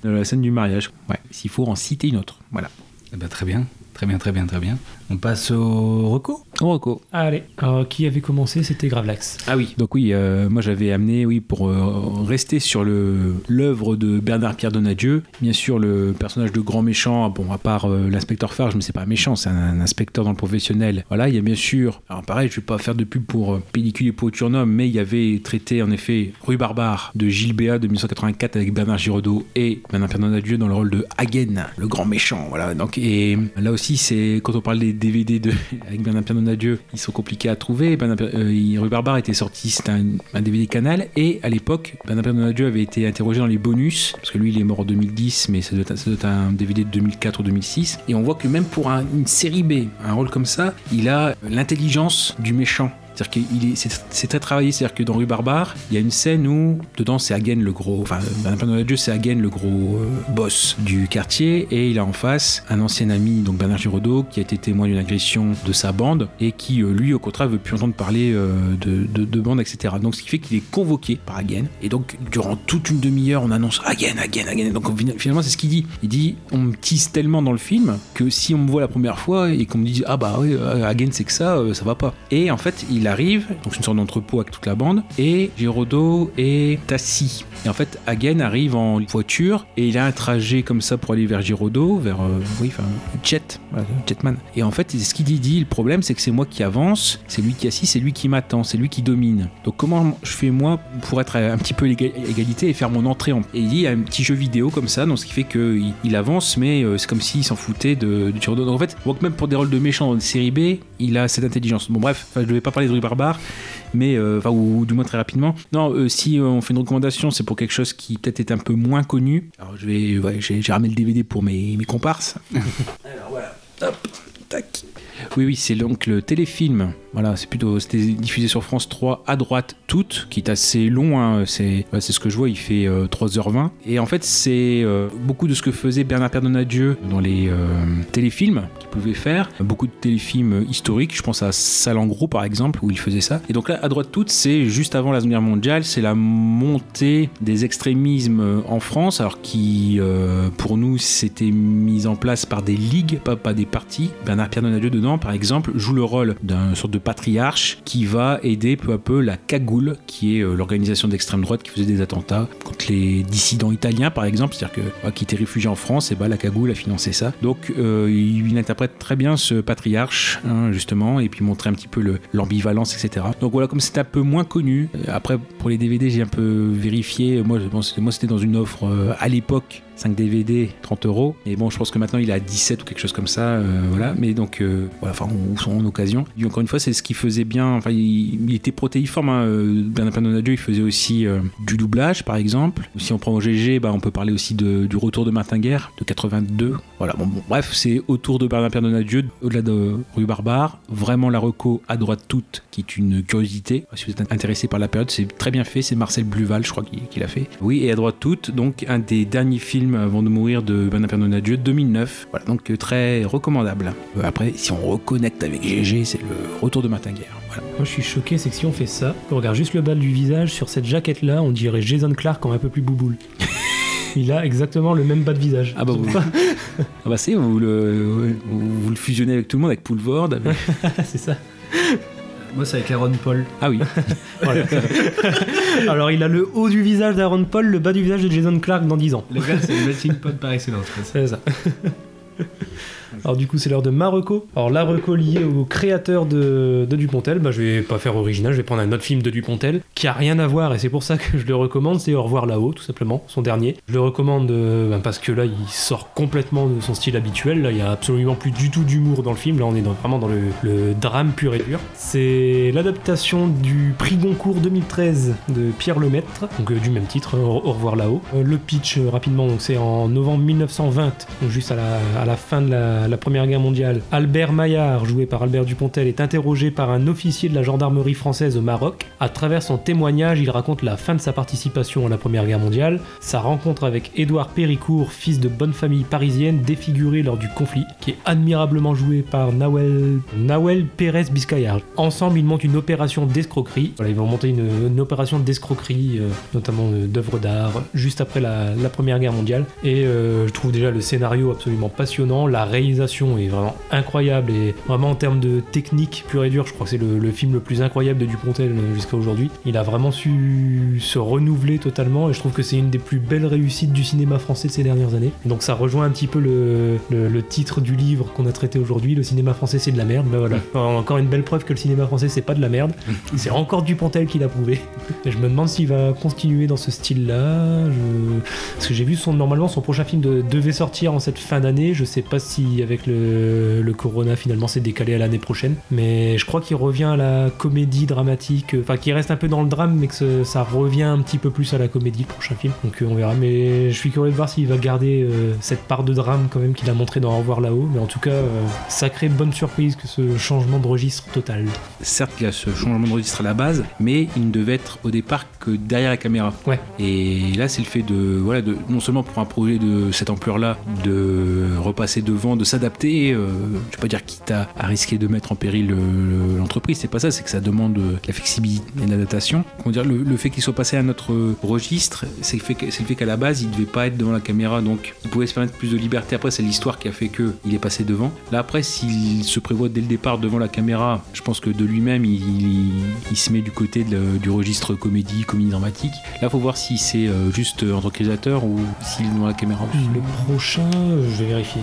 De la scène du mariage. Ouais, s'il faut en citer une autre. Voilà. Eh ben, très bien, très bien, très bien, très bien. On passe au reco Au reco. Allez, alors qui avait commencé C'était Gravelax. Ah oui, donc oui, euh, moi j'avais amené, oui, pour euh, rester sur l'œuvre de Bernard Pierre Donadieu, bien sûr le personnage de grand méchant, bon, à part euh, l'inspecteur Farge, mais c'est pas un méchant, c'est un, un inspecteur dans le professionnel. Voilà, il y a bien sûr, alors pareil, je vais pas faire de pub pour euh, Pellicule et Turnhomme, mais il y avait traité en effet Rue Barbare de Gilles Béat de 1984 avec Bernard Giraudot et Bernard Pierre Donadieu dans le rôle de Hagen, le grand méchant. Voilà, donc et là aussi aussi, c'est quand on parle des DVD de, avec Bernard Pierre ils sont compliqués à trouver. Euh, Rue Barbare était sorti, c'était un, DVD Canal, et à l'époque, Bernard Pierre avait été interrogé dans les bonus, parce que lui, il est mort en 2010, mais ça doit être, un DVD de 2004 ou 2006. Et on voit que même pour un- une série B, un rôle comme ça, il a l'intelligence du méchant. C'est-à-dire qu'il est, c'est, très travaillé. C'est-à-dire que dans Rue Barbare, il y a une scène où, dedans, c'est Hagen le gros. Enfin, Donadieu, c'est Hagen le gros euh, boss du quartier. Et il a en face un ancien ami, donc Bernard Giraudot, qui a été témoin d'une agression de sa bande et qui, euh, lui, au contraire, veut plus entendre parler euh, de, de, de bande, etc. Donc, ce qui fait qu'il est convoqué par Hagen. Et donc, durant toute une demi-heure, on annonce Hagen, Hagen, Hagen. Donc, finalement, c'est ce qu'il dit. Il dit On me tease tellement dans le film que si on me voit la première fois et qu'on me dit Ah bah oui, Hagen, c'est que ça, ça va pas. Et en fait, il arrive, donc c'est une sorte d'entrepôt avec toute la bande, et Giraudot est assis. Et en fait, Hagen arrive en voiture et il a un trajet comme ça pour aller vers Giraudot, vers, euh, oui, enfin, Jet, voilà, Jetman. Et en fait, ce qu'il dit, dit, le problème, c'est que c'est moi qui avance, c'est lui qui assis, c'est lui qui m'attend, c'est lui qui domine. Donc comment je fais moi pour être un petit peu égalité et faire mon entrée en... Et il dit, il y a un petit jeu vidéo comme ça, donc ce qui fait qu'il il avance, mais euh, c'est comme s'il s'en foutait de, de. Donc en fait, on voit que même pour des rôles de méchants dans une série B, il a cette intelligence. Bon bref, je ne vais pas parler de Barbare, mais euh, enfin ou, ou du moins très rapidement. Non, euh, si euh, on fait une recommandation, c'est pour quelque chose qui peut-être est un peu moins connu. Alors je vais, ouais, j'ai j'ai ramené le DVD pour mes, mes comparses. (laughs) Alors voilà, hop, tac. Oui, oui, c'est donc le téléfilm. Voilà, c'était diffusé sur France 3 à droite toute, qui est assez long. hein, c'est, ouais, c'est ce que je vois, il fait euh, 3h20. Et en fait, c'est euh, beaucoup de ce que faisait Bernard Perdonadieu dans les euh, téléfilms qu'il pouvait faire. Beaucoup de téléfilms historiques. Je pense à Salengro par exemple, où il faisait ça. Et donc là, à droite toute, c'est juste avant la Seconde Guerre mondiale, c'est la montée des extrémismes euh, en France, alors qui, euh, pour nous, c'était mis en place par des ligues, pas, pas des partis. Bernard Pierre Donadieu dedans, par exemple, joue le rôle d'un sorte de patriarche qui va aider peu à peu la Cagoule, qui est euh, l'organisation d'extrême droite qui faisait des attentats contre les dissidents italiens, par exemple, c'est-à-dire que qui étaient réfugiés en France, et bah la Cagoule a financé ça. Donc euh, il, interprète très bien ce patriarche, hein, justement, et puis montrer un petit peu le- l'ambivalence, etc. Donc voilà, comme c'est un peu moins connu. euh, Après, pour les DVD, j'ai un peu vérifié. Moi, je pense, moi c'était dans une offre à l'époque. 5 DVD, 30 euros. Et bon, je pense que maintenant il est à 17 ou quelque chose comme ça. euh, voilà. Mais donc, euh, voilà, enfin, ou sont en occasion. Encore une fois, c'est ce qui faisait bien. Enfin, il, il était protéiforme. Hein. euh, Bernard Pernonadieu, il faisait aussi du doublage, par exemple. Si on prend au GG, bah, on peut parler aussi du retour de Martin Guerre de 82. Voilà. Bon, bref, c'est autour de Bernard Pernonadieu, au-delà de Rue Barbare. Vraiment la reco à droite toute, qui est une curiosité. Si vous êtes intéressé par la période, c'est très bien fait. C'est Marcel Bluval, je crois, qui, qui l'a fait. Oui, et à droite toute, donc un des derniers films avant de mourir de Bernard Pernonadieu, 2009. Voilà, donc euh, très recommandable. Euh, Après, si on reconnecte avec GG, c'est le retour de Martin Guerre. Voilà. Moi je suis choqué, c'est que si on fait ça, qu'on regarde juste le bas du visage, sur cette jaquette là, on dirait Jason Clark en un peu plus bouboule. (laughs) Il a exactement le même bas de visage. Ah bah vous, ah bah c'est, vous le, vous, vous le fusionnez avec tout le monde, avec Poulvord. Avec... (laughs) c'est ça. Moi, c'est avec Aaron Paul. Ah oui. (laughs) Voilà. Alors il a le haut du visage d'Aaron Paul, le bas du visage de Jason Clark dans 10 ans. Le gars, c'est le melting pot par excellence. C'est ça. Alors du coup c'est l'heure de Marocco. Alors la reco liée au créateur de, Dupontel, bah, je vais pas faire original, je vais prendre un autre film de Dupontel qui a rien à voir et c'est pour ça que je le recommande, c'est Au revoir là-haut tout simplement, son dernier. Je le recommande euh, bah, parce que là il sort complètement de son style habituel, là il y a absolument plus du tout d'humour dans le film, là on est vraiment dans le, drame pur et dur. C'est l'adaptation du prix Goncourt 2013 de Pierre Lemaître, donc euh, du même titre, Au, Au revoir là-haut. Euh, le pitch rapidement, c'est en novembre 1920, donc juste à la fin de la, la Première Guerre mondiale. Albert Maillard, joué par Albert Dupontel, est interrogé par un officier de la gendarmerie française au Maroc. À travers son témoignage, il raconte la fin de sa participation à la Première Guerre mondiale, sa rencontre avec Édouard Péricourt, fils de bonne famille parisienne, défiguré lors du conflit, qui est admirablement joué par Nawel, Nawel Pérez Biscayar. Ensemble, ils montent une opération d'escroquerie. Voilà, ils vont monter une, opération d'escroquerie, euh, notamment euh, d'œuvres d'art, juste après la, la Première Guerre mondiale. Et euh, je trouve déjà le scénario absolument passionnant, la réalisation est vraiment incroyable et vraiment en termes de technique pure et dure, je crois que c'est le, le film le plus incroyable de Dupontel euh, jusqu'à aujourd'hui. Il a vraiment su se renouveler totalement et je trouve que c'est une des plus belles réussites du cinéma français de ces dernières années. Donc ça rejoint un petit peu le, le- le titre du livre qu'on a traité aujourd'hui, le cinéma français c'est de la merde. Ben voilà, (laughs) encore une belle preuve que le cinéma français c'est pas de la merde. (laughs) c'est encore Dupontel qui l'a prouvé. Et je me demande s'il va continuer dans ce style-là. Je... Parce que j'ai vu son normalement son prochain film de- devait sortir en cette fin d'année. Je sais pas si si avec le, le Corona finalement c'est décalé à l'année prochaine. Mais je crois qu'il revient à la comédie dramatique, euh, enfin qui reste un peu dans le drame, mais que ce- ça revient un petit peu plus à la comédie le prochain film. Donc euh, on verra. Mais je suis curieux de voir s'il va garder euh, cette part de drame quand même qu'il a montré dans Au revoir là-haut. Mais en tout cas, euh, sacrée bonne surprise que ce changement de registre total. Certes, il y a ce changement de registre à la base, mais il ne devait être au départ que derrière la caméra. Ouais. Et là, c'est le fait de, voilà, de non seulement pour un projet de cette ampleur-là, de repasser devant, de s'adapter. euh, je vais pas dire quitte à, à risquer de mettre en péril le- l'entreprise. C'est pas ça. C'est que ça demande de la flexibilité et de l'adaptation. Comment dire, le, le fait qu'il soit passé à notre registre, c'est le fait le qu'à la base, il devait pas être devant la caméra, donc il pouvait se permettre plus de liberté. Après, c'est l'histoire qui a fait que il est passé devant. Là, après, s'il se prévoit dès le départ devant la caméra, je pense que de lui-même, il, il- il se met du côté de le- du registre comédie, comédie dramatique. Là, faut voir si c'est euh, juste euh, en tant que réalisateur ou s'il est devant la caméra. Le prochain, euh, je vais vérifier.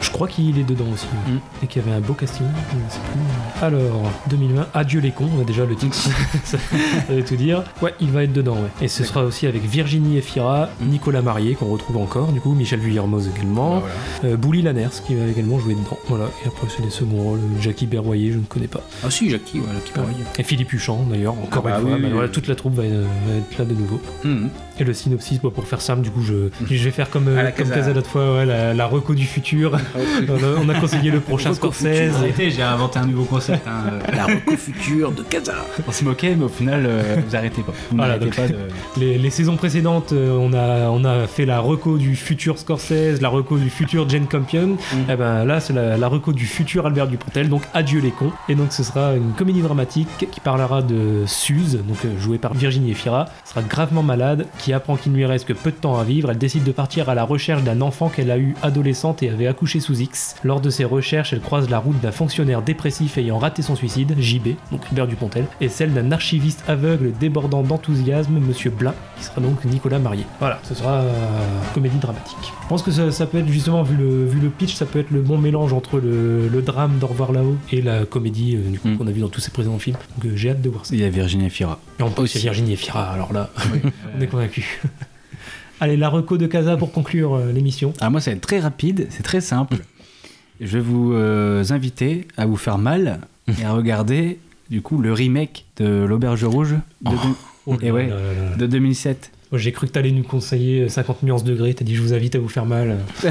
Je crois qu'il est dedans aussi. Mm. Et qu'il y avait un beau casting. je ne sais plus. Alors, 2020, Adieu les cons, on a déjà le titre. (laughs) ça veut tout dire. Ouais, il va être dedans, ouais. Et ce sera aussi avec Virginie Efira, Nicolas Marié, qu'on retrouve encore, du coup, Michel Vuillermoz également, euh, Bouli Lanners, qui va également jouer dedans. Voilà, et après, c'est les seconds rôles. Jackie Berroyer, je ne connais pas. Ah si, Jackie, ouais, Jackie Berroyer. Et Philippe Huchon, d'ailleurs, encore Ah bah une fois. oui, Bah oui, voilà, oui. toute la troupe va, va être là de nouveau. Mhm. Et le synopsis, bon, pour faire simple, du coup, je, je vais faire comme, (laughs) euh, la comme Casa. L'autre fois, ouais, la, la reco du futur. (laughs) on, a, on a conseillé le prochain Scorsese. Arrêtez, j'ai inventé un nouveau concept. hein, euh. La reco future de Casa. (laughs) On se moquait, mais au final, euh, vous arrêtez pas. Vous Voilà, n'arrêtez donc, pas de. les, les saisons précédentes, on a, on a fait la reco du futur Scorsese, la reco du futur Jane Campion. Et ben là, c'est la, la reco du futur Albert Dupontel, donc Adieu les cons. Et donc ce sera une comédie dramatique qui parlera de Suze, donc jouée par Virginie Efira, sera gravement malade, qui apprend qu'il ne lui reste que peu de temps à vivre. Elle décide de partir à la recherche d'un enfant qu'elle a eu adolescente et avait accouché sous X. Lors de ses recherches, elle croise la route d'un fonctionnaire dépressif ayant raté son suicide, JB, donc Albert Dupontel, et celle d'un archiviste aveugle débordant d'enthousiasme, Monsieur Blin, qui sera donc Nicolas Marié. Voilà, ce sera euh, comédie dramatique. Je pense que ça, ça peut être justement, vu le, vu le pitch, ça peut être le bon mélange entre le, le drame d'Au revoir là-haut et la comédie euh, coup, qu'on a vu dans tous ses précédents films. Donc euh, j'ai hâte de voir ça. Il y a Virginie Fira. Et en plus, il y a Virginie Efira, alors là, (laughs) on est convaincu. (laughs) Allez, la reco de Casa pour conclure euh, l'émission. Alors moi, ça va être très rapide, c'est très simple. Je vais vous euh, inviter à vous faire mal et à regarder du coup le remake de l'Auberge Rouge de, Oh ouais, de 2007. Moi, J'ai cru que t'allais nous conseiller euh, 50 nuances degrés, t'as dit je vous invite à vous faire mal. (laughs)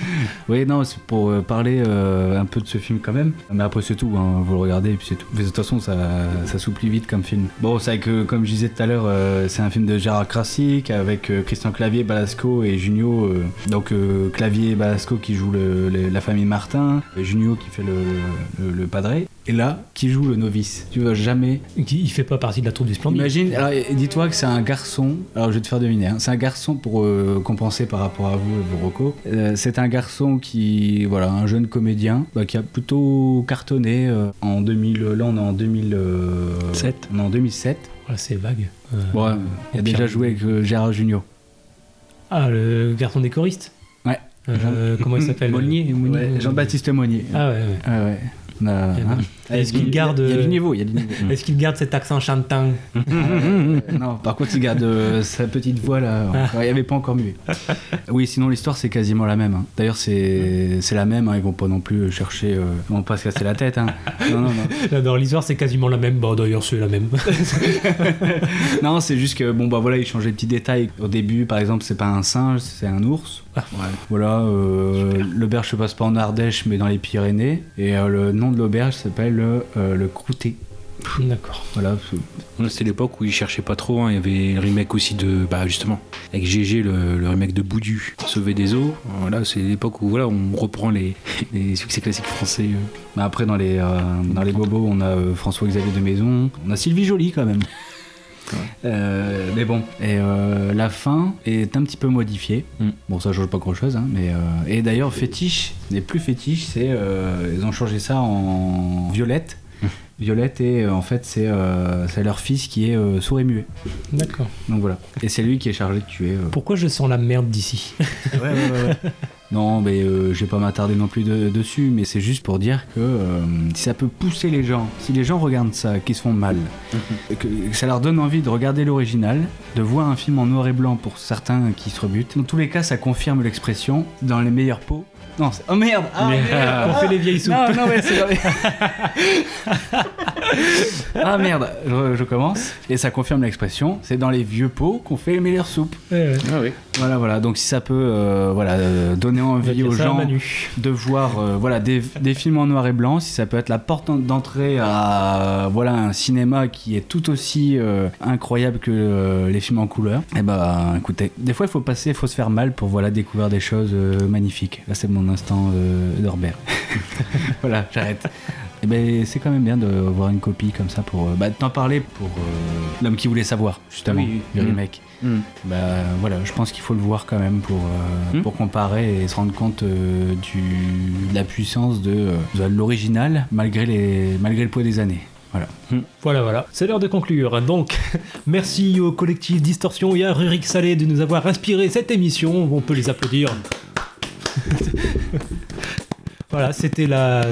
(laughs) Oui, non, c'est pour euh, parler euh, un peu de ce film quand même. Mais après, c'est tout, hein, vous le regardez et puis c'est tout. Mais de toute façon, ça, ça s'oublie vite comme film. Bon, c'est vrai que, comme je disais tout à l'heure, euh, c'est un film de Gérard Krasik avec euh, Christian Clavier, Balasco et Junio. donc, Clavier et Balasco qui jouent le- le- la famille Martin, Junio qui fait le, le, padré. Et là, qui joue le novice Tu vas jamais. Il fait pas partie de la troupe du Splendide. Imagine, alors dis-toi que c'est un garçon, alors je vais te faire deviner, hein, c'est un garçon pour compenser par rapport à vous et vos recos. C'est un garçon qui, voilà, un jeune comédien bah, qui a plutôt cartonné euh, en 2000, là on est en 2007. On est en 2007. Voilà, c'est vague. Euh, Ouais, il a déjà joué avec euh, Gérard Junior. Ah, le garçon des choristes Ouais. Euh, comment il s'appelle (laughs) Monnier, Ouais, Jean-Baptiste Monnier. Ah ouais, ouais. Ah ouais. On. Est-ce qu'il garde. Il y a du niveau, il y a du niveau. (laughs) Est-ce qu'il garde cet accent chantant (laughs) non, par contre, il garde euh, sa petite voix là. Ah. Il n'y avait pas encore muet. Oui, sinon l'histoire c'est quasiment la même. hein. D'ailleurs, c'est c'est la même. hein. Ils vont pas non plus chercher. euh, Ils vont pas se casser la tête. hein. Non, non, non. Dans l'histoire, c'est quasiment la même. Bon, d'ailleurs, c'est la même. (laughs) non, c'est juste que bon bah voilà, ils changent les petits détails. Au début, par exemple, c'est pas un singe, c'est un ours. Ah. Voilà, euh, l'auberge se passe pas en Ardèche, mais dans les Pyrénées. Et euh, le nom de l'auberge s'appelle euh, le Crouté. D'accord. Voilà. Là, C'était l'époque où ils cherchaient pas trop. hein. Il y avait le remake aussi de, bah justement, avec GG, le, le remake de Boudu, Sauver des eaux. Voilà, c'est l'époque où voilà, on reprend les, (laughs) les succès classiques français. euh. Mais après, dans les, euh, dans les bobos, on a euh, François-Xavier de Maison, on a Sylvie Joly quand même. Euh, mais bon, et euh, la fin est un petit peu modifiée. Bon, ça change pas grand chose, mais. euh, et d'ailleurs, fétiche n'est plus fétiche, c'est. euh, ils ont changé ça en violette. Violette, et euh, en fait, c'est euh, c'est leur fils qui est euh, sourd et muet. D'accord. Donc voilà. Et c'est lui qui est chargé de tuer. euh. Pourquoi je sens la merde d'ici? Ouais, ouais, ouais, ouais. (laughs) Non, mais euh, je vais pas m'attarder non plus de- dessus, mais c'est juste pour dire que euh, si ça peut pousser les gens, si les gens regardent ça, qui se font mal, que, que ça leur donne envie de regarder l'original, de voir un film en noir et blanc pour certains qui se rebutent. Dans tous les cas, ça confirme l'expression dans les meilleures peaux. Non, c'est- oh merde, ah, merde. on fait les vieilles soupes. Non, c'est (laughs) ah merde, je, je commence. Et ça confirme l'expression, c'est dans les vieux pots qu'on fait les meilleures soupes. Ouais, ouais. Ah oui. Voilà, voilà. Donc si ça peut, euh, voilà, euh, donner envie aux gens de voir, euh, voilà, des, des films en noir et blanc, si ça peut être la porte d'entrée à, voilà, un cinéma qui est tout aussi euh, incroyable que euh, les films en couleur. Eh ben, écoutez, des fois il faut passer, il faut se faire mal pour voilà découvrir des choses euh, magnifiques. Là, c'est mon instant euh, Norbert. (laughs) voilà, j'arrête. Et ben, c'est quand même bien de voir une copie comme ça pour euh, bah, t'en parler pour euh, l'homme qui voulait savoir justement Oui, le oui. remake. Mm. Bah voilà, je pense qu'il faut le voir quand même pour euh, Mm. pour comparer et se rendre compte euh, du de la puissance de, de l'original malgré les malgré le poids des années. Voilà. Voilà, voilà. C'est l'heure de conclure. Donc, (laughs) merci au collectif Distorsion et à Rurik Salé de nous avoir inspiré cette émission. On peut les applaudir. Voilà, c'était la.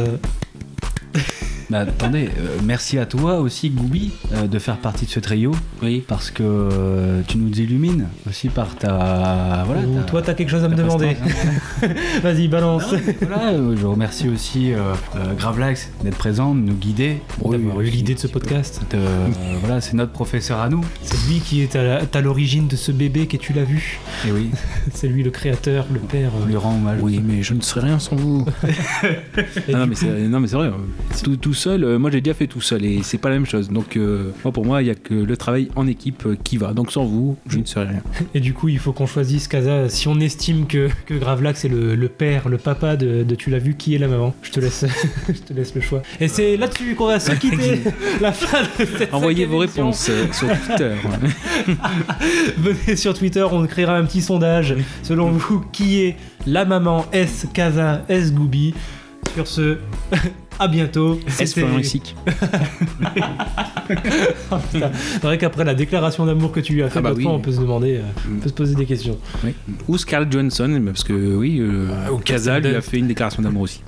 Bah, attendez, euh, merci à toi aussi, Goubi, euh, de faire partie de ce trio. Oui. Parce que euh, tu nous illumines aussi par ta. Voilà, Ou ta- toi, t'as quelque chose à me ta demander. prestance, (laughs) Vas-y, balance. Voilà, euh, je remercie aussi euh, euh, Gravelax d'être présent, de nous guider. D'avoir eu l'idée de ce podcast. De- euh, voilà, c'est notre professeur à nous. C'est lui qui est à, à l'origine de ce bébé que tu l'as vu. Et oui, (laughs) C'est lui le créateur, le père. on lui rend hommage. Oui, mais je ne serais rien sans vous. (laughs) Non, mais coup- c'est, non, mais c'est vrai. euh, Tout, tout seul, euh, moi j'ai déjà fait tout seul et c'est pas la même chose. Donc, euh, moi, pour moi, il y a que le travail en équipe euh, qui va. Donc, sans vous, je ne serais rien. (laughs) Et du coup, il faut qu'on choisisse Kaza. Si on estime que, que Gravelax est le, le père, le papa de, de Tu l'as vu, qui est la maman? Je te laisse, (laughs) je te laisse le choix. Et c'est là-dessus qu'on va se (laughs) quitter. la fin de cette Envoyez vos émission. réponses sur Twitter. Venez sur Twitter, on créera un petit sondage. Selon vous, qui est la maman? S Kaza S Gooby Sur ce, à bientôt. Est-ce C'était- Essic (laughs) Oh. C'est vrai qu'après la déclaration d'amour que tu lui as fait, Ah bah fois, on peut se demander, euh, on peut se poser des questions. Oui. Ou Scarlett Johansson, parce que oui, euh, ou Casa Kirsten lui a fait une déclaration d'amour aussi.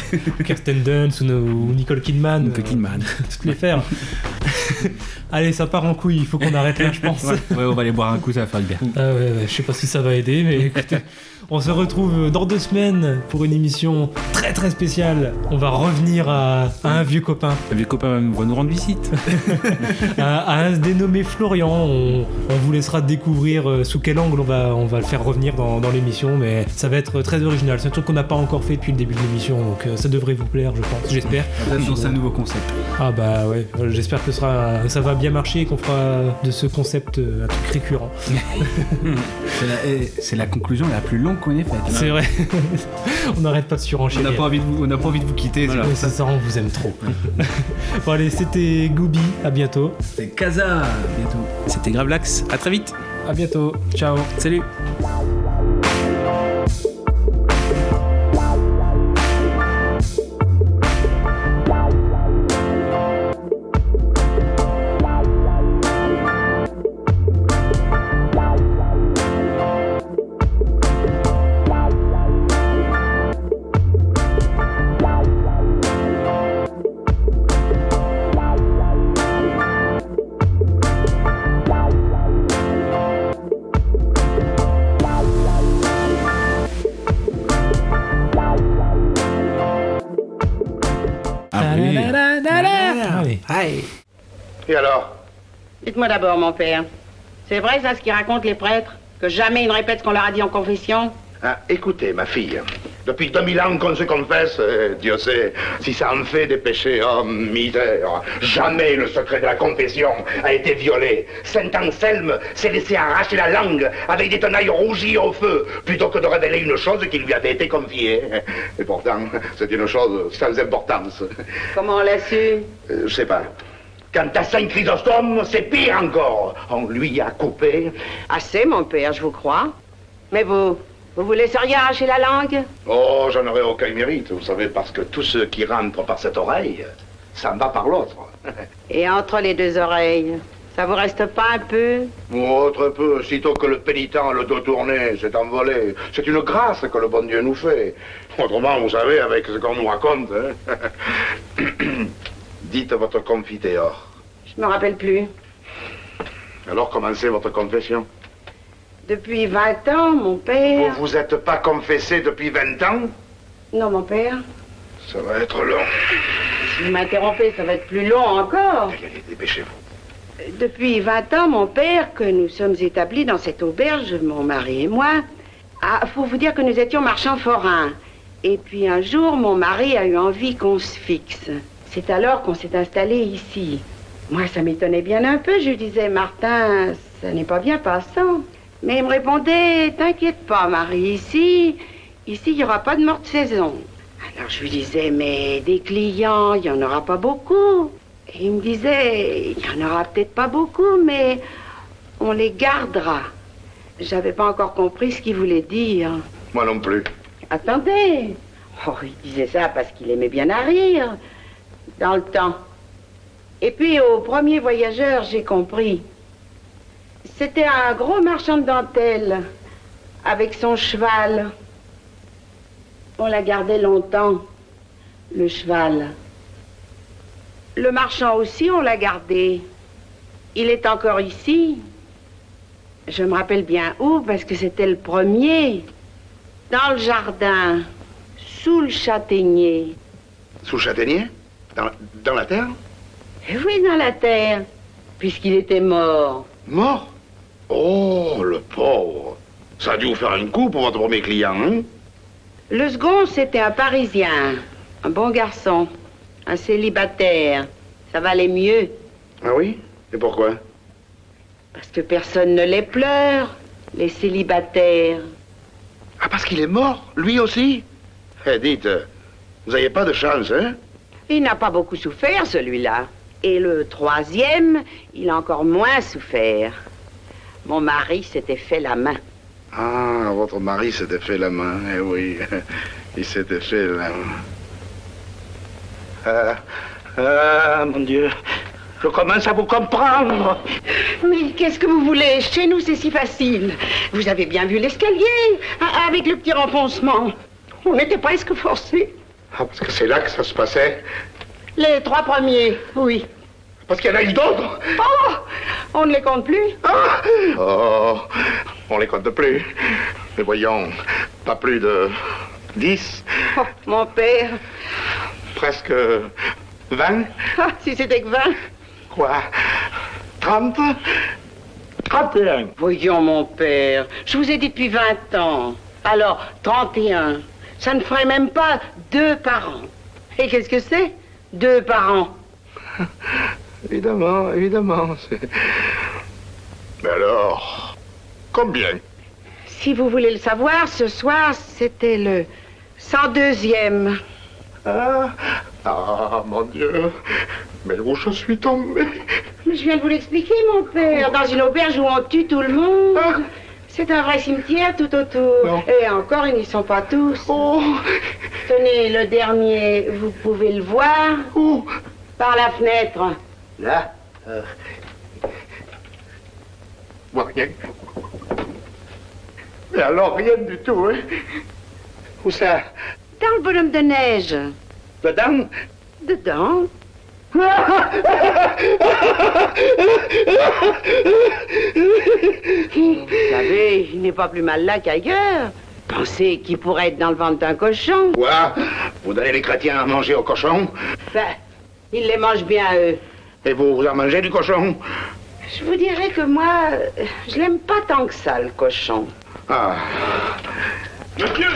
(laughs) Kirsten Dunst ou, Nicole Kidman. Nicole euh, Kidman. (laughs) toutes les faire. Allez, ça part en couille, il faut qu'on arrête là, je pense. Ouais, ouais, on va aller boire un coup, ça va faire du bien. Ah ouais, ouais, je sais pas si ça va aider, mais écoutez, on se retrouve dans deux semaines pour une émission très très spéciale. On va revenir à, à un vieux copain, Le vieux copain va nous rendre visite. (laughs) à, à un dénommé Florian. On, on vous laissera découvrir euh, sous quel angle on va, on va le faire revenir dans, dans l'émission, mais ça va être très original. C'est un truc qu'on n'a pas encore fait depuis le début de l'émission, donc euh, ça devrait vous plaire, je pense, j'espère. Attention, c'est un nouveau concept. Ah bah ouais, j'espère que sera, ça va bien marcher et qu'on fera de ce concept euh, un truc récurrent. (laughs) C'est la, eh, c'est la conclusion la plus longue qu'on ait faite. C'est vrai. (laughs) on n'arrête pas de On surenchérir. n'a pas, envie de vous- on n'a pas envie de vous quitter. c'est ça. ça, on vous aime trop. (laughs) bon allez, c'était Gooby, à bientôt. C'est Casa, bientôt. C'était Gravelax. À très vite. À bientôt, ciao. Salut. Dites-moi d'abord, mon père. C'est vrai, ça, ce qu'ils racontent les prêtres Que jamais ils ne répètent ce qu'on leur a dit en confession? Ah, Écoutez, ma fille, depuis 2000 ans qu'on se confesse, euh, Dieu sait, si ça en fait des péchés, oh misère, jamais le secret de la confession a été violé. Saint Anselme s'est laissé arracher la langue avec des tenailles rougies au feu, plutôt que de révéler une chose qui lui avait été confiée. Et pourtant, c'est une chose sans importance. Comment on l'a su? Euh, je sais pas. Quant à Saint Chrysostome, c'est pire encore. On lui a coupé. Assez, mon père, je vous crois. Mais vous, vous vous laisseriez arracher la langue? Oh, j'en aurais aucun mérite, vous savez, parce que tout ce qui rentre par cette oreille, ça va par l'autre. (laughs) Et entre les deux oreilles, Ça vous reste pas un peu? Oh, très peu. Sitôt que le pénitent a le dos tourné, s'est envolé. C'est une grâce que le bon Dieu nous fait. Autrement, vous savez, avec ce qu'on nous raconte. hein. (clears throat) Dites votre confiteor. Je me rappelle plus. Alors commencez votre confession. Depuis 20 ans, mon père... Vous vous êtes pas confessé depuis 20 ans? Non, mon père. Ça va être long. Si vous m'interrompez, ça va être plus long encore. Allez, dépêchez-vous. Depuis 20 ans, mon père, que nous sommes établis dans cette auberge, mon mari et moi, ah, faut vous dire que nous étions marchands forains. Et puis un jour, mon mari a eu envie qu'on se fixe. C'est alors qu'on s'est installé ici. Moi, ça m'étonnait bien un peu. Je lui disais, Martin, ça n'est pas bien passant. Mais il me répondait, t'inquiète pas, Marie, ici, ici, il n'y aura pas de morte saison. Alors je lui disais, mais des clients, il n'y en aura pas beaucoup. Et il me disait, il n'y en aura peut-être pas beaucoup, mais on les gardera. J'avais pas encore compris ce qu'il voulait dire. Moi non plus. Attendez. Oh, il disait ça parce qu'il aimait bien à rire. Dans le temps. Et puis, au premier voyageur, j'ai compris. C'était un gros marchand de dentelle, avec son cheval. On l'a gardé longtemps, le cheval. Le marchand aussi, on l'a gardé. Il est encore ici. Je me rappelle bien où, parce que c'était le premier. Dans le jardin, sous le châtaignier. Sous le châtaignier? Dans, dans la terre Eh oui, dans la terre, puisqu'il était mort. Mort Oh, le pauvre. Ça a dû vous faire un coup pour votre premier client, hein Le second, c'était un Parisien, un bon garçon, un célibataire. Ça valait mieux, Ah oui Et pourquoi parce que personne ne les pleure, les célibataires. Ah, parce qu'il est mort, lui aussi Eh, dites, vous n'avez pas de chance, hein Il n'a pas beaucoup souffert, celui-là. Et le troisième, il a encore moins souffert. Mon mari s'était fait la main. Ah, votre mari s'était fait la main, eh oui. (laughs) Il s'était fait la main. Ah, ah, mon Dieu. Je commence à vous comprendre. Mais qu'est-ce que vous voulez? Chez nous, c'est si facile. Vous avez bien vu l'escalier, a- avec le petit renfoncement. On était presque forcés. Ah, parce que c'est là que ça se passait. Les trois premiers, oui. Parce qu'il y en a eu d'autres. Oh On ne les compte plus Oh, on les compte plus. Mais voyons, pas plus de dix, Oh, mon père. presque vingt. Ah, si c'était que 20. Quoi? Trente? Trente et un. Voyons, mon père, je vous ai dit depuis 20 ans. Alors, 31. Ça ne ferait même pas deux par an. Et qu'est-ce que c'est Deux par an. (laughs) Évidemment, évidemment. Mais alors, combien Si vous voulez le savoir, ce soir, c'était le 102e. Ah, ah, mon Dieu. Mais où je suis tombé Mais je viens de vous l'expliquer, mon père. Dans une auberge où on tue tout le monde. C'est un vrai cimetière tout autour. Et encore, ils n'y sont pas tous. Tenez, le dernier, vous pouvez le voir. Où Par la fenêtre. Là euh... Moi, rien. Mais alors, rien du tout, hein Où ça? Dans le bonhomme de neige. Dedans? Dedans. Vous savez, il n'est pas plus mal là qu'ailleurs. Pensez qu'il pourrait être dans le ventre d'un cochon. Quoi? Vous donnez les chrétiens à manger aux cochons Ben, ils les mangent bien, eux. Et vous, vous en mangez du cochon? Je vous dirais que moi, je l'aime pas tant que ça, le cochon. Ah. Monsieur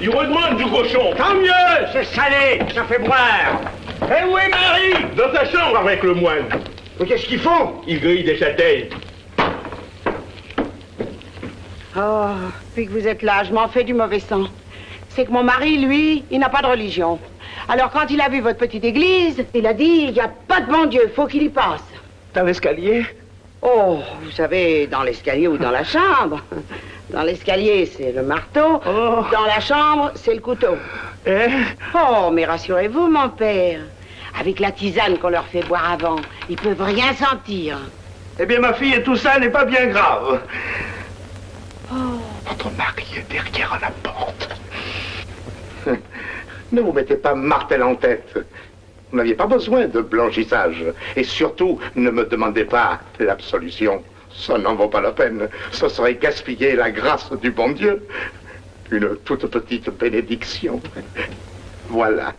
Il redemande du cochon Tant mieux C'est salé Ça fait boire Eh oui, Marie Dans ta chambre avec le moine Mais qu'est-ce qu'ils font Ils grillent des châtaignes. Oh, puis que vous êtes là, je m'en fais du mauvais sang. C'est que mon mari, lui, il n'a pas de religion. Alors quand il a vu votre petite église, il a dit, il n'y a pas de bon Dieu, faut qu'il y passe. Dans l'escalier? Oh, vous savez, dans l'escalier ou dans la chambre. Dans l'escalier, c'est le marteau. Dans la chambre, c'est le couteau. Oh, mais rassurez-vous, mon père. Avec la tisane qu'on leur fait boire avant, ils peuvent rien sentir. Eh bien, ma fille, tout ça n'est pas bien grave. Votre mari est derrière la porte. Ne vous mettez pas martel en tête. Vous n'aviez pas besoin de blanchissage. Et surtout, ne me demandez pas l'absolution. Ça n'en vaut pas la peine. Ce serait gaspiller la grâce du bon Dieu. Une toute petite bénédiction. Voilà.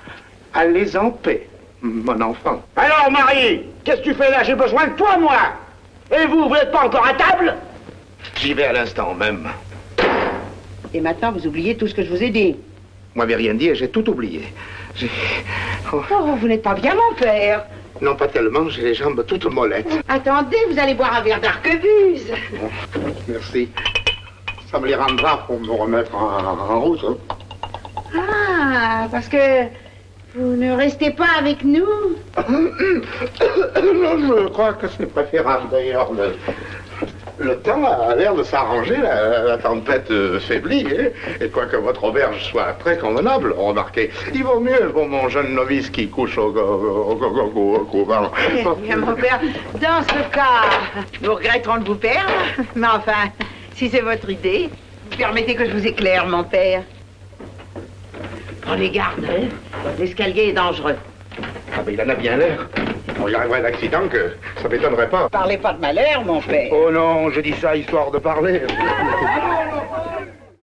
Allez en paix, mon enfant. Alors, Marie, qu'est-ce que tu fais là? J'ai besoin de toi, moi. Et vous, vous n'êtes pas encore à table? J'y vais à l'instant même. Et maintenant, vous oubliez tout ce que je vous ai dit. Moi, m'avez rien dit et j'ai tout oublié. J'ai- Oh, Oh, vous n'êtes pas bien, mon père. non, pas tellement, j'ai les jambes toutes mollettes. Attendez, vous allez boire un verre d'arquebuse. Merci. Ça me les rendra pour me remettre en, en route. hein. Ah, parce que vous ne restez pas avec nous. Non, (coughs) je crois que c'est préférable d'ailleurs. Le, le temps a l'air de s'arranger, la, la tempête euh, faiblit, hein, et quoique votre auberge soit très convenable, remarquez, il vaut mieux pour mon jeune novice qui couche au, au, au- au- au- au couvent. Eh bien, mon père, dans ce cas, nous regretterons de vous perdre. Mais enfin, si c'est votre idée, permettez que je vous éclaire, mon père. Prenez garde, hein. L'escalier est dangereux. Ah, mais il en a bien l'air. Bon, il arriverait un accident que ça m'étonnerait pas. Parlez pas de malheur, mon père. Oh non, je dis ça histoire de parler.